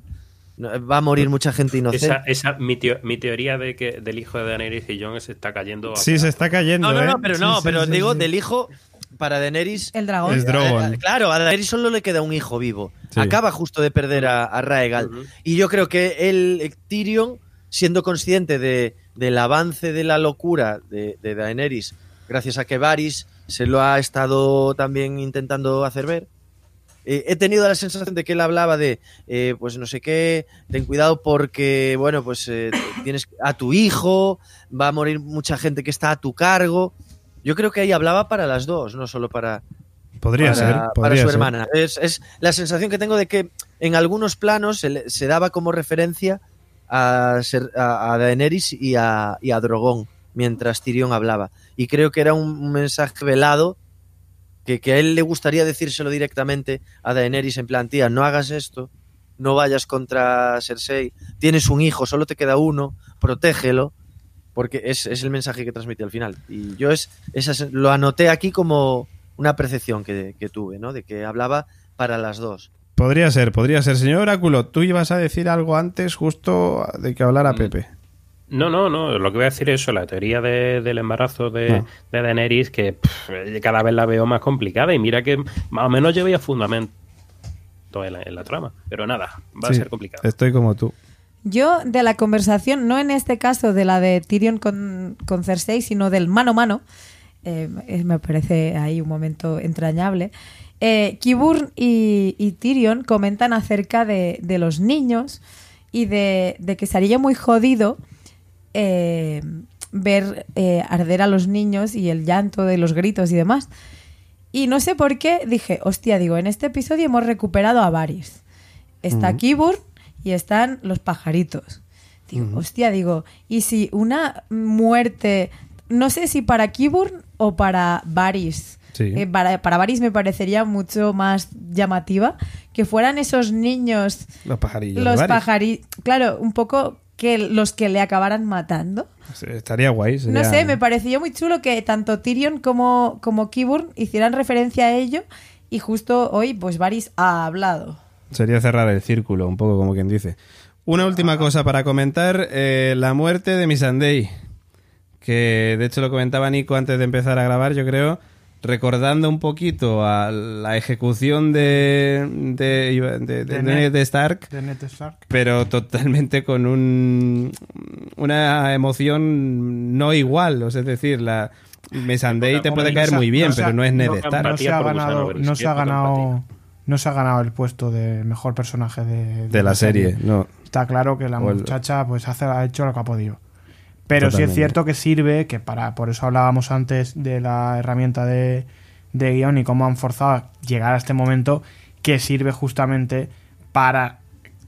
va a morir mucha gente inocente. Esa, esa, mi, teo- mi teoría de que del hijo de Daenerys y Jon se está cayendo. a Sí, se está cayendo, No, no, ¿eh? no, pero Sí, no, sí, pero sí, digo, sí. del hijo para Daenerys. El dragón. Es Drogon. Eh, Claro, a Daenerys solo le queda un hijo vivo. Sí. Acaba justo de perder a, a Raegal. Y yo creo que él, eh, Tyrion, siendo consciente de, del avance de la locura de, de Daenerys, gracias a que Varys se lo ha estado también intentando hacer ver, eh, he tenido la sensación de que él hablaba de, eh, pues no sé qué, ten cuidado porque, bueno, pues eh, *coughs* tienes a tu hijo, va a morir mucha gente que está a tu cargo. Yo creo que ahí hablaba para las dos, no solo para, Podría para, ser, para podría su ser. hermana. Es, es la sensación que tengo de que en algunos planos se, le- se daba como referencia a, Ser- a, a Daenerys y a, y a Drogon mientras Tyrion hablaba. Y creo que era un mensaje velado que, que a él le gustaría decírselo directamente a Daenerys en plan, tía, no hagas esto, no vayas contra Cersei, tienes un hijo, solo te queda uno, protégelo, porque es, es el mensaje que transmite al final. Y yo es, se- lo anoté aquí como una percepción que, que tuve, ¿no? De que hablaba para las dos. Podría ser, podría ser. Señor Oráculo, tú ibas a decir algo antes justo de que hablara Mm. Pepe. No, no, no. Lo que voy a decir es eso, la teoría de- del embarazo de, Ah. de Daenerys, que pff, cada vez la veo más complicada. Y mira que más o menos lleva fundamento. en la, en la trama. Pero nada, va a ser complicado. Estoy como tú. Yo, de la conversación, no en este caso de la de Tyrion con, con Cersei, sino del mano a mano, eh, eh, me parece ahí un momento entrañable. Eh, y Tyrion comentan acerca de, de los niños y de, de que sería muy jodido eh, ver eh, arder a los niños y el llanto de los gritos y demás. Y no sé por qué dije, hostia, digo, en este episodio hemos recuperado a Varys. Está Qyburn y están los pajaritos. Digo, hostia, digo, y si una muerte, no sé si para Qyburn o para Varys. Sí. Eh, para, para me parecería mucho más llamativa que fueran esos niños, Los pajarillos. los pajaritos, claro, un poco que los que le acabaran matando. Estaría guay. No sé, me pareció muy chulo que tanto Tyrion como, como Qyburn hicieran referencia a ello y justo hoy pues Varys ha hablado. Sería cerrar el círculo, un poco como quien dice. Una última cosa para comentar, eh, la muerte de Missandei, que de hecho lo comentaba Nico antes de empezar a grabar, yo creo, recordando un poquito a la ejecución de, de, de, de- De de- Ned. de Stark, De Ned Stark. pero totalmente con un, una emoción no igual, o sea, es decir, la Missandei te puede caer muy bien, no pero no es Ned no- Stark. No se ha ganado, no se ha ganado, empatía. no se ha ganado el puesto de mejor personaje de, de la serie, no. Está claro que la O el- muchacha pues hace, ha hecho lo que ha podido. Pero sí es cierto que sirve, que para por eso hablábamos antes de la herramienta de, de guion y cómo han forzado a llegar a este momento, que sirve justamente para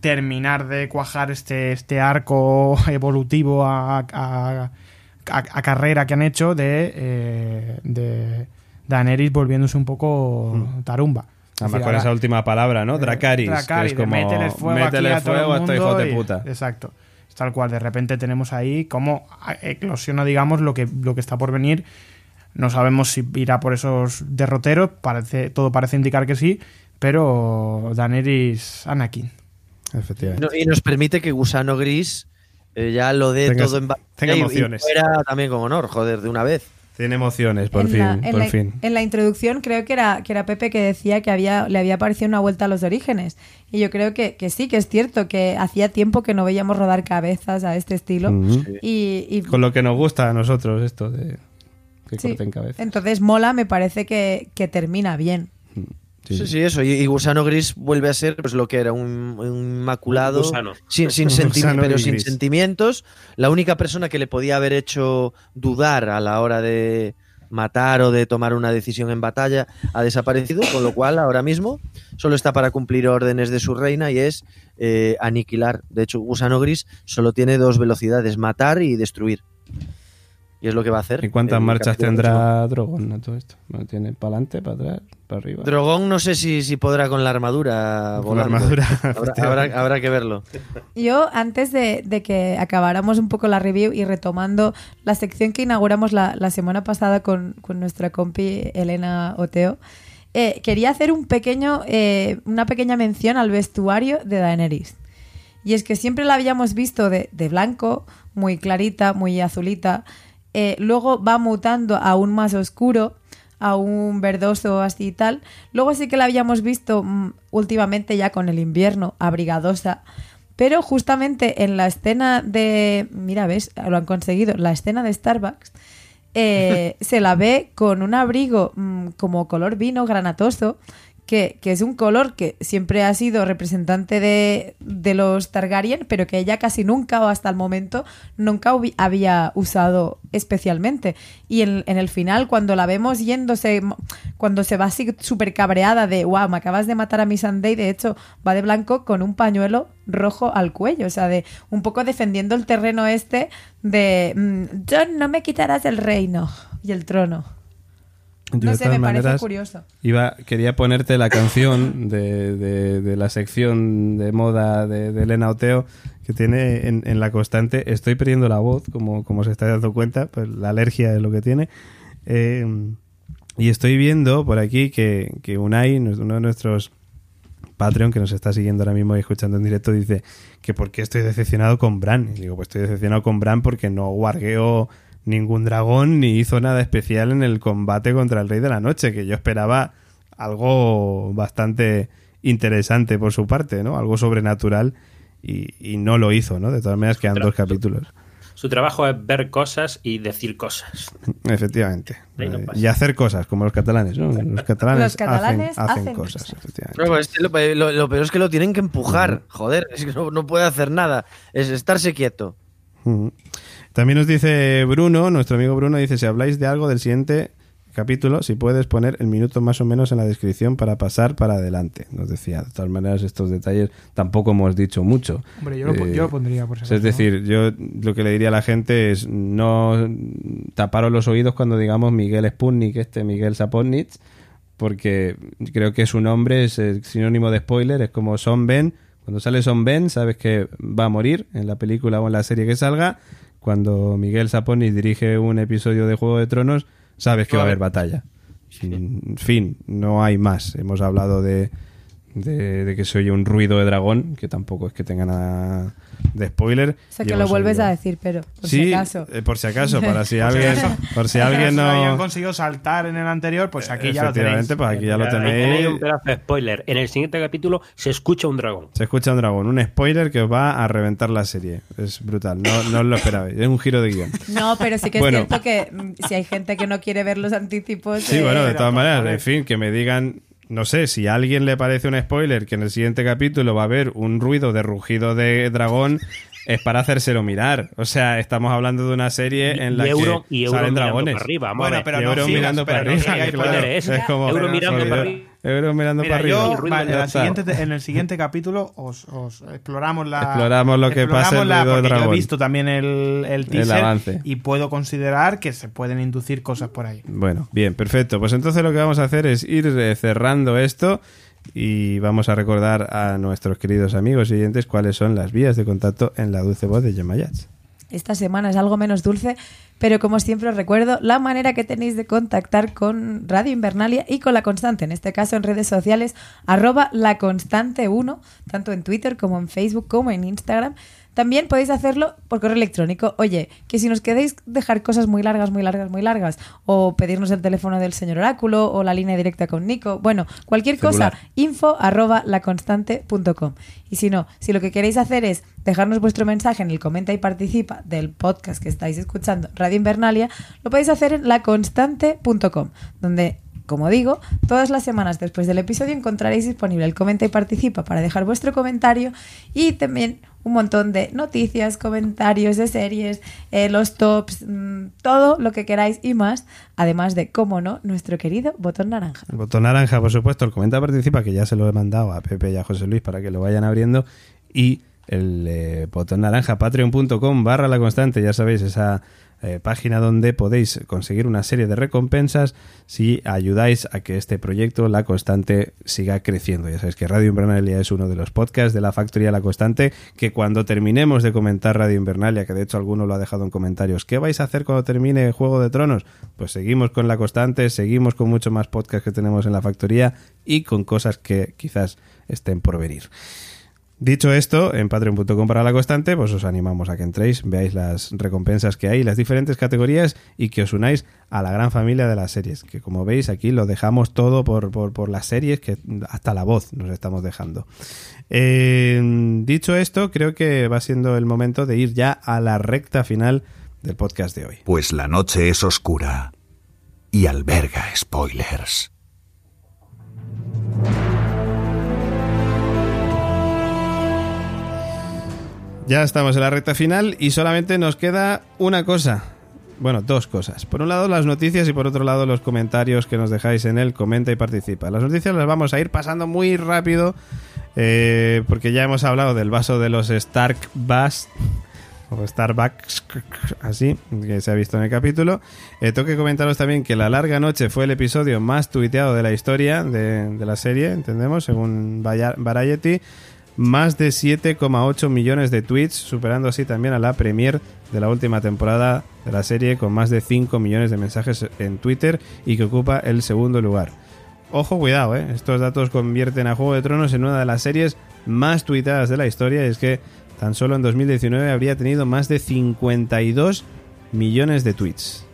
terminar de cuajar este, este arco *laughs* evolutivo a, a- a- a carrera que han hecho de, eh, de Daenerys volviéndose un poco tarumba. Es Además con esa última palabra, ¿no? eh, Dracaris, Dracarys, que es como métele fuego, métele aquí a todo el fuego a este hijo mundo de y- puta. Exacto. Tal cual, de repente tenemos ahí cómo eclosiona, digamos, lo que, lo que está por venir. No sabemos si irá por esos derroteros, parece, todo parece indicar que sí, pero Daenerys Anakin. Efectivamente. No- y nos permite que Gusano Gris eh, ya lo dé todo en tenga y- y emociones. fuera también con honor, joder, de una vez. Tiene emociones, por en fin, la, en por la- fin. en la introducción creo que era, que era Pepe que decía que había, le había parecido una vuelta a los orígenes. Y yo creo que, que sí, que es cierto, que hacía tiempo que no veíamos rodar cabezas a este estilo. Ujú. Y, y- Con lo que nos gusta a nosotros esto de que sí. corten cabeza. entonces mola, me parece que, que termina bien. Sí, Sí, sí. sí, eso. Y, y Gusano Gris vuelve a ser pues lo que era un, un inmaculado. Gusano. Sin, sin Un *laughs* senti- gusano pero sin gris. sentimientos. La única persona que le podía haber hecho dudar a la hora de matar o de tomar una decisión en batalla ha desaparecido, con lo cual ahora mismo solo está para cumplir órdenes de su reina y es eh, aniquilar. De hecho, Gusano Gris solo tiene dos velocidades, matar y destruir. Y es lo que va a hacer. ¿Y cuántas marchas tendrá Drogon a todo esto? ¿No tiene para adelante, para atrás, para arriba? Drogón no sé si, si podrá con la armadura. Con la armadura, Habrá, habrá- habrá que verlo. Yo, antes de, de que acabáramos un poco la review y retomando la sección que inauguramos la, la semana pasada con, con nuestra compi Elena Oteo, eh, quería hacer un pequeño, eh, una pequeña mención al vestuario de Daenerys. Y es que siempre la habíamos visto de, de blanco, muy clarita, muy azulita. Eh, luego va mutando a un más oscuro, a un verdoso así y tal. Luego sí que la habíamos visto mm, últimamente ya con el invierno, abrigadosa. Pero justamente en la escena de. Mira, ves, lo han conseguido. La escena de Starbucks. eh, *laughs* se la ve con un abrigo mm, como color vino granatoso. Que, que es un color que siempre ha sido representante de, de los Targaryen, pero que ella casi nunca o hasta el momento nunca había usado especialmente. Y en, en el final, cuando la vemos yéndose, cuando se va así súper cabreada de, wow, me acabas de matar a mi Sunday, de hecho va de blanco con un pañuelo rojo al cuello, o sea, de un poco defendiendo el terreno este de, mm, John, no me quitarás el reino y el trono. Yo, No de sé, todas me parece maneras, curioso. Iba, quería ponerte la canción de, de- de la sección de moda de, de Elena Oteo que tiene en, en la constante estoy perdiendo la voz, como, como se está dando cuenta, pues la alergia es lo que tiene. Eh, y estoy viendo por aquí que, que Unai, uno de nuestros Patreon, que nos está siguiendo ahora mismo y escuchando en directo, dice que por qué estoy decepcionado con Bran. Y digo, pues estoy decepcionado con Bran porque no guargueó ningún dragón ni hizo nada especial en el combate contra el Rey de la Noche, que yo esperaba algo bastante interesante por su parte, ¿no? Algo sobrenatural y, y no lo hizo, ¿no? De todas maneras quedan dos capítulos. Su trabajo es ver cosas y decir cosas. Efectivamente. No Eh, y hacer cosas, como los catalanes, ¿no? *laughs* Los catalanes, Los catalanes hacen, hacen hacen cosas, cosas. efectivamente. No, pues, lo, lo- lo peor es que lo tienen que empujar. Joder, es que no, no puede hacer nada. Es estarse quieto. Ujú. También nos dice Bruno, nuestro amigo Bruno, dice, si habláis de algo del siguiente capítulo, si puedes poner el minuto más o menos en la descripción para pasar para adelante. Nos decía, de todas maneras, estos detalles tampoco hemos dicho mucho. Hombre, yo lo, Eh, yo lo pondría por si es decir, yo lo que le diría a la gente es no taparos los oídos cuando digamos Miguel Sputnik, este Miguel Sapotnitz, porque creo que su nombre es eh, sinónimo de spoiler, es como Son Ben. Cuando sale Son Ben, sabes que va a morir en la película o en la serie que salga. Cuando Miguel Sapotnitz dirige un episodio de Juego de Tronos, sabes que va a haber batalla. En fin, no hay más. Hemos hablado de, de, de que se oye un ruido de dragón, que tampoco es que tenga nada de spoiler. O sea que lo vuelves a decir, pero por sí, si acaso. eh, por si acaso, *laughs* para si alguien, por si alguien Si habían no... conseguido saltar en el anterior, pues aquí ya lo tenéis. Efectivamente, pues aquí ya lo tenéis tenéis. un pedazo de spoiler. En el siguiente capítulo se escucha un dragón. Se escucha un dragón, un spoiler que os va a reventar la serie. Es brutal, no, no os lo esperabais. Es un giro de guion. No, pero sí que Bueno. es cierto que mm, si hay gente que no quiere ver los anticipos. Sí, eh, bueno, de todas maneras, en fin, que me digan, no sé, si a alguien le parece un spoiler que en el siguiente capítulo va a haber un ruido de rugido de dragón, es para hacérselo mirar. O sea, estamos hablando de una serie en la y euro, que y euro salen dragones. para arriba. Bueno, pero Y no euro sigas, mirando pero para no arriba, claro. Es como Euro mirando para arriba. Mirando Mira, para yo, arriba. vale, en, el siguiente, en el siguiente capítulo os, os exploramos la. Exploramos lo que exploramos pasa en la- porque yo Dragón. he visto también el, el teaser avance. y puedo considerar que se pueden inducir cosas por ahí. Bueno, bien, perfecto. Pues entonces lo que vamos a hacer es ir eh, cerrando esto y vamos a recordar a nuestros queridos amigos y oyentes cuáles son las vías de contacto en la dulce voz de Yemayats. Esta semana es algo menos dulce, pero como siempre os recuerdo, la manera que tenéis de contactar con Radio Invernalia y con La Constante, en este caso en redes sociales, arroba La Constante 1, tanto en Twitter como en Facebook como en Instagram. También podéis hacerlo por correo electrónico. Oye, que si nos queréis dejar cosas muy largas, muy largas, muy largas, o pedirnos el teléfono del señor Oráculo o la línea directa con Nico, bueno, cualquier Celular. cosa, info arroba laconstante.com. Y si no, si lo que queréis hacer es dejarnos vuestro mensaje en el comenta y participa del podcast que estáis escuchando, Radio Invernalia, lo podéis hacer en laconstante.com, donde, como digo, todas las semanas después del episodio encontraréis disponible el comenta y participa para dejar vuestro comentario y también un montón de noticias, comentarios de series, eh, los tops, mm, todo lo que queráis y más, además de, como no, nuestro querido botón naranja. El botón naranja, por supuesto, el comenta participa, que ya se lo he mandado a Pepe y a José Luis para que lo vayan abriendo. Y el eh, botón naranja, patreon.com barra la constante, ya sabéis, esa eh, página donde podéis conseguir una serie de recompensas si ayudáis a que este proyecto, La Constante, siga creciendo. Ya sabéis que Radio Invernalia es uno de los podcasts de la Factoría La Constante, que cuando terminemos de comentar Radio Invernalia, que de hecho alguno lo ha dejado en comentarios, ¿qué vais a hacer cuando termine Juego de Tronos? Pues seguimos con La Constante, seguimos con mucho más podcast que tenemos en la Factoría y con cosas que quizás estén por venir. Dicho esto, en patreon.com para la constante, pues os animamos a que entréis, veáis las recompensas que hay, las diferentes categorías y que os unáis a la gran familia de las series. Que como veis aquí lo dejamos todo por, por, las series, que hasta la voz nos estamos dejando. Eh, dicho esto, creo que va siendo el momento de ir ya a la recta final del podcast de hoy. Pues la noche es oscura y alberga spoilers. Ya estamos en la recta final y solamente nos queda una cosa. Bueno, dos cosas. Por un lado las noticias y por otro lado los comentarios que nos dejáis en el comenta y participa. Las noticias las vamos a ir pasando muy rápido eh, porque ya hemos hablado del vaso de los Stark Bass o Starbucks, así, que se ha visto en el capítulo. Eh, tengo que comentaros también que La Larga Noche fue el episodio más tuiteado de la historia de, de la serie, entendemos, según Variety. Más de 7,8 millones de tweets, superando así también a la premier de la última temporada de la serie, con más de 5 millones de mensajes en Twitter y que ocupa el segundo lugar. Ojo, cuidado, ¿eh? estos datos convierten a Juego de Tronos en una de las series más tuitadas de la historia. Y es que tan solo en 2019 habría tenido más de 52 millones de tweets.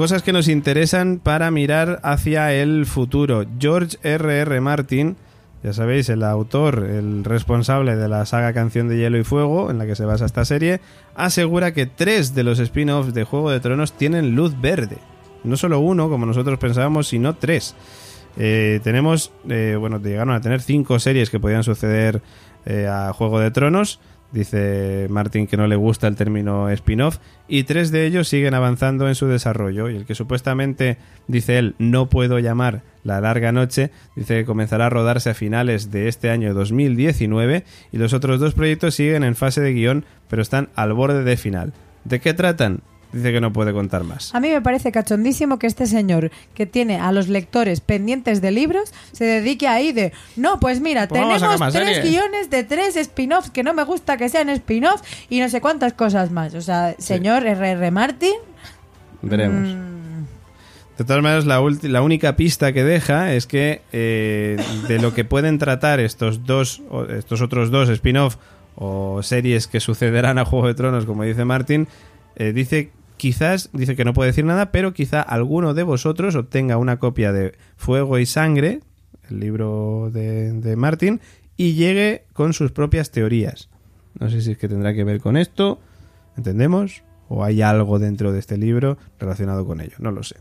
Cosas que nos interesan para mirar hacia el futuro. George R.R. R. Martin, ya sabéis, el autor, el responsable de la saga Canción de Hielo y Fuego, en la que se basa esta serie, asegura que tres de los spin-offs de Juego de Tronos tienen luz verde. No solo uno, como nosotros pensábamos, sino tres. Eh, tenemos, eh, bueno, llegaron a tener cinco series que podían suceder eh, a Juego de Tronos. Dice Martin que no le gusta el término spin-off y tres de ellos siguen avanzando en su desarrollo y el que supuestamente, dice él, no puedo llamar La larga noche, dice que comenzará a rodarse a finales de este año 2019 y los otros dos proyectos siguen en fase de guion pero están al borde de final. ¿De qué tratan? Dice que no puede contar más. A mí me parece cachondísimo que este señor que tiene a los lectores pendientes de libros se dedique ahí de, no, pues mira, Pues tenemos tres series". guiones de tres spin-offs que no me gusta que sean spin-offs y no sé cuántas cosas más. O sea, señor R.R. Martin, Veremos. mm, De todas maneras, la, la única pista que deja es que eh, de lo que pueden tratar estos dos, estos otros dos spin-off o series que sucederán a Juego de Tronos, como dice Martin, eh, dice quizás, dice que no puede decir nada, pero quizá alguno de vosotros obtenga una copia de Fuego y Sangre, el libro de, Martin, y llegue con sus propias teorías. No sé si es que tendrá que ver con esto, ¿entendemos? O hay algo dentro de este libro relacionado con ello, no lo sé.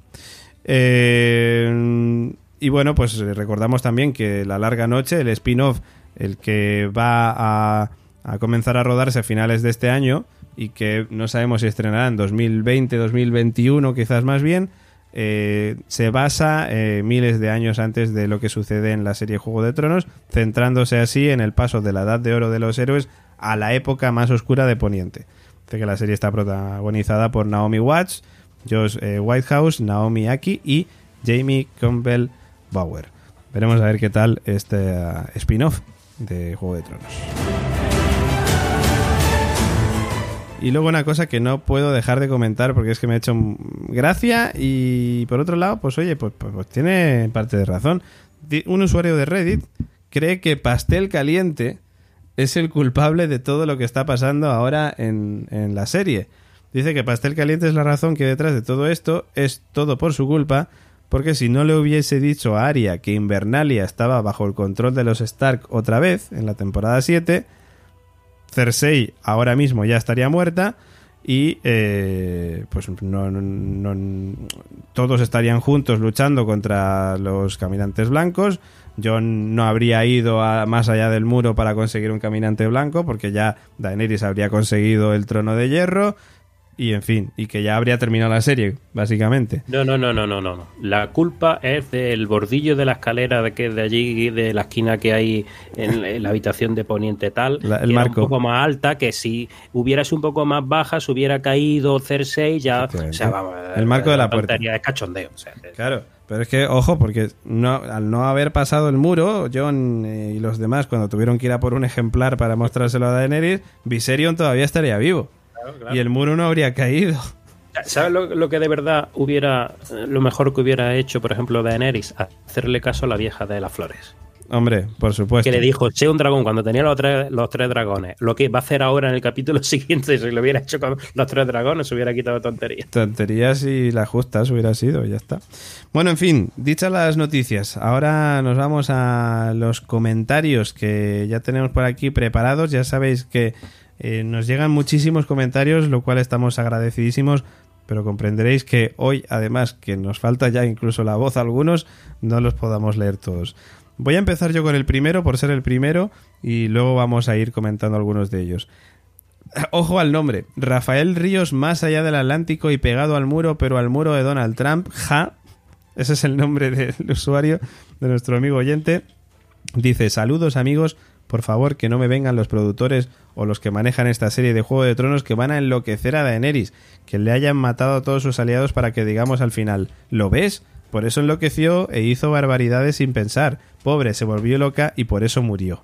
Eh, y bueno, pues recordamos también que La Larga Noche, el spin-off, el que va a, a comenzar a rodarse a finales de este año y que no sabemos si estrenará en 2020, 2021, quizás más bien, eh, se basa eh, miles de años antes de lo que sucede en la serie Juego de Tronos, centrándose así en el paso de la Edad de Oro de los héroes a la época más oscura de Poniente. Dice que la serie está protagonizada por Naomi Watts, Josh eh, Whitehouse, Naomi Aki y Jamie Campbell Bower. Veremos a ver qué tal este ah, spin-off de Juego de Tronos. Y luego una cosa que no puedo dejar de comentar porque es que me ha hecho gracia y por otro lado, pues oye, pues, pues- pues tiene parte de razón. Un usuario de Reddit cree que Pastel Caliente es el culpable de todo lo que está pasando ahora en, en la serie. Dice que Pastel Caliente es la razón que detrás de todo esto es todo por su culpa, porque si no le hubiese dicho a Arya que Invernalia estaba bajo el control de los Stark otra vez en la temporada 7, Cersei ahora mismo ya estaría muerta y eh, pues no, todos estarían juntos luchando contra los caminantes blancos. Jon no habría ido a- más allá del muro para conseguir un caminante blanco porque ya Daenerys habría conseguido el trono de hierro y en fin, y que ya habría terminado la serie, básicamente. No, no, no, no, no, no. La culpa es del bordillo de la escalera de que de allí, de la esquina que hay en, en la habitación de Poniente tal, La- el que era marco. un poco más alta, que si hubiera sido un poco más baja, se hubiera caído Cersei, ya, o sea, vamos, El marco de la puerta. tontería, Es cachondeo. o sea, es- Claro, pero es que, ojo, porque no, al no haber pasado el muro, John eh, y los demás, cuando tuvieron que ir a por un ejemplar para mostrárselo a Daenerys, Viserion todavía estaría vivo. Y el muro no habría caído. ¿Sabes lo, lo que de verdad hubiera, eh, lo mejor que hubiera hecho, por ejemplo, Daenerys? Hacerle caso a la vieja de las flores. Hombre, por supuesto. Que le dijo, sé un dragón cuando tenía los tres, los tres dragones. Lo que va a hacer ahora en el capítulo *laughs* siguiente, si lo hubiera hecho con los tres dragones, se hubiera quitado tontería. Tonterías y las justas hubiera sido, ya está. Bueno, en fin, dichas las noticias, ahora nos vamos a los comentarios que ya tenemos por aquí preparados. Ya sabéis que eh, nos llegan muchísimos comentarios, lo cual estamos agradecidísimos, pero comprenderéis que hoy, además, que nos falta ya incluso la voz a algunos, no los podamos leer todos. Voy a empezar yo con el primero, por ser el primero, y luego vamos a ir comentando algunos de ellos. *clears throat* Ojo al nombre. Rafael Ríos más allá del Atlántico y pegado al muro, pero al muro de Donald Trump. Ja. Ese es el nombre del *laughs* usuario de nuestro amigo oyente. Dice, saludos amigos, por favor que no me vengan los productores o los que manejan esta serie de Juego de Tronos que van a enloquecer a Daenerys, que le hayan matado a todos sus aliados para que digamos al final, ¿lo ves? Por eso enloqueció e hizo barbaridades sin pensar. Pobre, se volvió loca y por eso murió.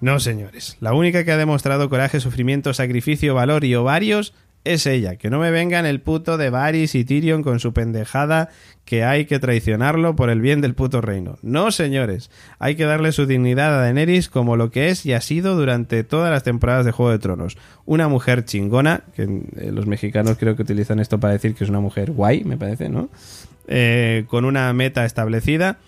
No, señores. La única que ha demostrado coraje, sufrimiento, sacrificio, valor y ovarios es ella. Que no me vengan el puto de Varys y Tyrion con su pendejada que hay que traicionarlo por el bien del puto reino. No, señores. Hay que darle su dignidad a Daenerys como lo que es y ha sido durante todas las temporadas de Juego de Tronos. Una mujer chingona, que eh, los mexicanos creo que utilizan esto para decir que es una mujer guay, me parece, ¿no? Eh, con una meta establecida.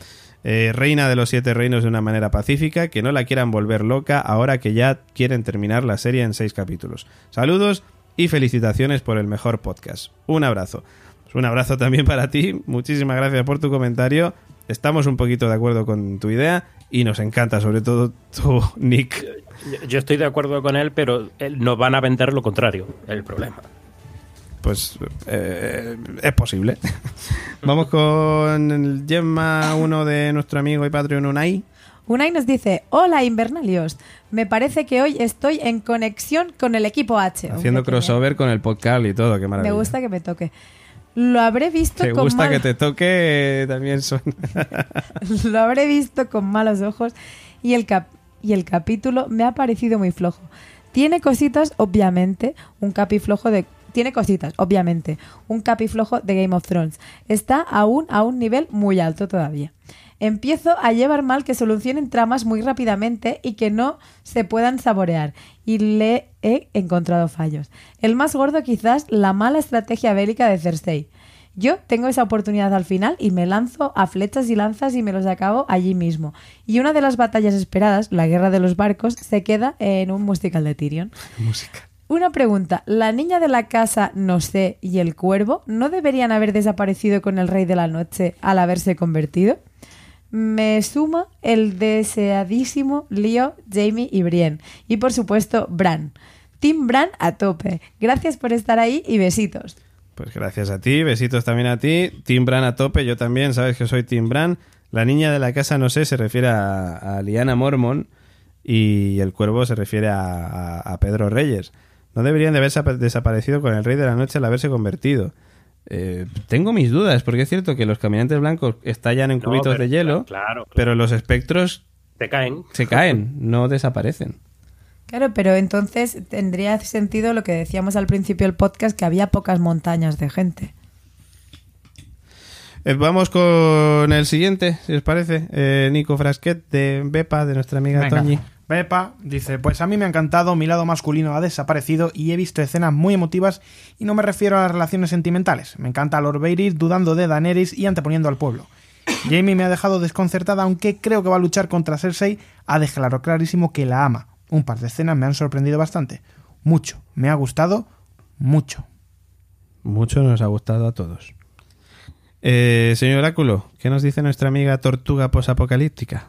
eh, reina de los siete reinos de una manera pacífica, que no la quieran volver loca ahora que ya quieren terminar la serie en seis capítulos. Saludos y felicitaciones por el mejor podcast. Un abrazo. Pues un abrazo también para ti. Muchísimas gracias por tu comentario. Estamos un poquito de acuerdo con tu idea y nos encanta, sobre todo tu *laughs* Nick. Yo- Yo estoy de acuerdo con él, pero él- nos van a vender lo contrario, el problema. Pues eh, es posible. *laughs* Vamos con el Gemma 1 de nuestro amigo y Patreon Unai. Unai nos dice, hola Invernalios, me parece que hoy estoy en conexión con el equipo H. Haciendo crossover con el podcast y todo, qué maravilla. Me gusta que me toque. Lo habré visto Te con gusta mal- que te toque también son... *laughs* lo habré visto con malos ojos y el, cap- y el capítulo me ha parecido muy flojo. Tiene cositas, obviamente, un capi flojo de... Tiene cositas, obviamente, un capi flojo de Game of Thrones. Está aún a un nivel muy alto todavía. Empiezo a llevar mal que solucionen tramas muy rápidamente y que no se puedan saborear. Y le he encontrado fallos. El más gordo quizás la mala estrategia bélica de Cersei. Yo tengo esa oportunidad al final y me lanzo a flechas y lanzas y me los acabo allí mismo. Y una de las batallas esperadas, la guerra de los barcos, se queda en un musical de Tyrion. *laughs* Una pregunta, ¿la niña de la casa, no sé, y el cuervo no deberían haber desaparecido con el rey de la noche al haberse convertido? Me suma el deseadísimo Leo, Jamie y Brienne. Y por supuesto, Bran. Team Bran a tope. Gracias por estar ahí y besitos. Pues gracias a ti, besitos también a ti. Tim Bran a tope, yo también, sabes que soy Tim Bran. La niña de la casa, no sé, se refiere a, Liana Mormon y el cuervo se refiere a, Pedro Reyes. No deberían de haber sapa- desaparecido con el rey de la noche al haberse convertido. Eh, tengo mis dudas, porque es cierto que los caminantes blancos estallan en No, cubitos pero- de hielo, Claro, claro. pero los espectros te caen. se caen, no desaparecen. Claro, pero entonces tendría sentido lo que decíamos al principio del podcast, que había pocas montañas de gente. Eh, vamos con el siguiente, si os parece. Eh, Nico Frasquet de Bepa, de nuestra amiga Venga. Toñi. Pepa dice, pues a mí me ha encantado, mi lado masculino ha desaparecido y he visto escenas muy emotivas y no me refiero a las relaciones sentimentales. Me encanta Lord Vader dudando de Daenerys y anteponiendo al pueblo. Jamie me ha dejado desconcertada, aunque creo que va a luchar contra Cersei, ha dejado clarísimo que la ama. Un par de escenas me han sorprendido bastante. Mucho. Me ha gustado mucho. Mucho nos ha gustado a todos. Eh, señor Oráculo, ¿qué nos dice nuestra amiga Tortuga Posapocalíptica?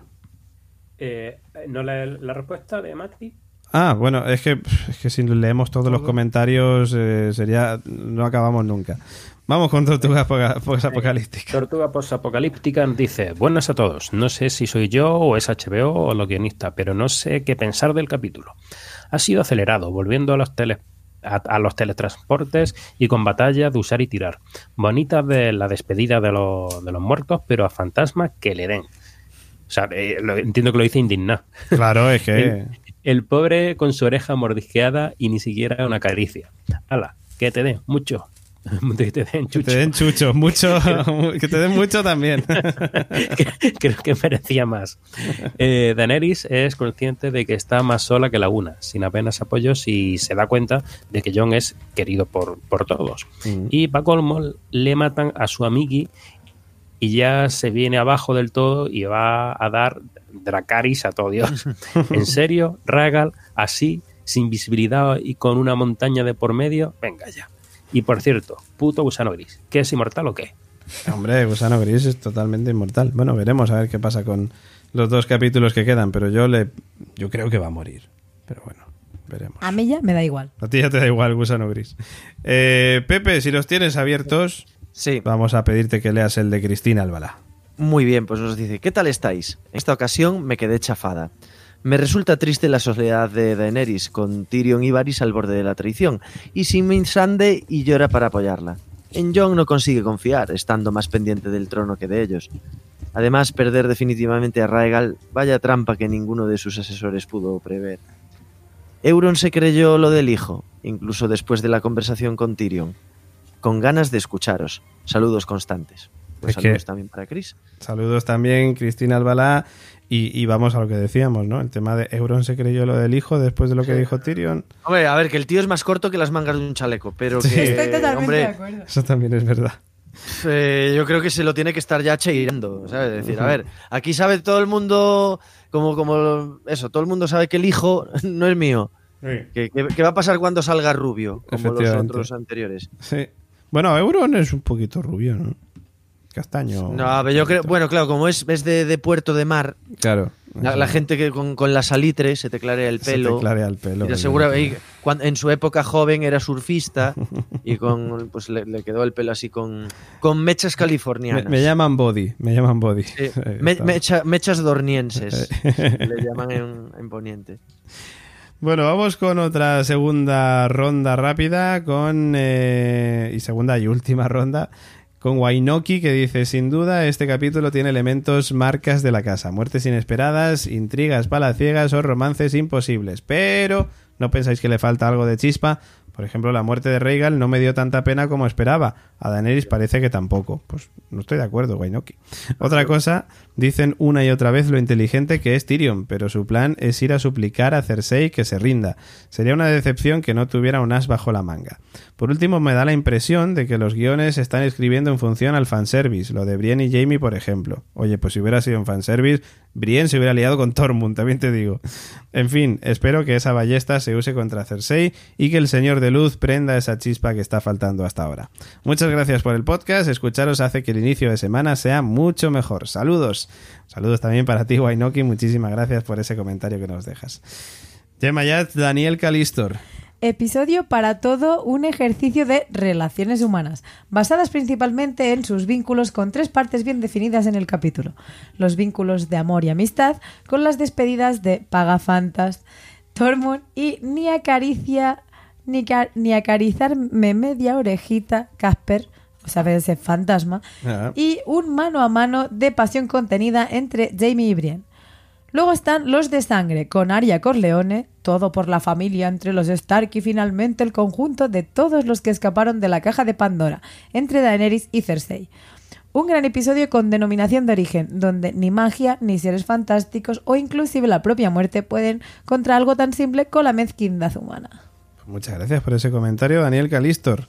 Eh, ¿No la, la respuesta de Mati? Ah, bueno, es que, es que si leemos todos los comentarios eh, sería no acabamos nunca. Vamos con Tortuga *laughs* Poca- Posapocalíptica. Tortuga Postapocalíptica dice: Buenas a todos. No sé si soy yo o es HBO o los guionistas, pero no sé qué pensar del capítulo. Ha sido acelerado, volviendo a los tele a, a los teletransportes y con batallas de usar y tirar. Bonita de la despedida de, los- de los muertos, pero a fantasmas que le den. O sea, eh, lo- entiendo que lo dice indignado. Claro, es que El, el pobre con su oreja mordisqueada y ni siquiera una caricia. Ala, que te den mucho. *laughs* que te den que chucho. te den chucho, mucho, *laughs* *laughs* que te den mucho también. que- creo que merecía más. Eh, Daenerys es consciente de que está más sola que la una, sin apenas apoyos y se da cuenta de que Jon es querido por, por todos. Mm. Y para colmo le matan a su amigui y ya se viene abajo del todo y va a dar Dracaris a todo Dios. *laughs* ¿En serio? Ragal, así, sin visibilidad y con una montaña de por medio, venga ya. Y por cierto, puto gusano gris, ¿qué es inmortal o qué? Hombre, Gusano Gris es totalmente inmortal. Bueno, veremos a ver qué pasa con los dos capítulos que quedan, pero yo le yo creo que va a morir. Pero bueno, veremos. A mí ya me da igual. A ti ya te da igual, Gusano Gris. Eh, Pepe, si los tienes abiertos, Sí, vamos a pedirte que leas el de Cristina Albalá. muy bien, pues nos dice, ¿qué tal estáis? En esta ocasión me quedé chafada. Me resulta triste la soledad de Daenerys, con Tyrion y Varys al borde de la traición, y sin Minsande y llora para apoyarla. En Jon no consigue confiar, estando más pendiente del trono que de ellos. Además, perder definitivamente a Raegal, vaya trampa que ninguno de sus asesores pudo prever. Euron se creyó lo del hijo, incluso después de la conversación con Tyrion. Con ganas de escucharos. Saludos constantes. Pues Es que- saludos también para Chris. Saludos también, Cristina Albalá. Y, y vamos a lo que decíamos, ¿no? El tema de Euron se creyó lo del hijo después de lo que dijo Tyrion. Hombre, a ver, que el tío es más corto que las mangas de un chaleco, pero que, Estoy totalmente hombre, de acuerdo. Eso también es verdad. Eh, yo creo que se lo tiene que estar ya cheirando, ¿sabes? Es decir, a ver, aquí sabe todo el mundo, como, como eso, todo el mundo sabe que el hijo *laughs* no es mío. ¿Qué, qué- va a pasar cuando salga rubio, como los otros anteriores? Sí. Bueno, Euron es un poquito rubio, ¿no? Castaño. No, ver, yo creo, bueno, claro, como es, es de, de puerto de mar, Claro. la, la gente que con, con la salitre se te clarea el Se pelo. te clarea el pelo. y te asegura- evidentemente. y cuan- en su época joven era surfista *laughs* y con pues le, le quedó el pelo así con, con mechas Me, californianas. me llaman body, me llaman body. Sí, *laughs* me- mecha- mechas dornienses, *laughs* le llaman en, en Poniente. Bueno, vamos con otra segunda ronda rápida con eh, y segunda y última *laughs* ronda con Wainoki que dice sin duda este capítulo tiene elementos marcas de la casa, muertes inesperadas, intrigas palaciegas o romances imposibles, pero no pensáis que le falta algo de chispa. Por ejemplo, la muerte de Rhaegal no me dio tanta pena como esperaba. A Daenerys parece que tampoco. Pues no estoy de acuerdo, Wainoki. *laughs* Otra cosa, dicen una y otra vez lo inteligente que es Tyrion, pero su plan es ir a suplicar a Cersei que se rinda. Sería una decepción que no tuviera un as bajo la manga. Por último, me da la impresión de que los guiones están escribiendo en función al fanservice, lo de Brienne y Jamie, por ejemplo. Oye, pues si hubiera sido un fanservice, Brienne se hubiera liado con Tormund, también te digo. En fin, espero que esa ballesta se use contra Cersei y que el Señor de Luz prenda esa chispa que está faltando hasta ahora. Muchas gracias por el podcast, escucharos hace que el inicio de semana sea mucho mejor. Saludos. Saludos también para ti, Wainoki, muchísimas gracias por ese comentario que nos dejas. Gemma Yat, Daniel Calistor. Episodio para todo un ejercicio de relaciones humanas, basadas principalmente en sus vínculos con tres partes bien definidas en el capítulo. Los vínculos de amor y amistad, con las despedidas de Pagafantas, Tormund y ni acaricia, ni, ni acarizarme media orejita, Casper, o sea, ese fantasma, Ah. y un mano a mano de pasión contenida entre Jamie y Brienne. Luego están los de sangre, con Arya Corleone, todo por la familia entre los Stark y finalmente el conjunto de todos los que escaparon de la caja de Pandora, entre Daenerys y Cersei. Un gran episodio con denominación de origen, donde ni magia, ni seres fantásticos o inclusive la propia muerte pueden contra algo tan simple con la mezquindad humana. Muchas gracias por ese comentario, Daniel Calistor.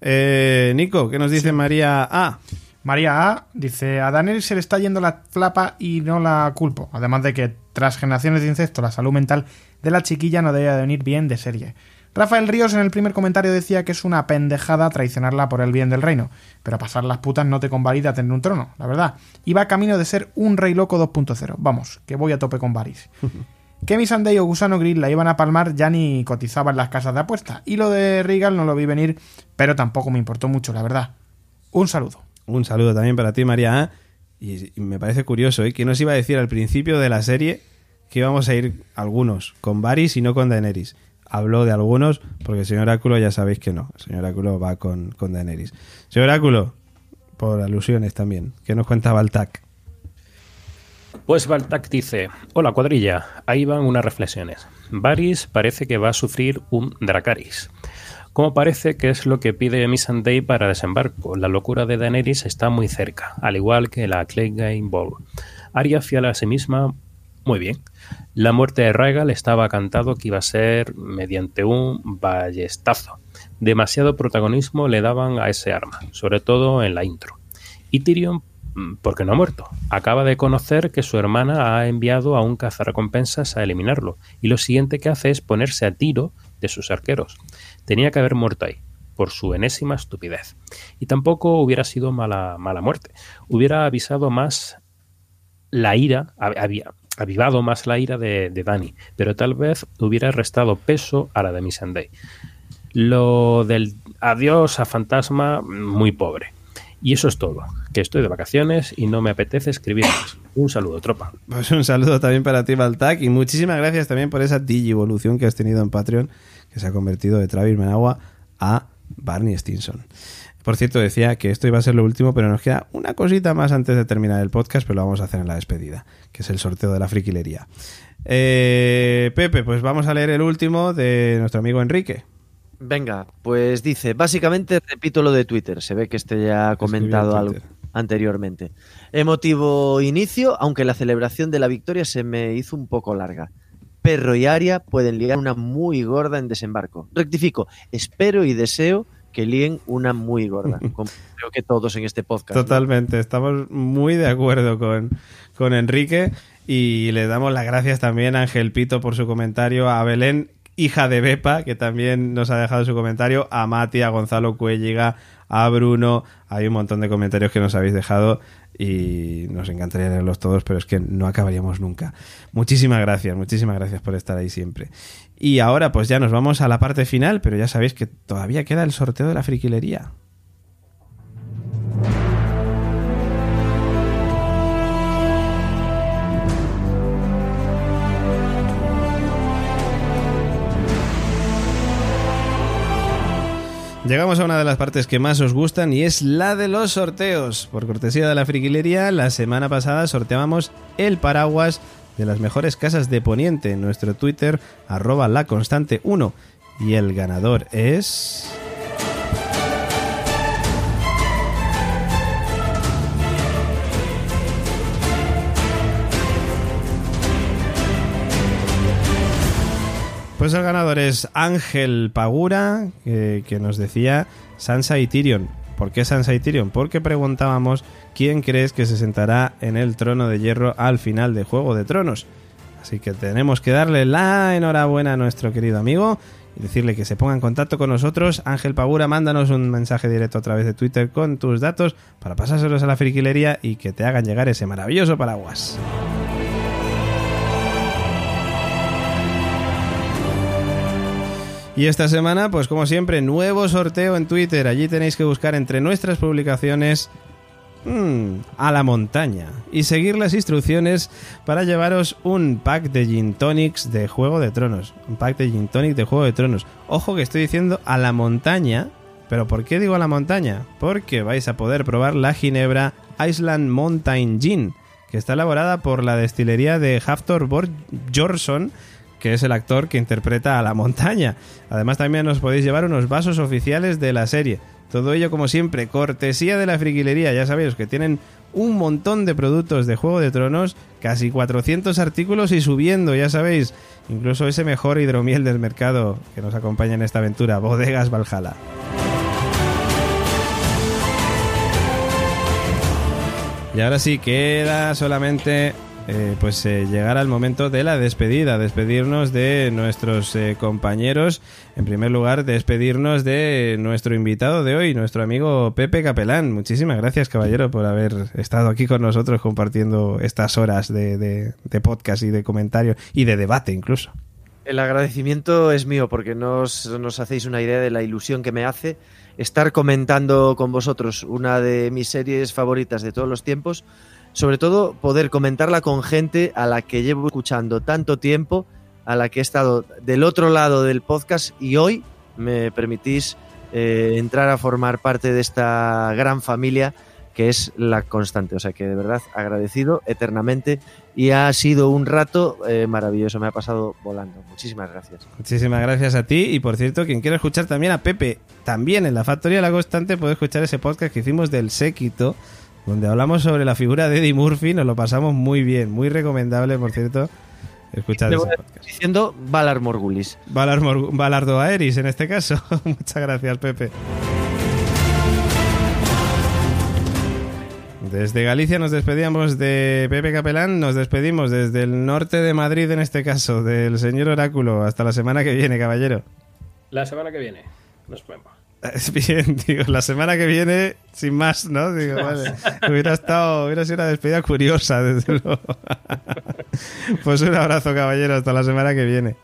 Eh, Nico, ¿qué nos dice María A? María A dice, a Daniel se le está yendo la flapa y no la culpo. Además de que tras generaciones de incesto la salud mental de la chiquilla no debe de venir bien de serie. Rafael Ríos en el primer comentario decía que es una pendejada traicionarla por el bien del reino, pero pasar las putas no te convalida tener un trono, la verdad. Y va camino de ser un rey loco 2.0. Vamos, que voy a tope con Varys. *laughs* Que mi Sunday o Gusano Grill la iban a palmar ya ni cotizaba en las casas de apuesta. Y lo de Regal no lo vi venir, pero tampoco me importó mucho, la verdad. Un saludo. Un saludo también para ti, María. Y, y me parece curioso, ¿eh? Que nos iba a decir al principio de la serie que íbamos a ir algunos con Varys y no con Daenerys. Habló de algunos porque el señor Oráculo ya sabéis que no. El señor Oráculo va con, con Daenerys. Señor Oráculo, por alusiones también. ¿Qué nos cuenta Baltac? Pues Baltac dice, hola cuadrilla, ahí van unas reflexiones. Varys parece que va a sufrir un Dracaris. Como parece que es lo que pide Missandei para desembarco, la locura de Daenerys está muy cerca, al igual que la Clegane Ball. Arya fiel a sí misma, muy bien. La muerte de Rhaegal estaba cantado que iba a ser mediante un ballestazo. Demasiado protagonismo le daban a ese arma, sobre todo en la intro. Y Tyrion porque no ha muerto. Acaba de conocer que su hermana ha enviado a un cazarrecompensas a eliminarlo, y lo siguiente que hace es ponerse a tiro de sus arqueros. Tenía que haber muerto ahí, por su enésima estupidez. Y tampoco hubiera sido mala, mala muerte. Hubiera avisado más la ira, había avivado más la ira de, de Dani, pero tal vez hubiera restado peso a la de Missandei. Lo del adiós a fantasma, muy pobre. Y eso es todo, que estoy de vacaciones y no me apetece escribir más. Un saludo, tropa. Pues un saludo también para ti, Baltac, y muchísimas gracias también por esa digivolución que has tenido en Patreon, que se ha convertido de Travis Menagua a Barney Stinson. Por cierto, decía que esto iba a ser lo último, pero nos queda una cosita más antes de terminar el podcast, pero lo vamos a hacer en la despedida, que es el sorteo de la friquilería. Eh, Pepe, pues vamos a leer el último de nuestro amigo Enrique. Venga, pues dice, básicamente repito lo de Twitter, se ve que este ya ha comentado en algo Twitter. Anteriormente. Emotivo inicio, aunque la celebración de la victoria se me hizo un poco larga. Perro y Aria pueden liar una muy gorda en desembarco. Rectifico, espero y deseo que líen una muy gorda. *laughs* como creo que todos en este podcast. ¿no? Totalmente, estamos muy de acuerdo con, con Enrique y le damos las gracias también a Ángel Pito por su comentario, a Belén, hija de Bepa, que también nos ha dejado su comentario, a Mati, a Gonzalo Cuelliga, a Bruno, hay un montón de comentarios que nos habéis dejado y nos encantaría leerlos todos, pero es que no acabaríamos nunca. Muchísimas gracias, muchísimas gracias por estar ahí siempre. Y ahora pues ya nos vamos a la parte final, pero ya sabéis que todavía queda el sorteo de la friquilería. Llegamos a una de las partes que más os gustan y es la de los sorteos. Por cortesía de la friquilería, la semana pasada sorteábamos el paraguas de las mejores casas de Poniente en nuestro Twitter, arroba la constante 1. Y el ganador es... Pues el ganador es Ángel Pagura, que, que nos decía Sansa y Tyrion. ¿Por qué Sansa y Tyrion? Porque preguntábamos quién crees que se sentará en el trono de hierro al final de Juego de Tronos. Así que tenemos que darle la enhorabuena a nuestro querido amigo y decirle que se ponga en contacto con nosotros. Ángel Pagura, mándanos un mensaje directo a través de Twitter con tus datos para pasárselos a la friquilería y que te hagan llegar ese maravilloso paraguas. Y esta semana, pues como siempre, nuevo sorteo en Twitter. Allí tenéis que buscar entre nuestras publicaciones mm, a la montaña y seguir las instrucciones para llevaros un pack de gin tonics de Juego de Tronos. Un pack de gin tonic de Juego de Tronos. Ojo que estoy diciendo a la montaña, pero ¿por qué digo a la montaña? Porque vais a poder probar la ginebra Island Mountain Gin, que está elaborada por la destilería de Haftor Borg Jorson que es el actor que interpreta a la montaña. Además también os podéis llevar unos vasos oficiales de la serie. Todo ello como siempre, cortesía de la friquilería, ya sabéis que tienen un montón de productos de Juego de Tronos, casi 400 artículos y subiendo, ya sabéis, incluso ese mejor hidromiel del mercado que nos acompaña en esta aventura, Bodegas Valhalla. Y ahora sí, queda solamente eh, pues eh, llegar al momento de la despedida, despedirnos de nuestros eh, compañeros. En primer lugar, despedirnos de nuestro invitado de hoy, nuestro amigo Pepe Capelán. Muchísimas gracias, caballero, por haber estado aquí con nosotros compartiendo estas horas de, de- podcast y de comentario y de debate incluso. El agradecimiento es mío porque no os, no os hacéis una idea de la ilusión que me hace estar comentando con vosotros una de mis series favoritas de todos los tiempos. Sobre todo poder comentarla con gente a la que llevo escuchando tanto tiempo, a la que he estado del otro lado del podcast y hoy me permitís eh, entrar a formar parte de esta gran familia que es la constante. O sea que de verdad agradecido eternamente y ha sido un rato eh, maravilloso, me ha pasado volando. Muchísimas gracias. Muchísimas gracias a ti y por cierto, quien quiera escuchar también a Pepe, también en la Factoría de la Constante puede escuchar ese podcast que hicimos del séquito, donde hablamos sobre la figura de Eddie Murphy, nos lo pasamos muy bien, muy recomendable, por cierto, escuchar Te ese podcast. Diciendo Valar Morgulis. Valar Mor- Valardo Aeris en este caso. *laughs* Muchas gracias, Pepe. Desde Galicia nos despedíamos de Pepe Capelán, nos despedimos desde el norte de Madrid en este caso, del señor Oráculo. Hasta la semana que viene, caballero. La semana que viene nos vemos. Es *laughs* bien, digo, la semana que viene, sin más, ¿no? Digo, vale. Hubiera estado, hubiera sido una despedida curiosa, *laughs* desde luego. Pues un abrazo, caballero, hasta la semana que viene.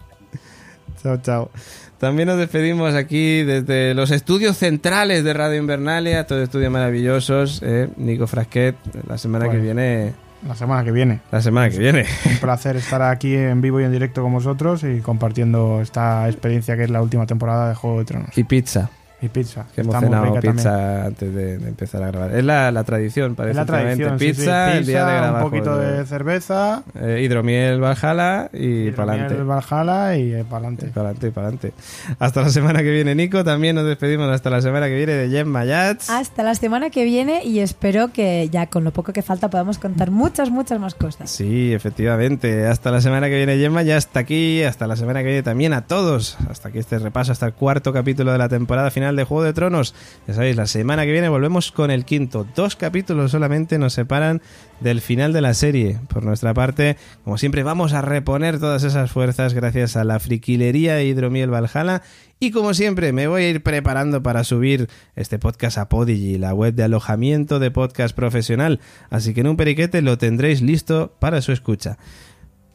Chao, chao. También nos despedimos aquí desde los estudios centrales de Radio Invernalia, todos estudios maravillosos. ¿eh? Nico Frasquet, la semana que viene. La semana que viene. La semana que viene. Un placer estar aquí en vivo y en directo con vosotros y compartiendo esta experiencia que es la última temporada de Juego de Tronos. Y pizza. Y pizza. Que hemos cenado pizza también. antes de, de empezar a grabar. Es la, la tradición, parece. Es la tradición. sí, sí, Pizza, el día de pizza, grabar. Un poquito de cerveza. Eh, hidromiel Valhalla y hidromiel, para adelante. Valhalla y para adelante. Para adelante y para adelante. Hasta la semana que viene, Nico. También nos despedimos hasta la semana que viene de Jem Mayats. Hasta la semana que viene y espero que ya con lo poco que falta podamos contar muchas, muchas más cosas. Sí, efectivamente. Hasta la semana que viene, Gemma. Ya hasta aquí. Hasta la semana que viene también a todos. Hasta aquí este repaso, hasta el cuarto capítulo de la temporada final de Juego de Tronos. Ya sabéis, la semana que viene volvemos con el quinto. Dos capítulos solamente nos separan del final de la serie. Por nuestra parte, como siempre, vamos a reponer todas esas fuerzas gracias a la friquilería Hidromiel Valhalla. Y como siempre, me voy a ir preparando para subir este podcast a Podigy, la web de alojamiento de podcast profesional. Así que en un periquete lo tendréis listo para su escucha.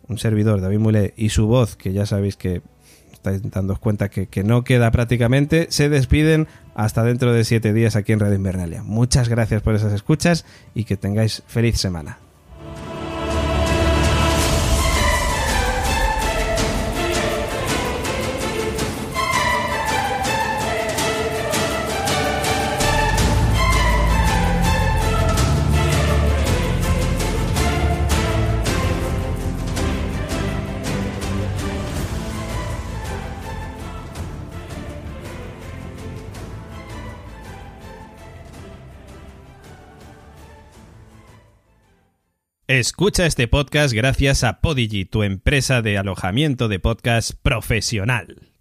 Un servidor, David Mulé, y su voz, que ya sabéis que estáis dándoos cuenta que, que no queda prácticamente, se despiden hasta dentro de siete días aquí en Radio Invernalia. Muchas gracias por esas escuchas y que tengáis feliz semana. Escucha este podcast gracias a Podigy, tu empresa de alojamiento de podcast profesional.